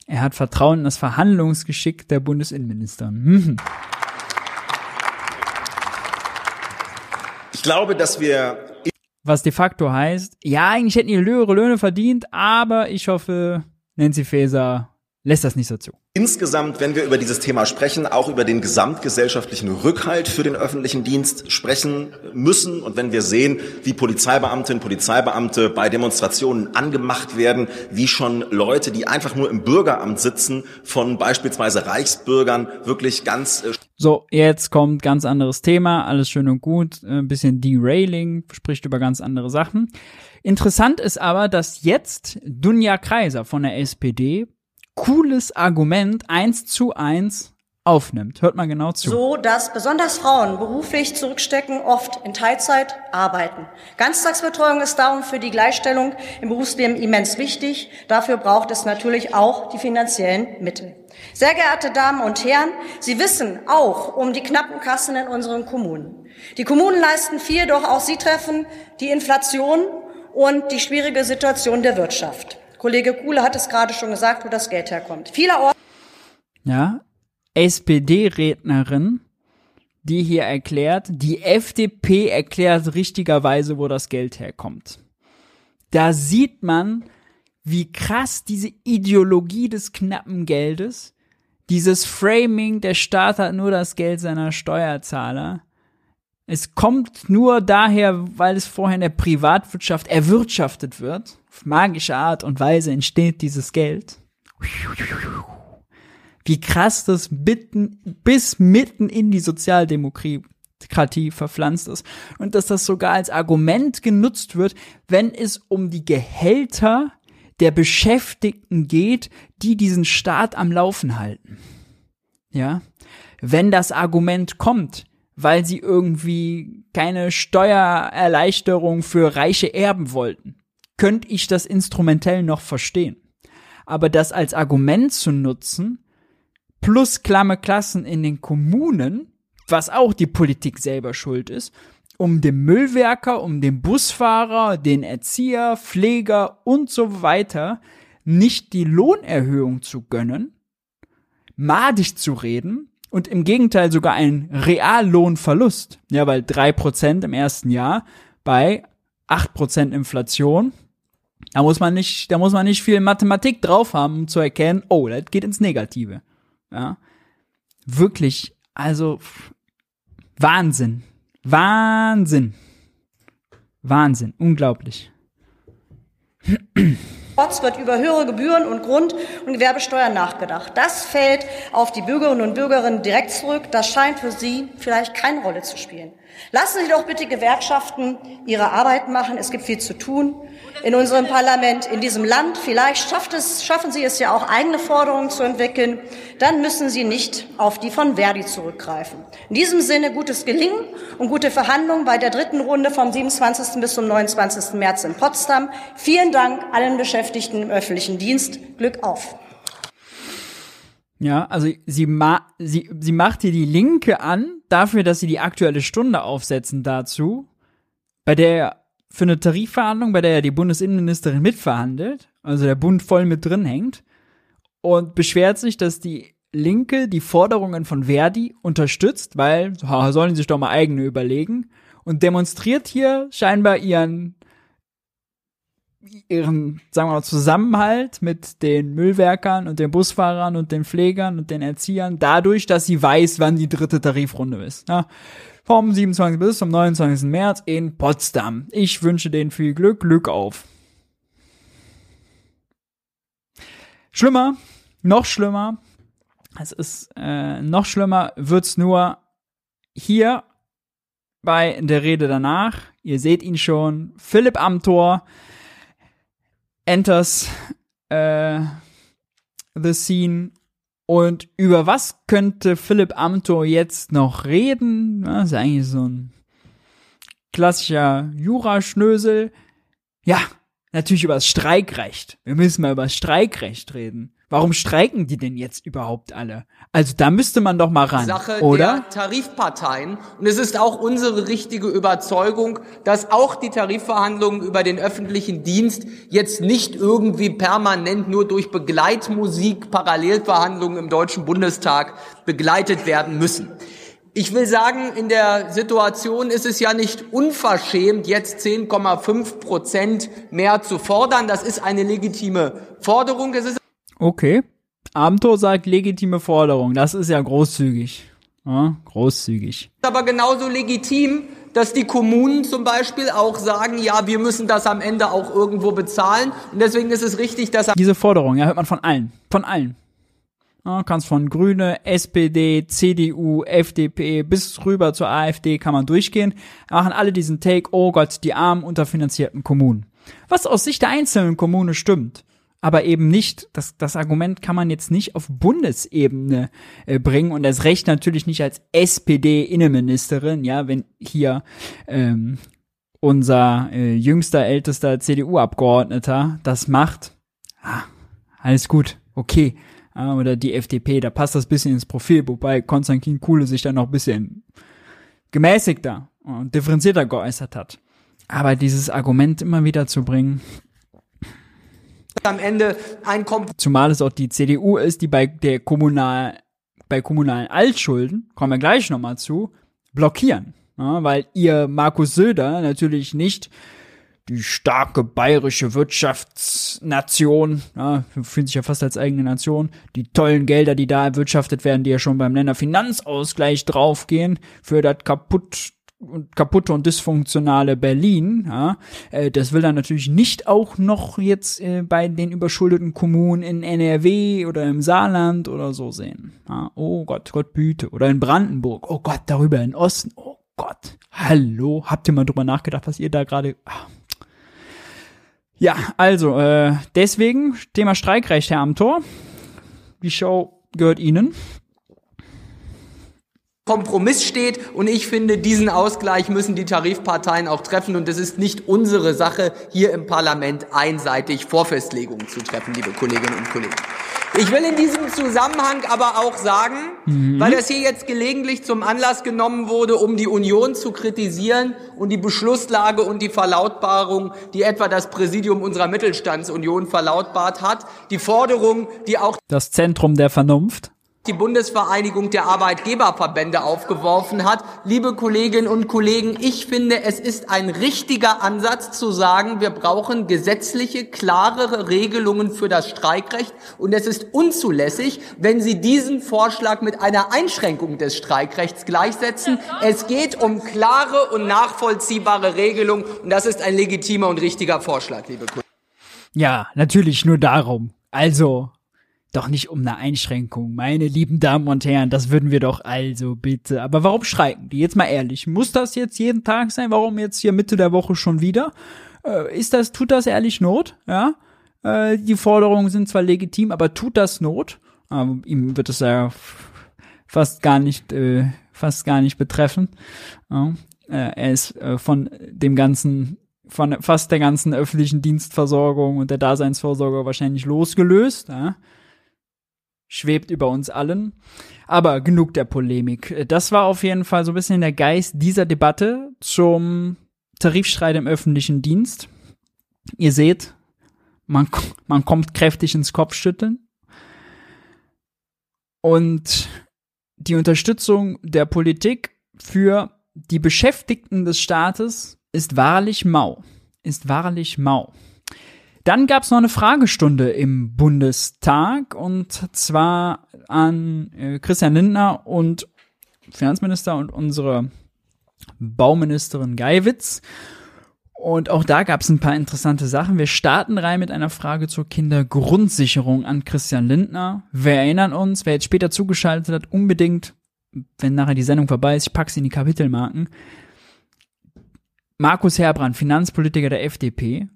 Er hat Vertrauen in das Verhandlungsgeschick der Bundesinnenministerin. Glaube, dass wir Was de facto heißt, ja, eigentlich hätten die höhere Löhne verdient, aber ich hoffe, Nancy Faeser lässt das nicht so zu. insgesamt, wenn wir über dieses Thema sprechen, auch über den gesamtgesellschaftlichen Rückhalt für den öffentlichen Dienst sprechen müssen. Und wenn wir sehen, wie Polizeibeamtinnen, Polizeibeamte bei Demonstrationen angemacht werden, wie schon Leute, die einfach nur im Bürgeramt sitzen, von beispielsweise Reichsbürgern wirklich ganz äh, So, jetzt kommt ganz anderes Thema, alles schön und gut, äh, ein bisschen Derailing, spricht über ganz andere Sachen. Interessant ist aber, dass jetzt Dunja Kreiser von der SPD cooles Argument eins zu eins aufnimmt. Hört mal genau zu. So, dass besonders Frauen beruflich zurückstecken, oft in Teilzeit arbeiten. Ganztagsbetreuung ist darum für die Gleichstellung im Berufsleben immens wichtig. Dafür braucht es natürlich auch die finanziellen Mittel. Sehr geehrte Damen und Herren, Sie wissen auch um die knappen Kassen in unseren Kommunen. Die Kommunen leisten viel, doch auch sie treffen die Inflation und die schwierige Situation der Wirtschaft. Kollege Kuhle hat es gerade schon gesagt, wo das Geld herkommt. Vielerorts Ja, SPD-Rednerin, die hier erklärt, die FDP erklärt richtigerweise, wo das Geld herkommt. Da sieht man, wie krass diese Ideologie des knappen Geldes, dieses Framing, der Staat hat nur das Geld seiner Steuerzahler. Es kommt nur daher, weil es vorher in der Privatwirtschaft erwirtschaftet wird. Auf magische Art und Weise entsteht dieses Geld. Wie krass das mitten, bis mitten in die Sozialdemokratie verpflanzt ist. Und dass das sogar als Argument genutzt wird, wenn es um die Gehälter der Beschäftigten geht, die diesen Staat am Laufen halten. Ja. Wenn das Argument kommt, weil sie irgendwie keine Steuererleichterung für reiche Erben wollten, könnte ich das instrumentell noch verstehen. Aber das als Argument zu nutzen, plus klamme Klassen in den Kommunen, was auch die Politik selber schuld ist, um dem Müllwerker, um den Busfahrer, den Erzieher, Pfleger und so weiter nicht die Lohnerhöhung zu gönnen, madig zu reden und im Gegenteil sogar einen Reallohnverlust. Ja, weil drei Prozent im ersten Jahr bei acht Prozent Inflation, da muss man nicht, da muss man nicht viel Mathematik drauf haben, um zu erkennen, oh, das geht ins Negative. Ja. Wirklich, also Wahnsinn. Wahnsinn. Wahnsinn. Unglaublich. Orts wird über höhere Gebühren und Grund- und Gewerbesteuern nachgedacht. Das fällt auf die Bürgerinnen und Bürger direkt zurück. Das scheint für Sie vielleicht keine Rolle zu spielen. Lassen Sie doch bitte Gewerkschaften ihre Arbeit machen. Es gibt viel zu tun in unserem Parlament, in diesem Land. Vielleicht es, schaffen Sie es ja auch, eigene Forderungen zu entwickeln. Dann müssen Sie nicht auf die von Verdi zurückgreifen. In diesem Sinne gutes Gelingen und gute Verhandlungen bei der dritten Runde vom 27. bis zum 29. März in Potsdam. Vielen Dank allen Beschäftigten im öffentlichen Dienst. Glück auf. Ja, also sie, ma sie, sie macht hier die Linke an, dafür, dass sie die aktuelle Stunde aufsetzen dazu, bei der für eine Tarifverhandlung, bei der ja die Bundesinnenministerin mitverhandelt, also der Bund voll mit drin hängt, und beschwert sich, dass die Linke die Forderungen von Verdi unterstützt, weil sollen sie sich doch mal eigene überlegen, und demonstriert hier scheinbar ihren ihren, sagen wir mal, Zusammenhalt mit den Müllwerkern und den Busfahrern und den Pflegern und den Erziehern dadurch, dass sie weiß, wann die dritte Tarifrunde ist. Ja, vom 27. bis zum 29. März in Potsdam. Ich wünsche denen viel Glück, Glück auf. Schlimmer, noch schlimmer, es ist äh, noch schlimmer, wird's nur hier bei der Rede danach. Ihr seht ihn schon, Philipp Amthor enters äh, the scene und über was könnte Philipp Amthor jetzt noch reden? Das ist eigentlich so ein klassischer Juraschnösel. Ja, natürlich über das Streikrecht. Wir müssen mal über das Streikrecht reden. Warum streiken die denn jetzt überhaupt alle? Also da müsste man doch mal ran, Sache oder? der Tarifparteien. Und es ist auch unsere richtige Überzeugung, dass auch die Tarifverhandlungen über den öffentlichen Dienst jetzt nicht irgendwie permanent nur durch Begleitmusik, Parallelverhandlungen im Deutschen Bundestag begleitet werden müssen. Ich will sagen, in der Situation ist es ja nicht unverschämt, jetzt 10,5 Prozent mehr zu fordern. Das ist eine legitime Forderung. Okay. Abendtor sagt legitime Forderung. Das ist ja großzügig. Ja, großzügig. aber genauso legitim, dass die Kommunen zum Beispiel auch sagen, ja, wir müssen das am Ende auch irgendwo bezahlen. Und deswegen ist es richtig, dass Diese Forderung, ja, hört man von allen. Von allen. Ja, kannst von Grüne, SPD, CDU, FDP bis rüber zur AfD kann man durchgehen. Machen alle diesen Take, oh Gott, die armen, unterfinanzierten Kommunen. Was aus Sicht der einzelnen Kommune stimmt. Aber eben nicht, das, das Argument kann man jetzt nicht auf Bundesebene äh, bringen und das Recht natürlich nicht als SPD-Innenministerin, ja, wenn hier ähm, unser äh, jüngster, ältester CDU-Abgeordneter das macht. Ah, alles gut, okay ja, oder die FDP, da passt das bisschen ins Profil, wobei Konstantin Kuhle sich dann noch bisschen gemäßigter und differenzierter geäußert hat. Aber dieses Argument immer wieder zu bringen, am Ende ein Kompromiss zumal es auch die CDU ist, die bei der kommunal, bei kommunalen Altschulden, kommen wir gleich nochmal zu, blockieren. Ja, weil ihr Markus Söder natürlich nicht die starke bayerische Wirtschaftsnation, ja, fühlt sich ja fast als eigene Nation, die tollen Gelder, die da erwirtschaftet werden, die ja schon beim Länderfinanzausgleich draufgehen, für das kaputt und kaputte und dysfunktionale Berlin, ja, äh, das will er natürlich nicht auch noch jetzt äh, bei den überschuldeten Kommunen in NRW oder im Saarland oder so sehen. Ja, oh Gott, Gott büte. Oder in Brandenburg. Oh Gott, darüber in Osten. Oh Gott. Hallo, habt ihr mal drüber nachgedacht, was ihr da gerade. Ah. Ja, also, äh, deswegen, Thema Streikrecht, Herr Amtor. Die Show gehört Ihnen. Kompromiss steht und ich finde, diesen Ausgleich müssen die Tarifparteien auch treffen und es ist nicht unsere Sache, hier im Parlament einseitig Vorfestlegungen zu treffen, liebe Kolleginnen und Kollegen. Ich will in diesem Zusammenhang aber auch sagen, mhm. weil das hier jetzt gelegentlich zum Anlass genommen wurde, um die Union zu kritisieren und die Beschlusslage und die Verlautbarung, die etwa das Präsidium unserer Mittelstandsunion verlautbart hat, die Forderung, die auch das Zentrum der Vernunft die Bundesvereinigung der Arbeitgeberverbände aufgeworfen hat. Liebe Kolleginnen und Kollegen, ich finde, es ist ein richtiger Ansatz zu sagen, wir brauchen gesetzliche, klarere Regelungen für das Streikrecht. Und es ist unzulässig, wenn Sie diesen Vorschlag mit einer Einschränkung des Streikrechts gleichsetzen. Es geht um klare und nachvollziehbare Regelungen. Und das ist ein legitimer und richtiger Vorschlag, liebe Kollegen. Ja, natürlich nur darum. Also, doch nicht um eine Einschränkung. Meine lieben Damen und Herren, das würden wir doch also bitte. Aber warum streiken die? Jetzt mal ehrlich. Muss das jetzt jeden Tag sein? Warum jetzt hier Mitte der Woche schon wieder? Äh, ist das, tut das ehrlich Not? Ja? Äh, die Forderungen sind zwar legitim, aber tut das Not? Aber ihm wird es ja fast gar nicht, äh, fast gar nicht betreffen. Ja? Äh, er ist äh, von dem ganzen von fast der ganzen öffentlichen Dienstversorgung und der Daseinsvorsorge wahrscheinlich losgelöst. Ja? Schwebt über uns allen. Aber genug der Polemik. Das war auf jeden Fall so ein bisschen der Geist dieser Debatte zum Tarifstreit im öffentlichen Dienst. Ihr seht, man, man kommt kräftig ins Kopfschütteln. Und die Unterstützung der Politik für die Beschäftigten des Staates ist wahrlich mau. Ist wahrlich mau. Dann gab es noch eine Fragestunde im Bundestag und zwar an äh, Christian Lindner und Finanzminister und unsere Bauministerin Geiwitz. Und auch da gab es ein paar interessante Sachen. Wir starten rein mit einer Frage zur Kindergrundsicherung an Christian Lindner. Wir erinnern uns, wer jetzt später zugeschaltet hat, unbedingt, wenn nachher die Sendung vorbei ist, ich pack's in die Kapitelmarken. Markus Herbrand, Finanzpolitiker der FDP,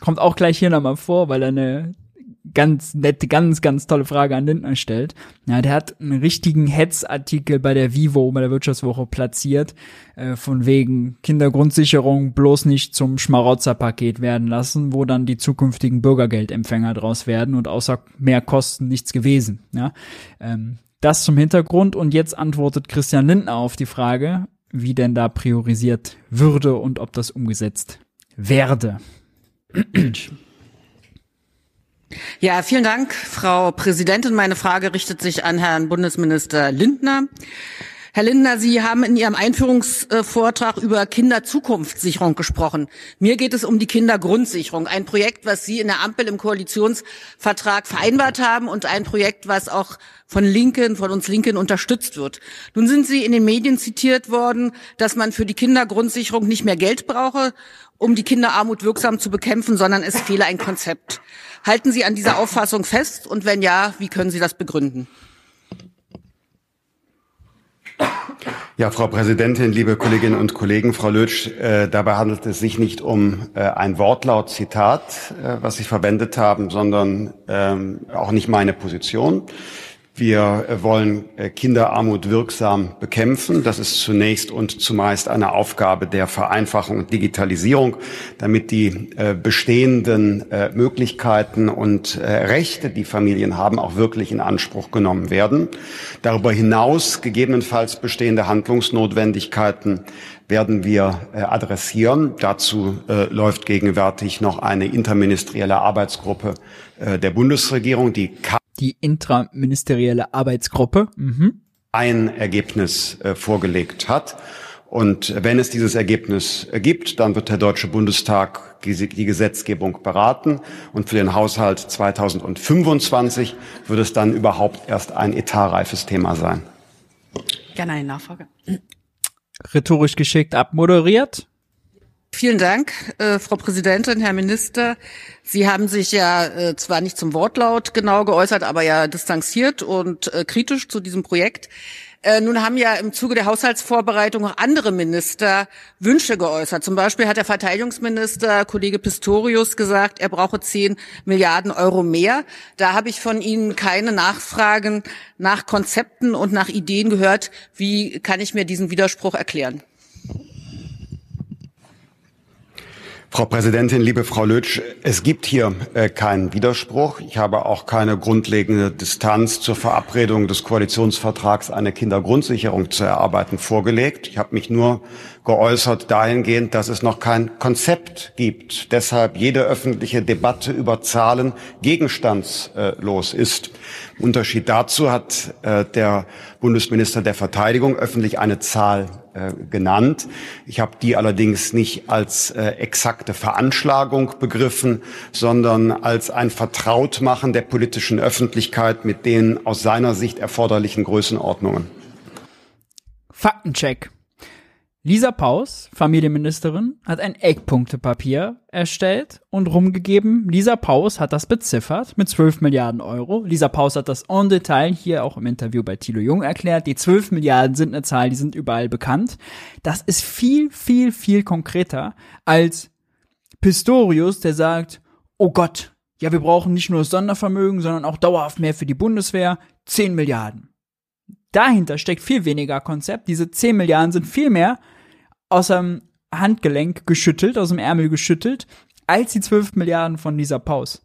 kommt auch gleich hier nochmal vor, weil er eine ganz nette, ganz, ganz tolle Frage an Lindner stellt. Ja, der hat einen richtigen Hetzartikel bei der Vivo, bei der Wirtschaftswoche platziert, äh, von wegen Kindergrundsicherung bloß nicht zum Schmarotzerpaket werden lassen, wo dann die zukünftigen Bürgergeldempfänger draus werden und außer mehr Kosten nichts gewesen. Ja, ähm, das zum Hintergrund und jetzt antwortet Christian Lindner auf die Frage, wie denn da priorisiert würde und ob das umgesetzt werde. Ja, vielen Dank, Frau Präsidentin. Meine Frage richtet sich an Herrn Bundesminister Lindner. Herr Lindner, Sie haben in Ihrem Einführungsvortrag über Kinderzukunftssicherung gesprochen. Mir geht es um die Kindergrundsicherung, ein Projekt, was Sie in der Ampel im Koalitionsvertrag vereinbart haben und ein Projekt, was auch von Linken, von uns Linken unterstützt wird. Nun sind Sie in den Medien zitiert worden, dass man für die Kindergrundsicherung nicht mehr Geld brauche, um die Kinderarmut wirksam zu bekämpfen, sondern es fehle ein Konzept. Halten Sie an dieser Auffassung fest? Und wenn ja, wie können Sie das begründen? Ja, Frau Präsidentin, liebe Kolleginnen und Kollegen, Frau Lötsch, äh, dabei handelt es sich nicht um äh, ein Wortlaut-Zitat, äh, was Sie verwendet haben, sondern ähm, auch nicht meine Position. Wir äh, wollen äh, Kinderarmut wirksam bekämpfen. Das ist zunächst und zumeist eine Aufgabe der Vereinfachung und Digitalisierung, damit die äh, bestehenden Möglichkeiten und Rechte, die Familien haben, auch wirklich in Anspruch genommen werden. Darüber hinaus gegebenenfalls bestehende Handlungsnotwendigkeiten werden wir adressieren. Dazu läuft gegenwärtig noch eine interministerielle Arbeitsgruppe der Bundesregierung, die die intraministerielle Arbeitsgruppe mhm. ein Ergebnis äh, vorgelegt hat. Und wenn es dieses Ergebnis gibt, dann wird der Deutsche Bundestag die, die Gesetzgebung beraten. Und für den Haushalt 2025 wird es dann überhaupt erst ein etatreifes Thema sein. Gerne eine Nachfrage. Rhetorisch geschickt abmoderiert. Vielen Dank, äh, Frau Präsidentin, Herr Minister. Sie haben sich ja äh, zwar nicht zum Wortlaut genau geäußert, aber ja distanziert und äh, kritisch zu diesem Projekt. Äh, nun haben ja im Zuge der Haushaltsvorbereitung auch andere Minister Wünsche geäußert. Zum Beispiel hat der Verteidigungsminister Kollege Pistorius gesagt, er brauche 10 Milliarden Euro mehr. Da habe ich von Ihnen keine Nachfragen nach Konzepten und nach Ideen gehört. Wie kann ich mir diesen Widerspruch erklären? Frau Präsidentin, liebe Frau Lötsch, es gibt hier äh, keinen Widerspruch. Ich habe auch keine grundlegende Distanz zur Verabredung des Koalitionsvertrags, eine Kindergrundsicherung zu erarbeiten, vorgelegt. Ich habe mich nur geäußert dahingehend, dass es noch kein Konzept gibt. Deshalb jede öffentliche Debatte über Zahlen gegenstandslos ist. Im Unterschied dazu hat äh, der Bundesminister der Verteidigung öffentlich eine Zahl äh, genannt. Ich habe die allerdings nicht als äh, exakte Veranschlagung begriffen, sondern als ein Vertrautmachen der politischen Öffentlichkeit mit den aus seiner Sicht erforderlichen Größenordnungen. Faktencheck. Lisa Paus, Familienministerin, hat ein Eckpunktepapier erstellt und rumgegeben. Lisa Paus hat das beziffert mit 12 Milliarden Euro. Lisa Paus hat das en Detail hier auch im Interview bei Thilo Jung erklärt. Die 12 Milliarden sind eine Zahl, die sind überall bekannt. Das ist viel, viel, viel konkreter als Pistorius, der sagt, oh Gott, ja, wir brauchen nicht nur Sondervermögen, sondern auch dauerhaft mehr für die Bundeswehr. 10 Milliarden. Dahinter steckt viel weniger Konzept. Diese 10 Milliarden sind viel mehr aus dem Handgelenk geschüttelt, aus dem Ärmel geschüttelt, als die 12 Milliarden von dieser Paus.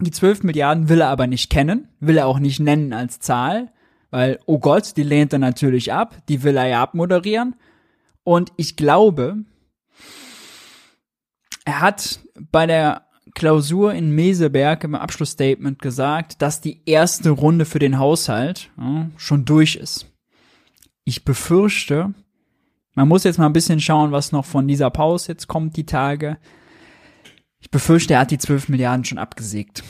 Die 12 Milliarden will er aber nicht kennen, will er auch nicht nennen als Zahl, weil, oh Gott, die lehnt er natürlich ab, die will er ja abmoderieren. Und ich glaube, er hat bei der Klausur in Meseberg im Abschlussstatement gesagt, dass die erste Runde für den Haushalt ja, schon durch ist. Ich befürchte, man muss jetzt mal ein bisschen schauen, was noch von dieser Pause jetzt kommt, die Tage. Ich befürchte, er hat die 12 Milliarden schon abgesägt.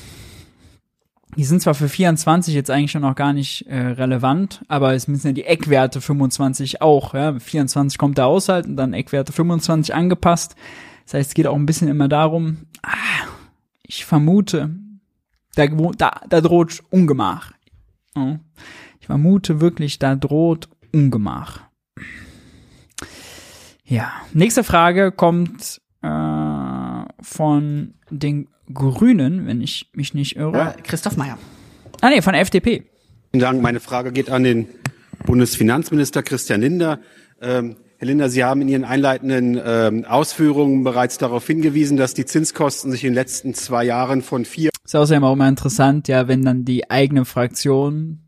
Die sind zwar für 24 jetzt eigentlich schon noch gar nicht äh, relevant, aber es müssen ja die Eckwerte 25 auch. Ja? 24 kommt der Haushalt und dann Eckwerte 25 angepasst. Das heißt, es geht auch ein bisschen immer darum, ah, ich vermute, da, da, da droht Ungemach. Ich vermute wirklich, da droht Ungemach. Ja, nächste Frage kommt äh, von den Grünen, wenn ich mich nicht irre. Ja, Christoph Meyer. Ah nee, von der FDP. Vielen Dank. Meine Frage geht an den Bundesfinanzminister Christian Linder. Ähm, Herr Linder, Sie haben in Ihren einleitenden ähm, Ausführungen bereits darauf hingewiesen, dass die Zinskosten sich in den letzten zwei Jahren von vier. Ist außerdem auch immer interessant, ja, wenn dann die eigene Fraktion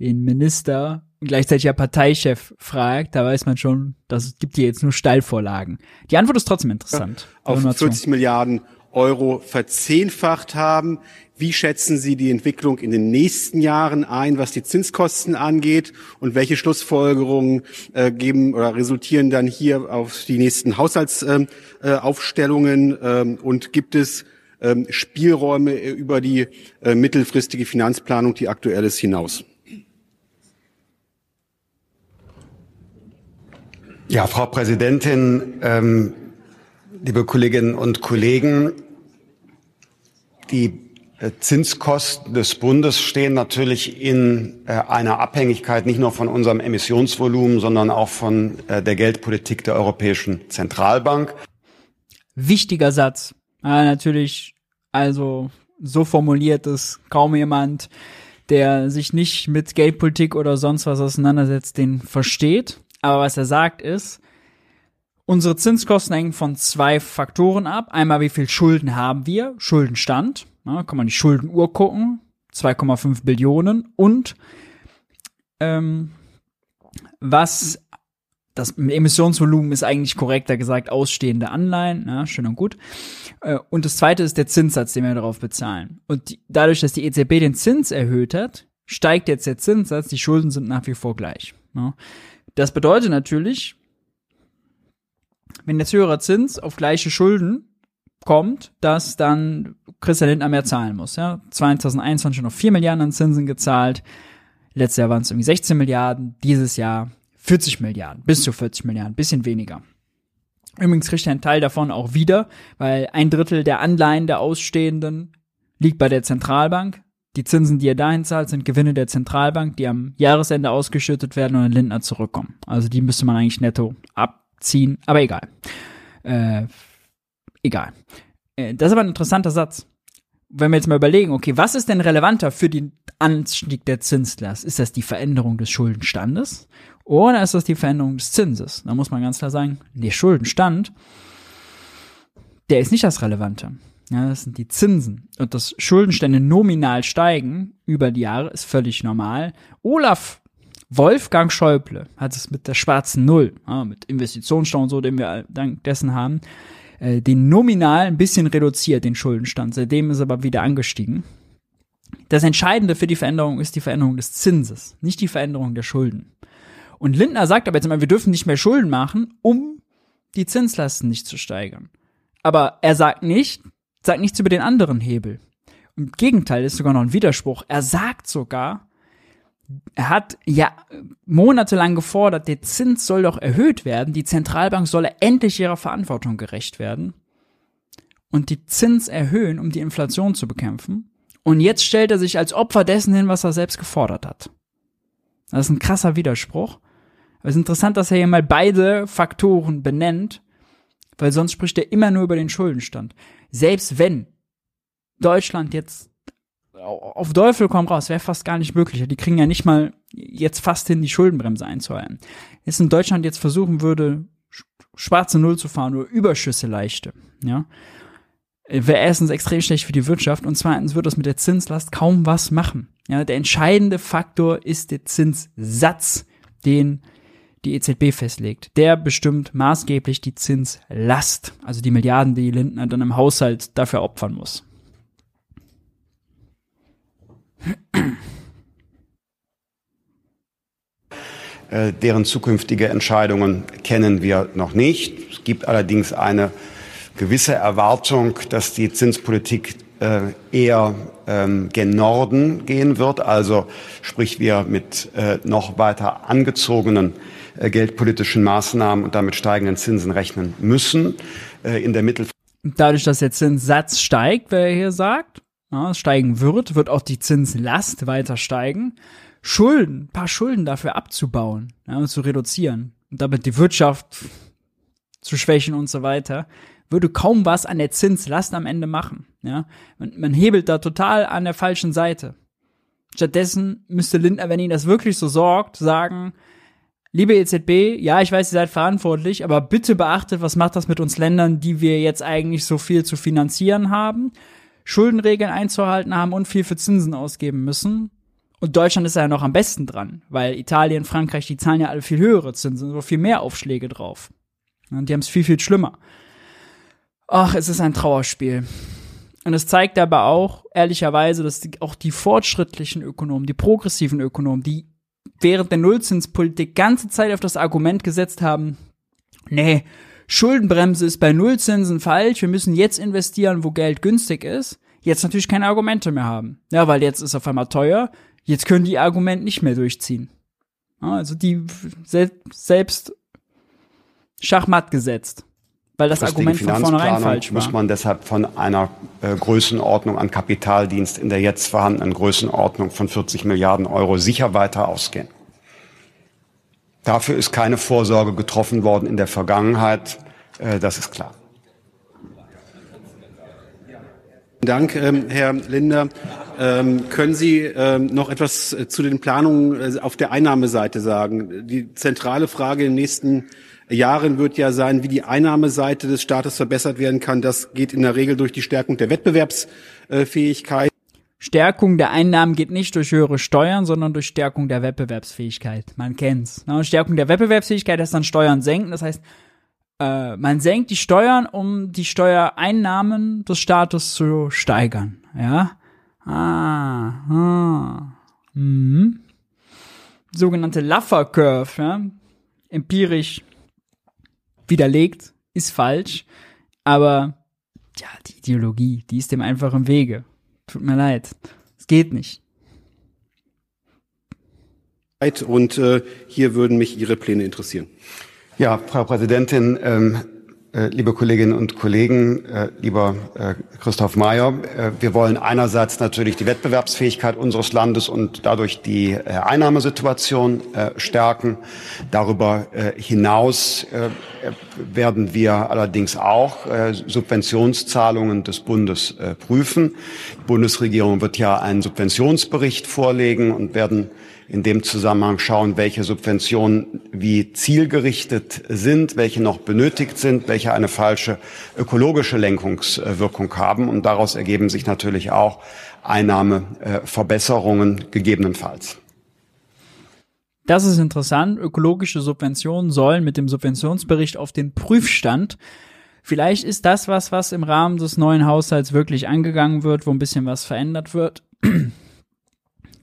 den Minister gleichzeitig ja Parteichef fragt, da weiß man schon, das gibt dir jetzt nur Steilvorlagen. Die Antwort ist trotzdem interessant. Ja, auf 40 Milliarden Euro verzehnfacht haben. Wie schätzen Sie die Entwicklung in den nächsten Jahren ein, was die Zinskosten angeht? Und welche Schlussfolgerungen äh, geben oder resultieren dann hier auf die nächsten Haushaltsaufstellungen? Äh, ähm, und gibt es ähm, Spielräume über die äh, mittelfristige Finanzplanung, die aktuell ist, hinaus? Ja, Frau Präsidentin, ähm, liebe Kolleginnen und Kollegen, die äh, Zinskosten des Bundes stehen natürlich in äh, einer Abhängigkeit nicht nur von unserem Emissionsvolumen, sondern auch von äh, der Geldpolitik der Europäischen Zentralbank. Wichtiger Satz. Ja, natürlich, also so formuliert es kaum jemand, der sich nicht mit Geldpolitik oder sonst was auseinandersetzt, den versteht. Aber was er sagt ist, unsere Zinskosten hängen von zwei Faktoren ab. Einmal, wie viel Schulden haben wir? Schuldenstand. Ja, kann man die Schuldenuhr gucken. 2,5 Billionen. Und ähm, was das Emissionsvolumen ist eigentlich korrekter gesagt ausstehende Anleihen, ja, schön und gut. Äh, und das zweite ist der Zinssatz, den wir darauf bezahlen. Und die, dadurch, dass die EZB den Zins erhöht hat, steigt jetzt der Zinssatz, die Schulden sind nach wie vor gleich. Ja. Das bedeutet natürlich, wenn jetzt höherer Zins auf gleiche Schulden kommt, dass dann Christian Lindner mehr zahlen muss. Ja? 2021 noch 4 Milliarden an Zinsen gezahlt. Letztes Jahr waren es irgendwie 16 Milliarden. Dieses Jahr 40 Milliarden, bis zu 40 Milliarden, bisschen weniger. Übrigens kriegt er einen Teil davon auch wieder, weil ein Drittel der Anleihen der Ausstehenden liegt bei der Zentralbank. Die Zinsen, die er dahin zahlt, sind Gewinne der Zentralbank, die am Jahresende ausgeschüttet werden und an Lindner zurückkommen. Also die müsste man eigentlich netto abziehen, aber egal. Äh, egal. Äh, das ist aber ein interessanter Satz. Wenn wir jetzt mal überlegen, okay, was ist denn relevanter für den Anstieg der Zinslast? Ist das die Veränderung des Schuldenstandes oder ist das die Veränderung des Zinses? Da muss man ganz klar sagen, der Schuldenstand, der ist nicht das Relevante. Ja, das sind die Zinsen. Und dass Schuldenstände nominal steigen über die Jahre ist völlig normal. Olaf Wolfgang Schäuble hat es mit der schwarzen Null, ja, mit Investitionsstau und so, den wir dank dessen haben, äh, den nominal ein bisschen reduziert, den Schuldenstand. Seitdem ist er aber wieder angestiegen. Das Entscheidende für die Veränderung ist die Veränderung des Zinses, nicht die Veränderung der Schulden. Und Lindner sagt aber jetzt immer, wir dürfen nicht mehr Schulden machen, um die Zinslasten nicht zu steigern. Aber er sagt nicht, sagt nichts über den anderen Hebel. Im Gegenteil ist sogar noch ein Widerspruch. Er sagt sogar, er hat ja monatelang gefordert, der Zins soll doch erhöht werden, die Zentralbank solle endlich ihrer Verantwortung gerecht werden und die Zins erhöhen, um die Inflation zu bekämpfen. Und jetzt stellt er sich als Opfer dessen hin, was er selbst gefordert hat. Das ist ein krasser Widerspruch. Aber es ist interessant, dass er hier mal beide Faktoren benennt, weil sonst spricht er immer nur über den Schuldenstand selbst wenn Deutschland jetzt auf Teufel komm raus, wäre fast gar nicht möglich. Die kriegen ja nicht mal jetzt fast hin, die Schuldenbremse einzuhalten. Jetzt in Deutschland jetzt versuchen würde, schwarze Null zu fahren oder Überschüsse leichte, ja, wäre erstens extrem schlecht für die Wirtschaft und zweitens wird das mit der Zinslast kaum was machen. Ja, der entscheidende Faktor ist der Zinssatz, den die EZB festlegt. Der bestimmt maßgeblich die Zinslast, also die Milliarden, die Lindner dann im Haushalt dafür opfern muss. Äh, deren zukünftige Entscheidungen kennen wir noch nicht. Es gibt allerdings eine gewisse Erwartung, dass die Zinspolitik äh, eher ähm, gen Norden gehen wird, also sprich wir mit äh, noch weiter angezogenen geldpolitischen Maßnahmen und damit steigenden Zinsen rechnen müssen. Äh, in der Mittel Dadurch, dass der Zinssatz steigt, wer hier sagt, ja, steigen wird, wird auch die Zinslast weiter steigen. Schulden, paar Schulden dafür abzubauen ja, und zu reduzieren und damit die Wirtschaft zu schwächen und so weiter, würde kaum was an der Zinslast am Ende machen. Ja, man, man hebelt da total an der falschen Seite. Stattdessen müsste Lindner, wenn ihn das wirklich so sorgt, sagen, liebe EZB, ja, ich weiß, ihr seid verantwortlich, aber bitte beachtet, was macht das mit uns Ländern, die wir jetzt eigentlich so viel zu finanzieren haben, Schuldenregeln einzuhalten haben und viel für Zinsen ausgeben müssen. Und Deutschland ist ja noch am besten dran, weil Italien, Frankreich, die zahlen ja alle viel höhere Zinsen, so viel mehr Aufschläge drauf. Und die haben es viel, viel schlimmer. ach, es ist ein Trauerspiel. Und es zeigt aber auch, ehrlicherweise, dass die, auch die fortschrittlichen Ökonomen, die progressiven Ökonomen, die während der Nullzinspolitik ganze Zeit auf das Argument gesetzt haben, nee, Schuldenbremse ist bei Nullzinsen falsch, wir müssen jetzt investieren, wo Geld günstig ist, jetzt natürlich keine Argumente mehr haben. Ja, weil jetzt ist auf einmal teuer, jetzt können die Argumente nicht mehr durchziehen. Also die sel selbst Schachmatt gesetzt. Weil das Argument von vornherein falsch war. muss man deshalb von einer äh, Größenordnung an Kapitaldienst in der jetzt vorhandenen Größenordnung von 40 Milliarden Euro sicher weiter ausgehen. Dafür ist keine Vorsorge getroffen worden in der Vergangenheit. Äh, das ist klar. Dank, ähm, Herr Linder. Ähm, können Sie ähm, noch etwas äh, zu den Planungen äh, auf der Einnahmeseite sagen? Die zentrale Frage in den nächsten Jahren wird ja sein, wie die Einnahmeseite des Staates verbessert werden kann. Das geht in der Regel durch die Stärkung der Wettbewerbsfähigkeit. Stärkung der Einnahmen geht nicht durch höhere Steuern, sondern durch Stärkung der Wettbewerbsfähigkeit. Man kennt's. Ne? Stärkung der Wettbewerbsfähigkeit ist dann Steuern senken. Das heißt, äh, man senkt die Steuern, um die Steuereinnahmen des Staates zu steigern. Ja. Ah. ah. Mhm. Sogenannte Laffer Curve, ja. Empirisch widerlegt, ist falsch. Aber ja, die Ideologie, die ist dem einfach im Wege. Tut mir leid. Es geht nicht. Und äh, hier würden mich Ihre Pläne interessieren. Ja, Frau Präsidentin, ähm, äh, liebe Kolleginnen und Kollegen, äh, lieber äh, Christoph Mayer, äh, wir wollen einerseits natürlich die Wettbewerbsfähigkeit unseres Landes und dadurch die äh, Einnahmesituation äh, stärken. Darüber hinaus werden wir allerdings auch Subventionszahlungen des Bundes prüfen. Die Bundesregierung wird ja einen Subventionsbericht vorlegen und werden in dem Zusammenhang schauen, welche Subventionen wie zielgerichtet sind, welche noch benötigt sind, welche eine falsche ökologische Lenkungswirkung haben. Und daraus ergeben sich natürlich auch Einnahmeverbesserungen gegebenenfalls. Das ist interessant. Ökologische Subventionen sollen mit dem Subventionsbericht auf den Prüfstand. Vielleicht ist das was, was im Rahmen des neuen Haushalts wirklich angegangen wird, wo ein bisschen was verändert wird.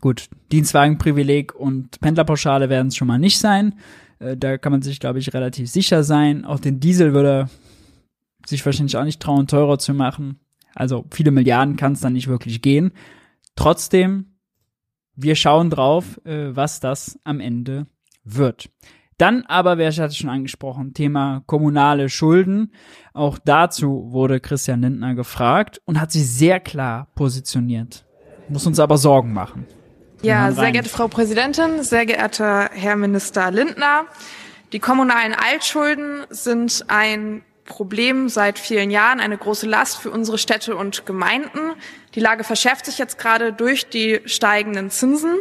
Gut, Dienstwagenprivileg und Pendlerpauschale werden es schon mal nicht sein. Äh, da kann man sich, glaube ich, relativ sicher sein. Auch den Diesel würde sich wahrscheinlich auch nicht trauen, teurer zu machen. Also viele Milliarden kann es dann nicht wirklich gehen. Trotzdem, wir schauen drauf, äh, was das am Ende wird. Dann aber, wer hatte schon angesprochen, Thema kommunale Schulden. Auch dazu wurde Christian Lindner gefragt und hat sich sehr klar positioniert. Muss uns aber Sorgen machen. Ja, sehr geehrte Frau Präsidentin, sehr geehrter Herr Minister Lindner. Die kommunalen Altschulden sind ein Problem seit vielen Jahren, eine große Last für unsere Städte und Gemeinden. Die Lage verschärft sich jetzt gerade durch die steigenden Zinsen.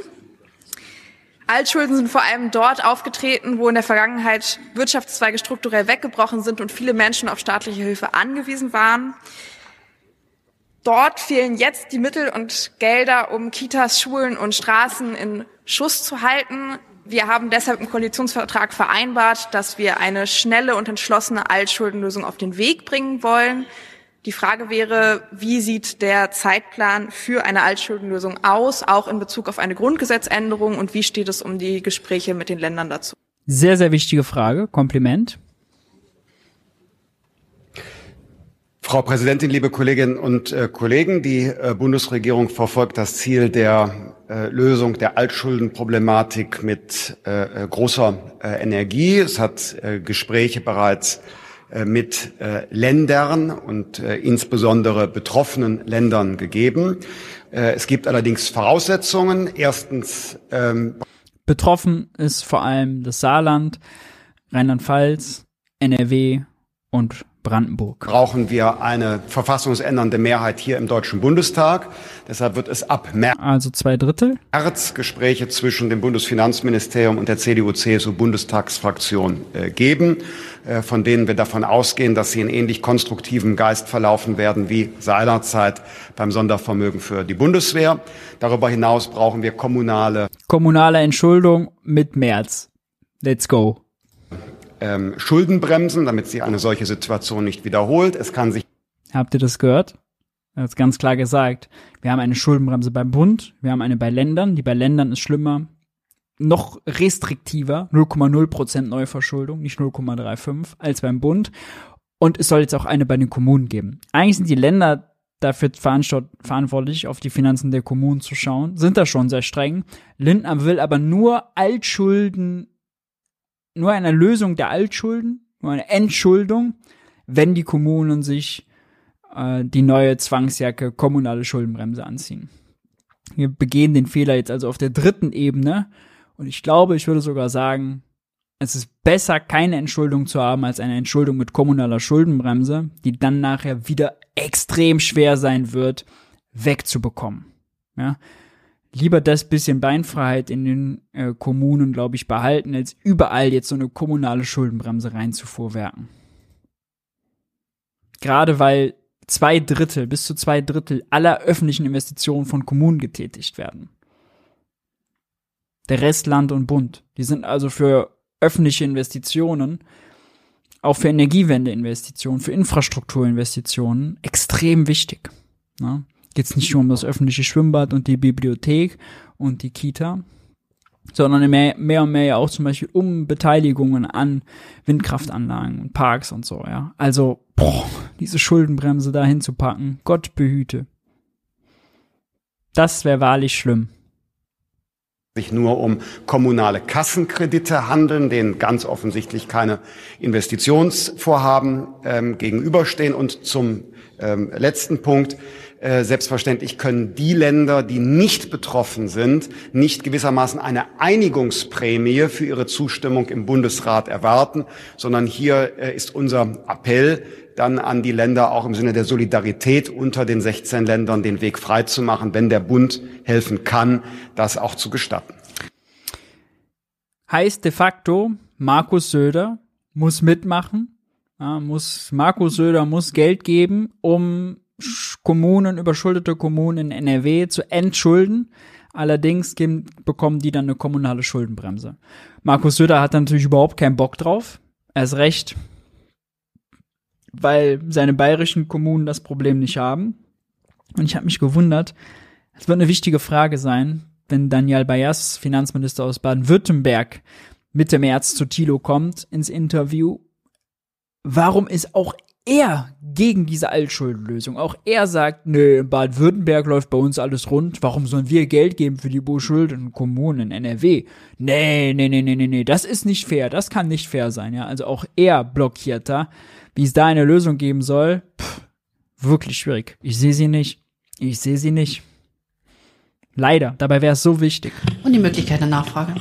Altschulden sind vor allem dort aufgetreten, wo in der Vergangenheit Wirtschaftszweige strukturell weggebrochen sind und viele Menschen auf staatliche Hilfe angewiesen waren. Dort fehlen jetzt die Mittel und Gelder, um Kitas, Schulen und Straßen in Schuss zu halten. Wir haben deshalb im Koalitionsvertrag vereinbart, dass wir eine schnelle und entschlossene Altschuldenlösung auf den Weg bringen wollen. Die Frage wäre, wie sieht der Zeitplan für eine Altschuldenlösung aus, auch in Bezug auf eine Grundgesetzänderung und wie steht es um die Gespräche mit den Ländern dazu? Sehr, sehr wichtige Frage. Kompliment. Frau Präsidentin, liebe Kolleginnen und äh, Kollegen! Die äh, Bundesregierung verfolgt das Ziel der äh, Lösung der Altschuldenproblematik mit äh, äh, großer äh, Energie. Es hat Gespräche bereits mit Ländern und insbesondere betroffenen Ländern gegeben. Es gibt allerdings Voraussetzungen. Erstens ähm betroffen ist vor allem das Saarland, Rheinland-Pfalz, NRW und Brandenburg. Brauchen wir eine verfassungsändernde Mehrheit hier im Deutschen Bundestag. Deshalb wird es ab März, also zwei Drittel, März Gespräche zwischen dem Bundesfinanzministerium und der CDU-CSU-Bundestagsfraktion äh, geben, äh, von denen wir davon ausgehen, dass sie in ähnlich konstruktivem Geist verlaufen werden wie seinerzeit beim Sondervermögen für die Bundeswehr. Darüber hinaus brauchen wir kommunale kommunale Entschuldung mit März. Let's go ähm, Schuldenbremsen, damit sich eine solche Situation nicht wiederholt. Es kann sich Habt ihr das gehört? Er hat ganz klar gesagt, wir haben eine Schuldenbremse beim Bund, wir haben eine bei Ländern, die bei Ländern ist schlimmer, noch restriktiver, 0,0% Neuverschuldung, nicht 0,35 als beim Bund. Und es soll jetzt auch eine bei den Kommunen geben. Eigentlich sind die Länder dafür verantwortlich, auf die Finanzen der Kommunen zu schauen, sind da schon sehr streng. Lindner will aber nur Altschulden, nur eine Lösung der Altschulden, nur eine Entschuldung, wenn die Kommunen sich äh, die neue Zwangsjacke kommunale Schuldenbremse anziehen. Wir begehen den Fehler jetzt also auf der dritten Ebene und ich glaube, ich würde sogar sagen, es ist besser, keine Entschuldung zu haben, als eine Entschuldung mit kommunaler Schuldenbremse, die dann nachher wieder extrem schwer sein wird, wegzubekommen. Ja? Lieber das bisschen Beinfreiheit in den äh, Kommunen, glaube ich, behalten, als überall jetzt so eine kommunale Schuldenbremse reinzuvorwerken. Gerade weil zwei Drittel, bis zu zwei Drittel aller öffentlichen Investitionen von Kommunen getätigt werden. Der Rest Land und Bund. Die sind also für öffentliche Investitionen, auch für Energiewendeinvestitionen, für Infrastrukturinvestitionen extrem wichtig. Ne? Geht es nicht nur um das öffentliche Schwimmbad und die Bibliothek und die Kita, sondern mehr, mehr und mehr ja auch zum Beispiel um Beteiligungen an Windkraftanlagen und Parks und so, ja. Also, boah, diese Schuldenbremse da hinzupacken, Gott behüte. Das wäre wahrlich schlimm sich nur um kommunale Kassenkredite handeln, denen ganz offensichtlich keine Investitionsvorhaben ähm, gegenüberstehen. Und zum ähm, letzten Punkt. Äh, selbstverständlich können die Länder, die nicht betroffen sind, nicht gewissermaßen eine Einigungsprämie für ihre Zustimmung im Bundesrat erwarten, sondern hier äh, ist unser Appell, dann an die Länder auch im Sinne der Solidarität unter den 16 Ländern den Weg frei zu machen, wenn der Bund helfen kann, das auch zu gestatten. Heißt de facto, Markus Söder muss mitmachen, muss, Markus Söder muss Geld geben, um Kommunen, überschuldete Kommunen in NRW zu entschulden. Allerdings geben, bekommen die dann eine kommunale Schuldenbremse. Markus Söder hat natürlich überhaupt keinen Bock drauf. Er ist recht, weil seine bayerischen Kommunen das Problem nicht haben. Und ich habe mich gewundert, es wird eine wichtige Frage sein, wenn Daniel Bayas, Finanzminister aus Baden-Württemberg, Mitte März zu Thilo kommt ins Interview. Warum ist auch er gegen diese Altschuldenlösung. Auch er sagt, nö, in Baden-Württemberg läuft bei uns alles rund. Warum sollen wir Geld geben für die beschuldeten Kommunen in NRW? Nee, nee, nee, nee, nee, nee, das ist nicht fair. Das kann nicht fair sein, ja. Also auch er blockiert da. Wie es da eine Lösung geben soll, pff, wirklich schwierig. Ich sehe sie nicht. Ich sehe sie nicht. Leider. Dabei wäre es so wichtig. Und die Möglichkeit der Nachfrage.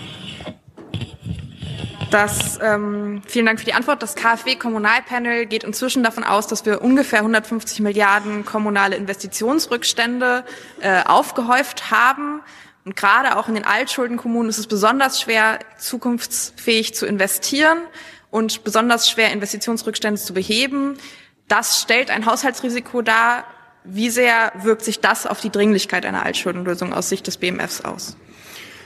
Das, ähm, vielen Dank für die Antwort. Das KfW-Kommunalpanel geht inzwischen davon aus, dass wir ungefähr 150 Milliarden kommunale Investitionsrückstände äh, aufgehäuft haben. Und gerade auch in den Altschuldenkommunen ist es besonders schwer, zukunftsfähig zu investieren und besonders schwer, Investitionsrückstände zu beheben. Das stellt ein Haushaltsrisiko dar. Wie sehr wirkt sich das auf die Dringlichkeit einer Altschuldenlösung aus Sicht des BMFs aus?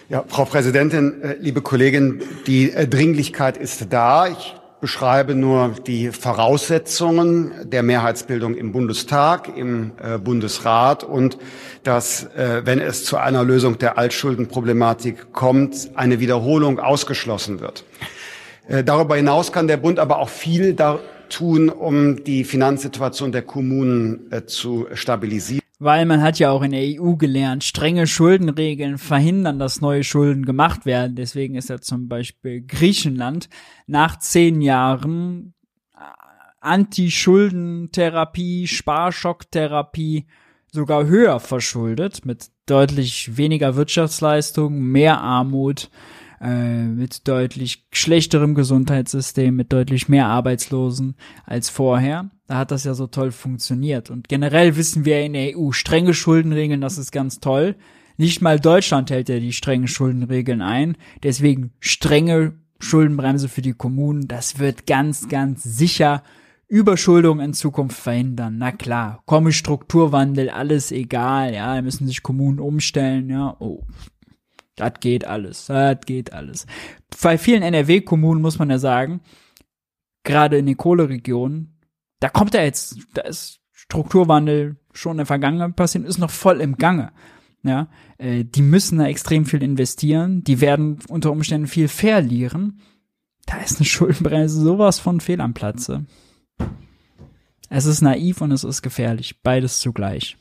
Ja, Frau Präsidentin, äh, liebe Kollegin, die äh, Dringlichkeit ist da. Ich beschreibe nur die Voraussetzungen der Mehrheitsbildung im Bundestag, im äh, Bundesrat und dass, wenn es zu einer Lösung der Altschuldenproblematik kommt, eine Wiederholung ausgeschlossen wird. Darüber hinaus kann der Bund aber auch viel da tun, um die Finanzsituation der Kommunen zu stabilisieren. Weil man hat ja auch in der EU gelernt, strenge Schuldenregeln verhindern, dass neue Schulden gemacht werden. Deswegen ist ja zum Beispiel Griechenland nach zehn Jahren äh, Anti-Schulden-Therapie, Sparschocktherapie sogar höher verschuldet, mit deutlich weniger Wirtschaftsleistung, mehr Armut, äh, mit deutlich schlechterem Gesundheitssystem, mit deutlich mehr Arbeitslosen als vorher. Da hat das ja so toll funktioniert. Und generell wissen wir in der EU, strenge Schuldenregeln, das ist ganz toll. Nicht mal Deutschland hält ja die strengen Schuldenregeln ein. Deswegen strenge Schuldenbremse für die Kommunen. Das wird ganz, ganz sicher Überschuldung in Zukunft verhindern. Na klar, komme Strukturwandel, alles egal, ja, müssen sich Kommunen umstellen, ja, oh, das geht alles, das geht alles. Bei vielen NRW-Kommunen muss man ja sagen, gerade in den Kohleregionen, da kommt er jetzt, da ist Strukturwandel schon in der Vergangenheit passiert, ist noch voll im Gange. Ja, äh, die müssen da extrem viel investieren, die werden unter Umständen viel verlieren. Da ist eine Schuldenbremse sowas von fehl am Platze. Es ist naiv und es ist gefährlich, beides zugleich.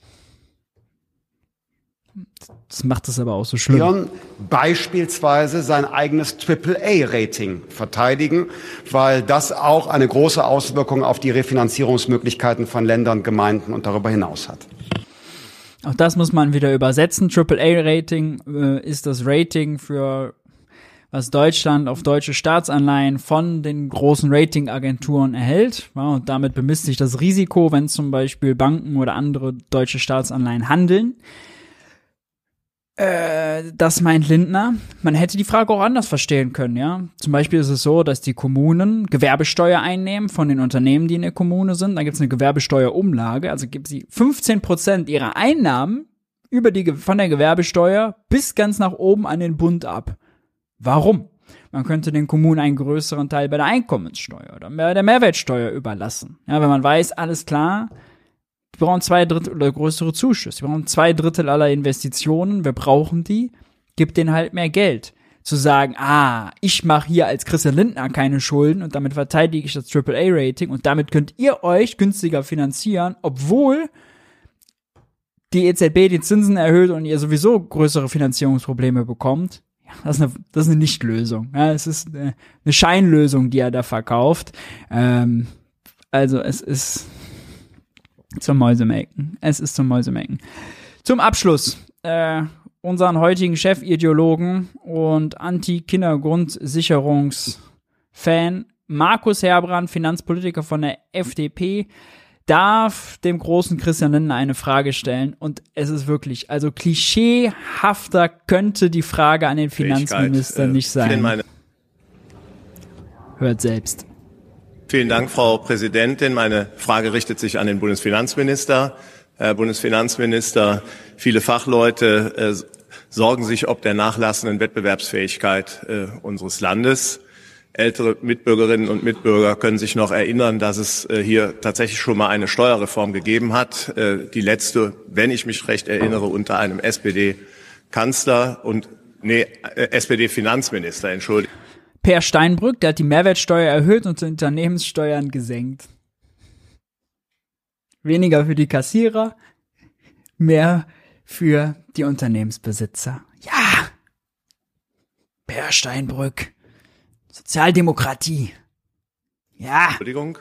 Das macht es aber auch so schlimm. Leon beispielsweise sein eigenes AAA-Rating verteidigen, weil das auch eine große Auswirkung auf die Refinanzierungsmöglichkeiten von Ländern, Gemeinden und darüber hinaus hat. Auch das muss man wieder übersetzen. AAA-Rating äh, ist das Rating für was Deutschland auf deutsche Staatsanleihen von den großen Ratingagenturen erhält. Ja, und damit bemisst sich das Risiko, wenn zum Beispiel Banken oder andere deutsche Staatsanleihen handeln. Äh, das meint Lindner. Man hätte die Frage auch anders verstehen können, ja. Zum Beispiel ist es so, dass die Kommunen Gewerbesteuer einnehmen von den Unternehmen, die in der Kommune sind. Dann gibt es eine Gewerbesteuerumlage, also gibt sie 15 Prozent ihrer Einnahmen über die, von der Gewerbesteuer bis ganz nach oben an den Bund ab. Warum? Man könnte den Kommunen einen größeren Teil bei der Einkommenssteuer oder bei der Mehrwertsteuer überlassen. Ja, wenn man weiß, alles klar, wir brauchen zwei Drittel oder größere Zuschüsse. Wir brauchen zwei Drittel aller Investitionen. Wir brauchen die. Gibt denen halt mehr Geld. Zu sagen, ah, ich mache hier als Christian Lindner keine Schulden und damit verteidige ich das AAA-Rating und damit könnt ihr euch günstiger finanzieren, obwohl die EZB die Zinsen erhöht und ihr sowieso größere Finanzierungsprobleme bekommt. Ja, das ist eine, das ist eine Nichtlösung. Ja, es ist eine, eine Scheinlösung, die er da verkauft. Ähm, also es ist zum Mäusemelken. Es ist zum Mäusemelken. Zum Abschluss, äh, unseren heutigen Chefideologen und Anti-Kindergrundsicherungs-Fan Markus Herbrand, Finanzpolitiker von der FDP, darf dem großen Christian Lindner eine Frage stellen und es ist wirklich, also klischeehafter könnte die Frage an den Finanzminister äh, nicht sein. Hört selbst. Vielen Dank, Frau Präsidentin. Meine Frage richtet sich an den Bundesfinanzminister. Herr Bundesfinanzminister, viele Fachleute äh, sorgen sich ob der nachlassenden Wettbewerbsfähigkeit äh, unseres Landes. Ältere Mitbürgerinnen und Mitbürger können sich noch erinnern, dass es äh, hier tatsächlich schon mal eine Steuerreform gegeben hat. Äh, die letzte, wenn ich mich recht erinnere, unter einem SPD-Kanzler und nee, äh, SPD-Finanzminister, entschuldigt. Per Steinbrück, der hat die Mehrwertsteuer erhöht und die Unternehmenssteuern gesenkt. Weniger für die Kassierer, mehr für die Unternehmensbesitzer. Ja! Per Steinbrück. Sozialdemokratie. Ja. Entschuldigung.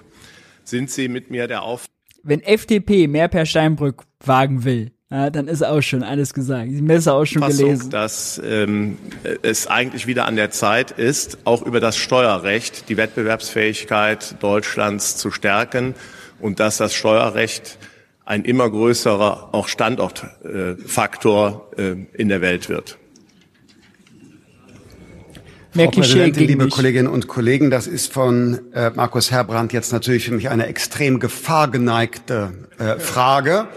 Sind Sie mit mir der Auf Wenn FDP mehr per Steinbrück wagen will, ja, dann ist auch schon alles gesagt. Die Messe auch schon Fassung, gelesen. dass ähm, es eigentlich wieder an der Zeit ist, auch über das Steuerrecht die Wettbewerbsfähigkeit Deutschlands zu stärken und dass das Steuerrecht ein immer größerer auch Standortfaktor äh, äh, in der Welt wird. Frau Präsidentin, liebe Kolleginnen und Kollegen, das ist von äh, Markus Herbrand jetzt natürlich für mich eine extrem gefahrgeneigte äh, Frage.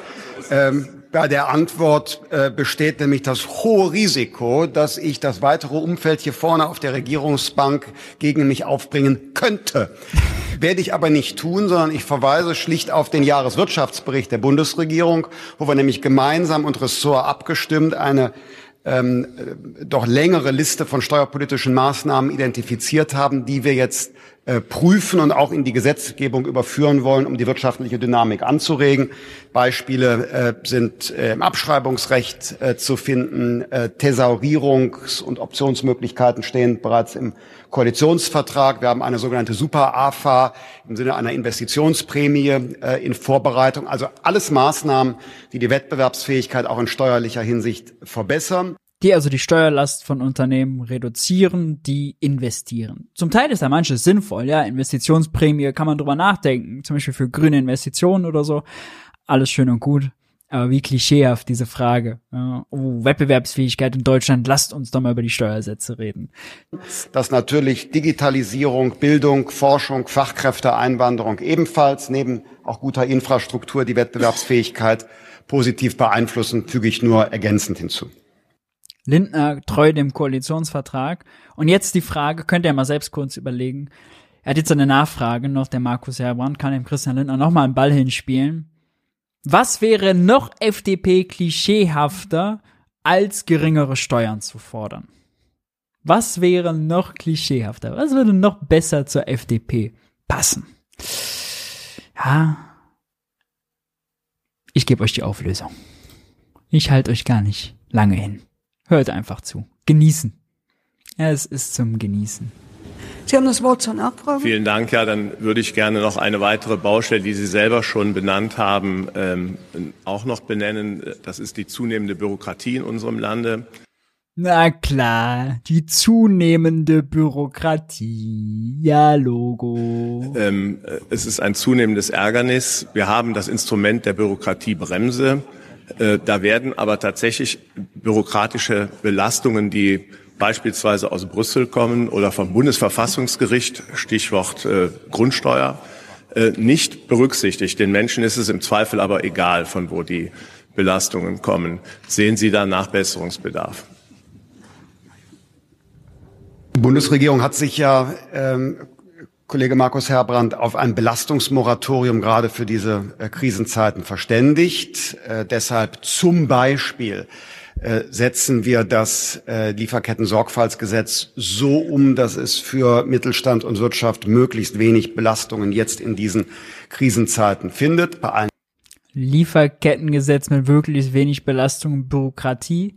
Ähm, bei der Antwort äh, besteht nämlich das hohe Risiko, dass ich das weitere Umfeld hier vorne auf der Regierungsbank gegen mich aufbringen könnte. Werde ich aber nicht tun, sondern ich verweise schlicht auf den Jahreswirtschaftsbericht der Bundesregierung, wo wir nämlich gemeinsam und Ressort abgestimmt eine ähm, doch längere Liste von steuerpolitischen Maßnahmen identifiziert haben, die wir jetzt äh, prüfen und auch in die Gesetzgebung überführen wollen, um die wirtschaftliche Dynamik anzuregen. Beispiele äh, sind äh, im Abschreibungsrecht äh, zu finden. Äh, Thesaurierungs- und Optionsmöglichkeiten stehen bereits im Koalitionsvertrag. Wir haben eine sogenannte Super-AFA im Sinne einer Investitionsprämie äh, in Vorbereitung. Also alles Maßnahmen, die die Wettbewerbsfähigkeit auch in steuerlicher Hinsicht verbessern die also die Steuerlast von Unternehmen reduzieren, die investieren. Zum Teil ist da manches sinnvoll, ja, Investitionsprämie kann man drüber nachdenken, zum Beispiel für grüne Investitionen oder so. Alles schön und gut. Aber wie klischeehaft diese Frage. Ja, oh, Wettbewerbsfähigkeit in Deutschland, lasst uns doch mal über die Steuersätze reden. Dass natürlich Digitalisierung, Bildung, Forschung, Fachkräfteeinwanderung ebenfalls neben auch guter Infrastruktur die Wettbewerbsfähigkeit positiv beeinflussen, füge ich nur ergänzend hinzu. Lindner treu dem Koalitionsvertrag. Und jetzt die Frage, könnt ihr mal selbst kurz überlegen. Er hat jetzt eine Nachfrage noch, der Markus Herbrand kann dem Christian Lindner nochmal einen Ball hinspielen. Was wäre noch FDP-klischeehafter, als geringere Steuern zu fordern? Was wäre noch klischeehafter? Was würde noch besser zur FDP passen? Ja. Ich gebe euch die Auflösung. Ich halte euch gar nicht lange hin. Hört einfach zu. Genießen. Es ist zum Genießen. Sie haben das Wort zur Nachfrage. Vielen Dank. Ja, dann würde ich gerne noch eine weitere Baustelle, die Sie selber schon benannt haben, ähm, auch noch benennen. Das ist die zunehmende Bürokratie in unserem Lande. Na klar, die zunehmende Bürokratie. Ja, Logo. Ähm, es ist ein zunehmendes Ärgernis. Wir haben das Instrument der Bürokratiebremse. Äh, da werden aber tatsächlich bürokratische Belastungen, die beispielsweise aus Brüssel kommen oder vom Bundesverfassungsgericht, Stichwort äh, Grundsteuer, äh, nicht berücksichtigt. Den Menschen ist es im Zweifel aber egal, von wo die Belastungen kommen. Sehen Sie da Nachbesserungsbedarf? Die Bundesregierung hat sich ja, ähm, Kollege Markus Herbrand, auf ein Belastungsmoratorium gerade für diese äh, Krisenzeiten verständigt. Äh, deshalb zum Beispiel äh, setzen wir das äh, Lieferketten-Sorgfaltsgesetz so um, dass es für Mittelstand und Wirtschaft möglichst wenig Belastungen jetzt in diesen Krisenzeiten findet. Bei allen Lieferkettengesetz mit wirklich wenig Belastung und Bürokratie.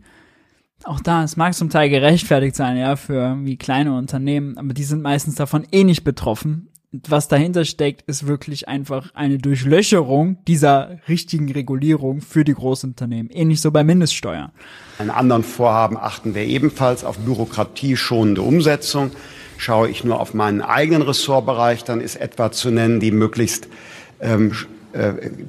Auch da, es mag zum Teil gerechtfertigt sein, ja, für irgendwie kleine Unternehmen, aber die sind meistens davon eh nicht betroffen was dahinter steckt, ist wirklich einfach eine Durchlöcherung dieser richtigen Regulierung für die Großunternehmen. Ähnlich so bei Mindeststeuer. In anderen Vorhaben achten wir ebenfalls auf bürokratieschonende Umsetzung. Schaue ich nur auf meinen eigenen Ressortbereich, dann ist etwa zu nennen die möglichst ähm, äh,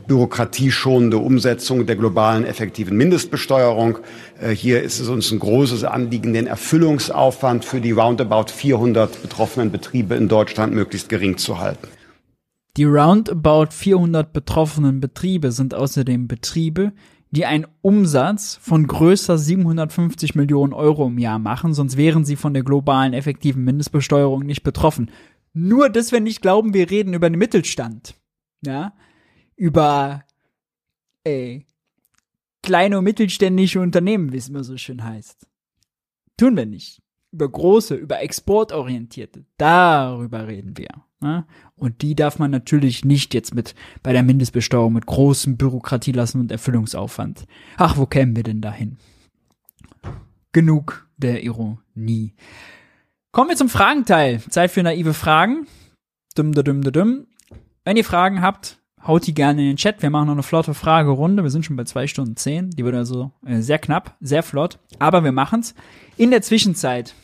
bürokratieschonende Umsetzung der globalen effektiven Mindestbesteuerung. Äh, hier ist es uns ein großes Anliegen, den Erfüllungsaufwand für die roundabout 400 betroffenen Betriebe in Deutschland möglichst gering zu halten. Die roundabout 400 betroffenen Betriebe sind außerdem Betriebe, die einen Umsatz von größer 750 Millionen Euro im Jahr machen, sonst wären sie von der globalen effektiven Mindestbesteuerung nicht betroffen. Nur, dass wir nicht glauben, wir reden über den Mittelstand. Ja, über äh, kleine und mittelständische Unternehmen, wie es immer so schön heißt. Tun wir nicht. Über große, über exportorientierte, darüber reden wir. Ne? Und die darf man natürlich nicht jetzt mit bei der Mindestbesteuerung mit großem Bürokratielassen und Erfüllungsaufwand. Ach, wo kämen wir denn dahin? Genug der Ironie. Kommen wir zum Fragenteil. Zeit für naive Fragen. Dum, dum, dum, dum. Wenn ihr Fragen habt, haut die gerne in den Chat. Wir machen noch eine flotte Fragerunde. Wir sind schon bei zwei Stunden zehn. Die wird also äh, sehr knapp, sehr flott. Aber wir machen's. In der Zwischenzeit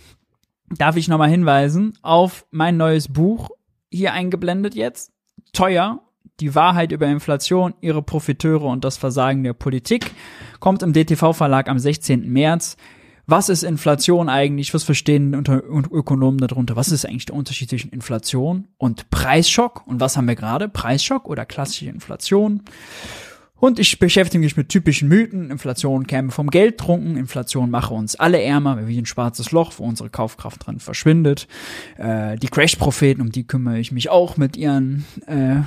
darf ich nochmal hinweisen auf mein neues Buch, hier eingeblendet jetzt. Teuer. Die Wahrheit über Inflation, ihre Profiteure und das Versagen der Politik. Kommt im DTV-Verlag am 16. März was ist Inflation eigentlich? Was verstehen unter, Ökonomen darunter? Was ist eigentlich der Unterschied zwischen Inflation und Preisschock? Und was haben wir gerade? Preisschock oder klassische Inflation? Und ich beschäftige mich mit typischen Mythen. Inflation käme vom Geld trunken. Inflation mache uns alle ärmer, wie ein schwarzes Loch, wo unsere Kaufkraft drin verschwindet. Äh, die Crash-Propheten, um die kümmere ich mich auch mit ihren äh,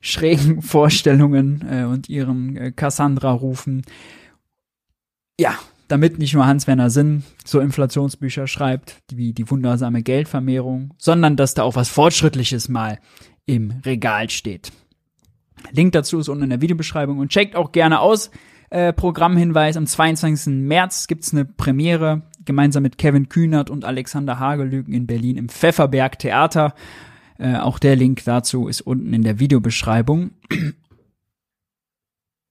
schrägen Vorstellungen äh, und ihren äh, Cassandra-Rufen. Ja, damit nicht nur Hans-Werner Sinn so Inflationsbücher schreibt, wie die wundersame Geldvermehrung, sondern dass da auch was Fortschrittliches mal im Regal steht. Link dazu ist unten in der Videobeschreibung und checkt auch gerne aus. Äh, Programmhinweis, am 22. März gibt's eine Premiere gemeinsam mit Kevin Kühnert und Alexander Hagelügen in Berlin im Pfefferberg Theater. Äh, auch der Link dazu ist unten in der Videobeschreibung.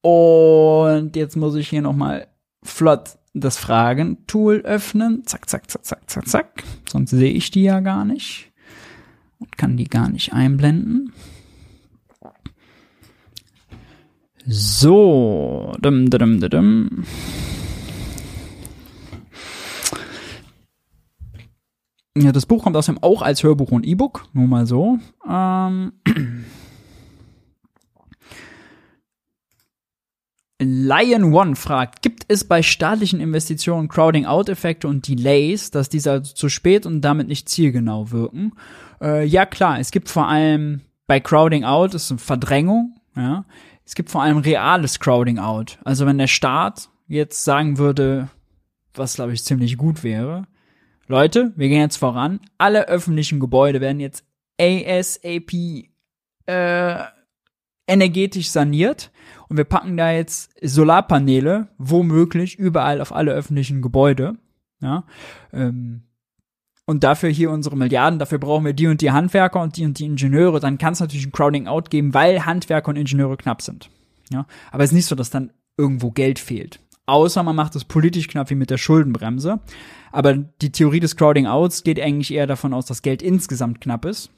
Und jetzt muss ich hier nochmal flott das Fragentool öffnen. Zack, zack, zack, zack, zack, zack. Sonst sehe ich die ja gar nicht. Und kann die gar nicht einblenden. So. Dum, dum, dum, dum. Ja, das Buch kommt außerdem auch als Hörbuch und E-Book. Nur mal so. Ähm. Lion One fragt, gibt es bei staatlichen Investitionen Crowding-out-Effekte und Delays, dass diese also zu spät und damit nicht zielgenau wirken? Äh, ja, klar, es gibt vor allem bei Crowding-out, ist eine Verdrängung, ja. es gibt vor allem reales Crowding out. Also wenn der Staat jetzt sagen würde, was glaube ich ziemlich gut wäre, Leute, wir gehen jetzt voran, alle öffentlichen Gebäude werden jetzt ASAP äh, energetisch saniert und wir packen da jetzt Solarpaneele, womöglich überall auf alle öffentlichen Gebäude. Ja, ähm, und dafür hier unsere Milliarden, dafür brauchen wir die und die Handwerker und die und die Ingenieure, dann kann es natürlich ein Crowding Out geben, weil Handwerker und Ingenieure knapp sind. Ja, aber es ist nicht so, dass dann irgendwo Geld fehlt. Außer man macht es politisch knapp wie mit der Schuldenbremse. Aber die Theorie des Crowding Outs geht eigentlich eher davon aus, dass Geld insgesamt knapp ist.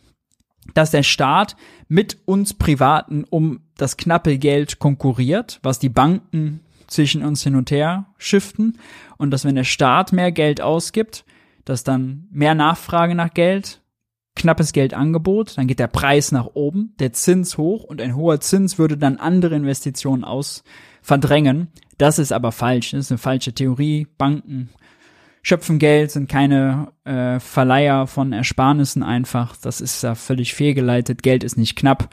Dass der Staat mit uns Privaten um das knappe Geld konkurriert, was die Banken zwischen uns hin und her shiften. Und dass wenn der Staat mehr Geld ausgibt, dass dann mehr Nachfrage nach Geld, knappes Geldangebot, dann geht der Preis nach oben, der Zins hoch und ein hoher Zins würde dann andere Investitionen aus verdrängen. Das ist aber falsch, das ist eine falsche Theorie. Banken schöpfen Geld, sind keine äh, Verleiher von Ersparnissen einfach. Das ist ja völlig fehlgeleitet. Geld ist nicht knapp.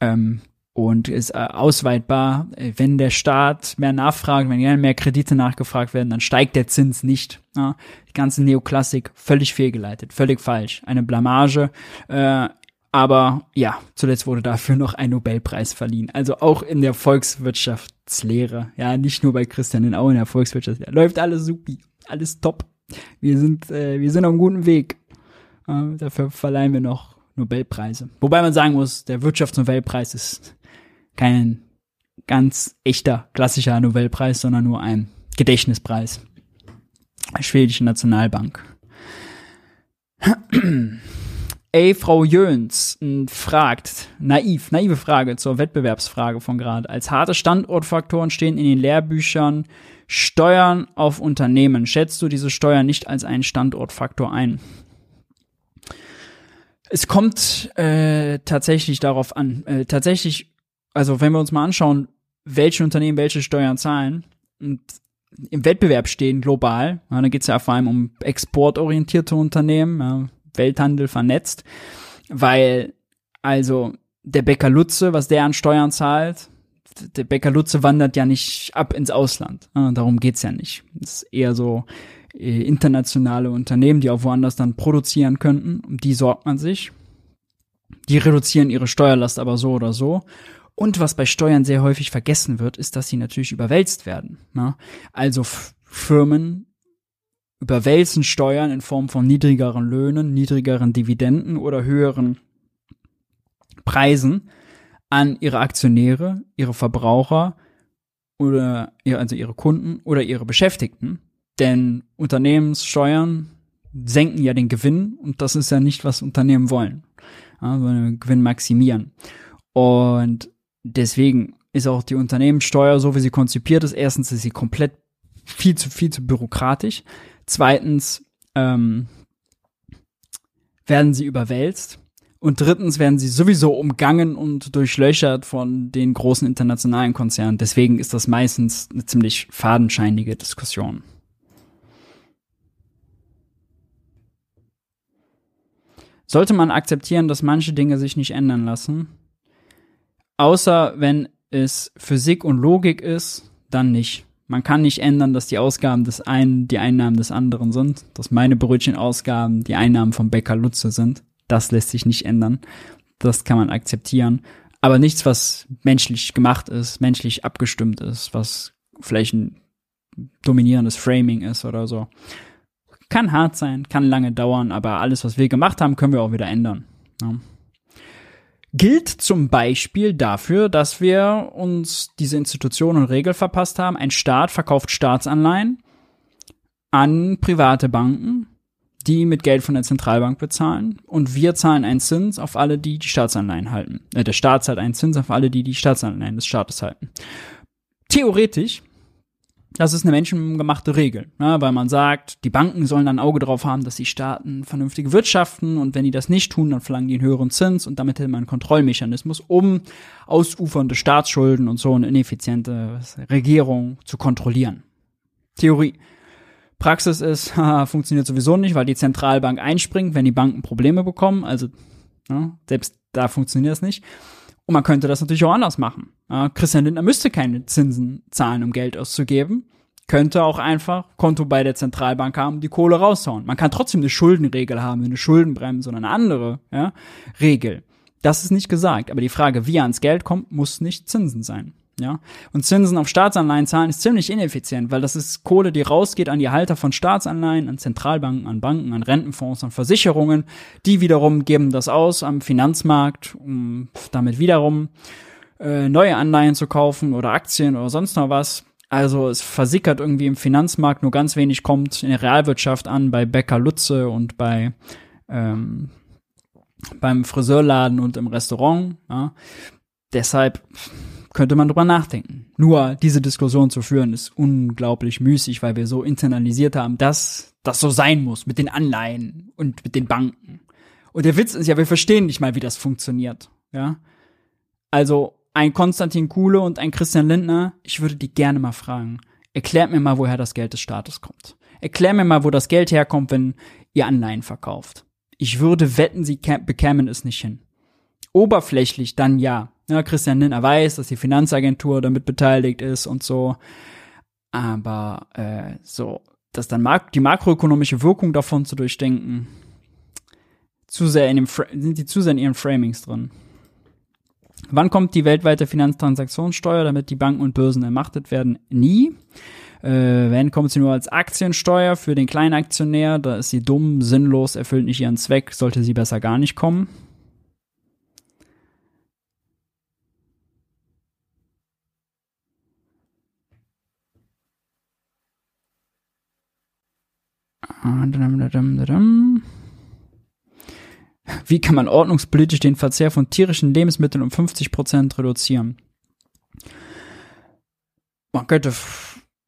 Ähm, und ist äh, ausweitbar. Wenn der Staat mehr nachfragt, wenn mehr Kredite nachgefragt werden, dann steigt der Zins nicht. Ja, die ganze Neoklassik völlig fehlgeleitet, völlig falsch, eine Blamage. Äh, aber ja, zuletzt wurde dafür noch ein Nobelpreis verliehen. Also auch in der Volkswirtschaftslehre, ja, nicht nur bei Christian Linau in der Volkswirtschaftslehre. Läuft alles supi, alles top. Wir sind, äh, wir sind auf einem guten Weg. Äh, dafür verleihen wir noch Nobelpreise. Wobei man sagen muss, der Wirtschaftsnobelpreis ist kein ganz echter klassischer Nobelpreis, sondern nur ein Gedächtnispreis. Schwedische Nationalbank. Ey, Frau Jöns fragt, naiv, naive Frage zur Wettbewerbsfrage von gerade. Als harte Standortfaktoren stehen in den Lehrbüchern Steuern auf Unternehmen. Schätzt du diese Steuern nicht als einen Standortfaktor ein? Es kommt äh, tatsächlich darauf an. Äh, tatsächlich also wenn wir uns mal anschauen, welche Unternehmen welche Steuern zahlen und im Wettbewerb stehen global, ja, dann geht es ja vor allem um exportorientierte Unternehmen, ja, Welthandel vernetzt, weil also der Bäcker Lutze, was der an Steuern zahlt, der Bäcker Lutze wandert ja nicht ab ins Ausland. Darum geht's ja nicht. Es ist eher so äh, internationale Unternehmen, die auch woanders dann produzieren könnten, um die sorgt man sich. Die reduzieren ihre Steuerlast aber so oder so. Und was bei Steuern sehr häufig vergessen wird, ist, dass sie natürlich überwälzt werden. Also Firmen überwälzen Steuern in Form von niedrigeren Löhnen, niedrigeren Dividenden oder höheren Preisen an ihre Aktionäre, ihre Verbraucher oder also ihre Kunden oder ihre Beschäftigten. Denn Unternehmenssteuern senken ja den Gewinn und das ist ja nicht, was Unternehmen wollen. Ja, Gewinn maximieren. Und deswegen ist auch die Unternehmenssteuer, so wie sie konzipiert ist, erstens ist sie komplett viel zu, viel zu bürokratisch. Zweitens ähm, werden sie überwälzt. Und drittens werden sie sowieso umgangen und durchlöchert von den großen internationalen Konzernen. Deswegen ist das meistens eine ziemlich fadenscheinige Diskussion. Sollte man akzeptieren, dass manche Dinge sich nicht ändern lassen? Außer wenn es Physik und Logik ist, dann nicht. Man kann nicht ändern, dass die Ausgaben des einen die Einnahmen des anderen sind, dass meine Brötchenausgaben die Einnahmen vom Bäcker Lutze sind. Das lässt sich nicht ändern. Das kann man akzeptieren. Aber nichts, was menschlich gemacht ist, menschlich abgestimmt ist, was vielleicht ein dominierendes Framing ist oder so. Kann hart sein, kann lange dauern, aber alles, was wir gemacht haben, können wir auch wieder ändern. Ja gilt zum Beispiel dafür, dass wir uns diese Institutionen und Regeln verpasst haben. Ein Staat verkauft Staatsanleihen an private Banken, die mit Geld von der Zentralbank bezahlen. Und wir zahlen einen Zins auf alle, die die Staatsanleihen halten. Äh, der Staat zahlt einen Zins auf alle, die die Staatsanleihen des Staates halten. Theoretisch das ist eine menschengemachte Regel, ne, weil man sagt, die Banken sollen ein Auge drauf haben, dass die Staaten vernünftig wirtschaften und wenn die das nicht tun, dann verlangen die einen höheren Zins und damit hätte man einen Kontrollmechanismus, um ausufernde Staatsschulden und so eine ineffiziente Regierung zu kontrollieren. Theorie. Praxis ist, funktioniert sowieso nicht, weil die Zentralbank einspringt, wenn die Banken Probleme bekommen, also ne, selbst da funktioniert es nicht. Und man könnte das natürlich auch anders machen. Ja, Christian Lindner müsste keine Zinsen zahlen, um Geld auszugeben. Könnte auch einfach Konto bei der Zentralbank haben, die Kohle raushauen. Man kann trotzdem eine Schuldenregel haben, eine Schuldenbremse oder eine andere ja, Regel. Das ist nicht gesagt. Aber die Frage, wie er ans Geld kommt, muss nicht Zinsen sein. Ja, und Zinsen auf Staatsanleihen zahlen ist ziemlich ineffizient, weil das ist Kohle, die rausgeht an die Halter von Staatsanleihen, an Zentralbanken, an Banken, an Rentenfonds, an Versicherungen. Die wiederum geben das aus am Finanzmarkt, um damit wiederum äh, neue Anleihen zu kaufen oder Aktien oder sonst noch was. Also es versickert irgendwie im Finanzmarkt, nur ganz wenig kommt in der Realwirtschaft an, bei Bäcker Lutze und bei ähm, beim Friseurladen und im Restaurant. Ja. Deshalb könnte man drüber nachdenken. Nur diese Diskussion zu führen ist unglaublich müßig, weil wir so internalisiert haben, dass das so sein muss mit den Anleihen und mit den Banken. Und der Witz ist ja, wir verstehen nicht mal, wie das funktioniert. Ja, also ein Konstantin Kuhle und ein Christian Lindner, ich würde die gerne mal fragen. Erklärt mir mal, woher das Geld des Staates kommt. Erklär mir mal, wo das Geld herkommt, wenn ihr Anleihen verkauft. Ich würde wetten, sie bekämen es nicht hin. Oberflächlich dann ja. Ja, Christian Lindner weiß, dass die Finanzagentur damit beteiligt ist und so. Aber äh, so, dass dann die makroökonomische Wirkung davon zu durchdenken, zu sehr in dem sind die zu sehr in ihren Framings drin. Wann kommt die weltweite Finanztransaktionssteuer, damit die Banken und Börsen ermachtet werden? Nie. Äh, wenn kommt sie nur als Aktiensteuer für den kleinen Aktionär, da ist sie dumm, sinnlos, erfüllt nicht ihren Zweck, sollte sie besser gar nicht kommen. Wie kann man ordnungspolitisch den Verzehr von tierischen Lebensmitteln um 50 Prozent reduzieren? Man könnte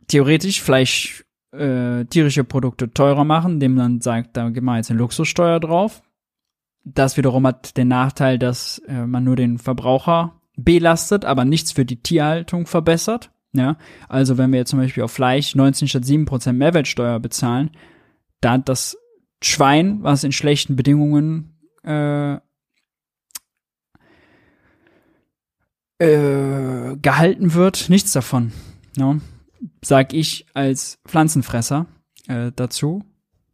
theoretisch vielleicht äh, tierische Produkte teurer machen, indem man sagt, da gibt man jetzt eine Luxussteuer drauf. Das wiederum hat den Nachteil, dass äh, man nur den Verbraucher belastet, aber nichts für die Tierhaltung verbessert. Ja, also wenn wir jetzt zum Beispiel auf Fleisch 19 statt 7 Prozent Mehrwertsteuer bezahlen, da das Schwein, was in schlechten Bedingungen äh, äh, gehalten wird, nichts davon. No? Sag ich als Pflanzenfresser äh, dazu,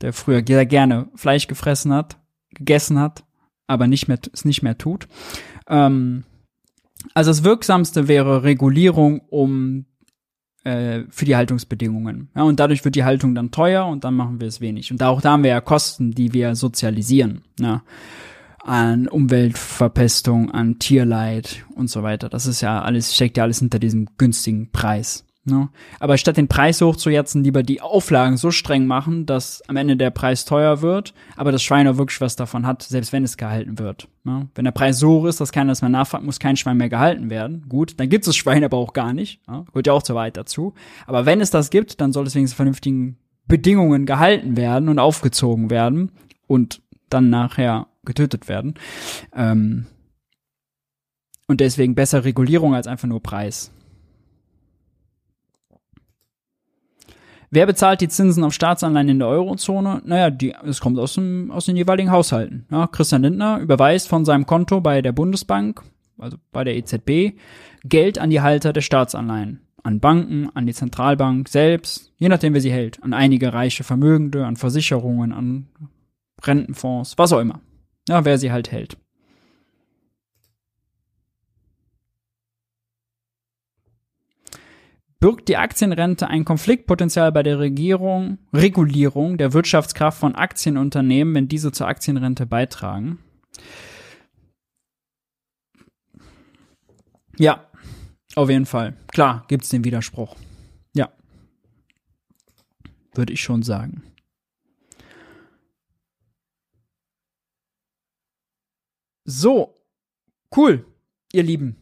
der früher sehr gerne Fleisch gefressen hat, gegessen hat, aber nicht mehr, es nicht mehr tut. Ähm, also das Wirksamste wäre Regulierung, um äh, für die Haltungsbedingungen. Ja, und dadurch wird die Haltung dann teuer und dann machen wir es wenig. Und auch da haben wir ja Kosten, die wir sozialisieren. Ja, an Umweltverpestung, an Tierleid und so weiter. Das ist ja alles, steckt ja alles hinter diesem günstigen Preis. Ne? Aber statt den Preis hochzujatzen, lieber die Auflagen so streng machen, dass am Ende der Preis teuer wird, aber das Schwein auch wirklich was davon hat, selbst wenn es gehalten wird. Ne? Wenn der Preis so hoch ist, dass keiner das mehr nachfragt, muss kein Schwein mehr gehalten werden. Gut, dann gibt es das Schwein aber auch gar nicht. Ne? Gehört ja auch zu weit dazu. Aber wenn es das gibt, dann soll es wenigstens vernünftigen Bedingungen gehalten werden und aufgezogen werden und dann nachher getötet werden. Ähm und deswegen besser Regulierung als einfach nur Preis. Wer bezahlt die Zinsen auf Staatsanleihen in der Eurozone? Naja, die, es kommt aus, dem, aus den jeweiligen Haushalten. Ja, Christian Lindner überweist von seinem Konto bei der Bundesbank, also bei der EZB, Geld an die Halter der Staatsanleihen. An Banken, an die Zentralbank selbst, je nachdem, wer sie hält. An einige reiche Vermögende, an Versicherungen, an Rentenfonds, was auch immer. Ja, wer sie halt hält. Birgt die Aktienrente ein Konfliktpotenzial bei der Regierung, Regulierung der Wirtschaftskraft von Aktienunternehmen, wenn diese zur Aktienrente beitragen? Ja, auf jeden Fall. Klar, gibt es den Widerspruch. Ja. Würde ich schon sagen. So, cool, ihr Lieben.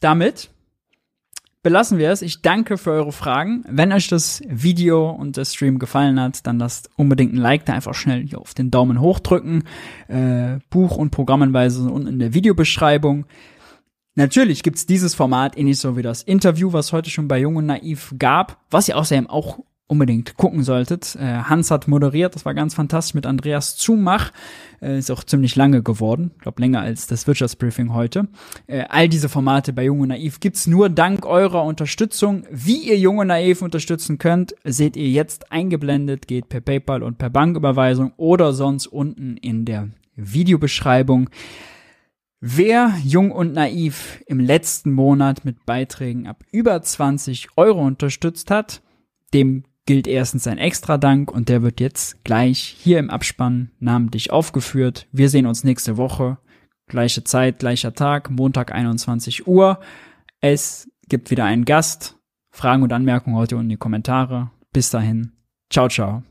Damit belassen wir es. Ich danke für eure Fragen. Wenn euch das Video und der Stream gefallen hat, dann lasst unbedingt ein Like da einfach schnell hier auf den Daumen hoch drücken. Äh, Buch- und Programmenweise unten in der Videobeschreibung. Natürlich gibt's dieses Format ähnlich so wie das Interview, was heute schon bei Jung und Naiv gab, was ja außerdem auch unbedingt gucken solltet. Äh, Hans hat moderiert, das war ganz fantastisch mit Andreas Zumach. Äh, ist auch ziemlich lange geworden, ich glaube länger als das Wirtschaftsbriefing heute. Äh, all diese Formate bei Junge Naiv gibt's nur dank eurer Unterstützung. Wie ihr Junge Naiv unterstützen könnt, seht ihr jetzt eingeblendet, geht per PayPal und per Banküberweisung oder sonst unten in der Videobeschreibung. Wer Jung und Naiv im letzten Monat mit Beiträgen ab über 20 Euro unterstützt hat, dem gilt erstens ein extra Dank und der wird jetzt gleich hier im Abspann namentlich aufgeführt. Wir sehen uns nächste Woche. Gleiche Zeit, gleicher Tag, Montag 21 Uhr. Es gibt wieder einen Gast. Fragen und Anmerkungen heute unten in die Kommentare. Bis dahin. Ciao, ciao.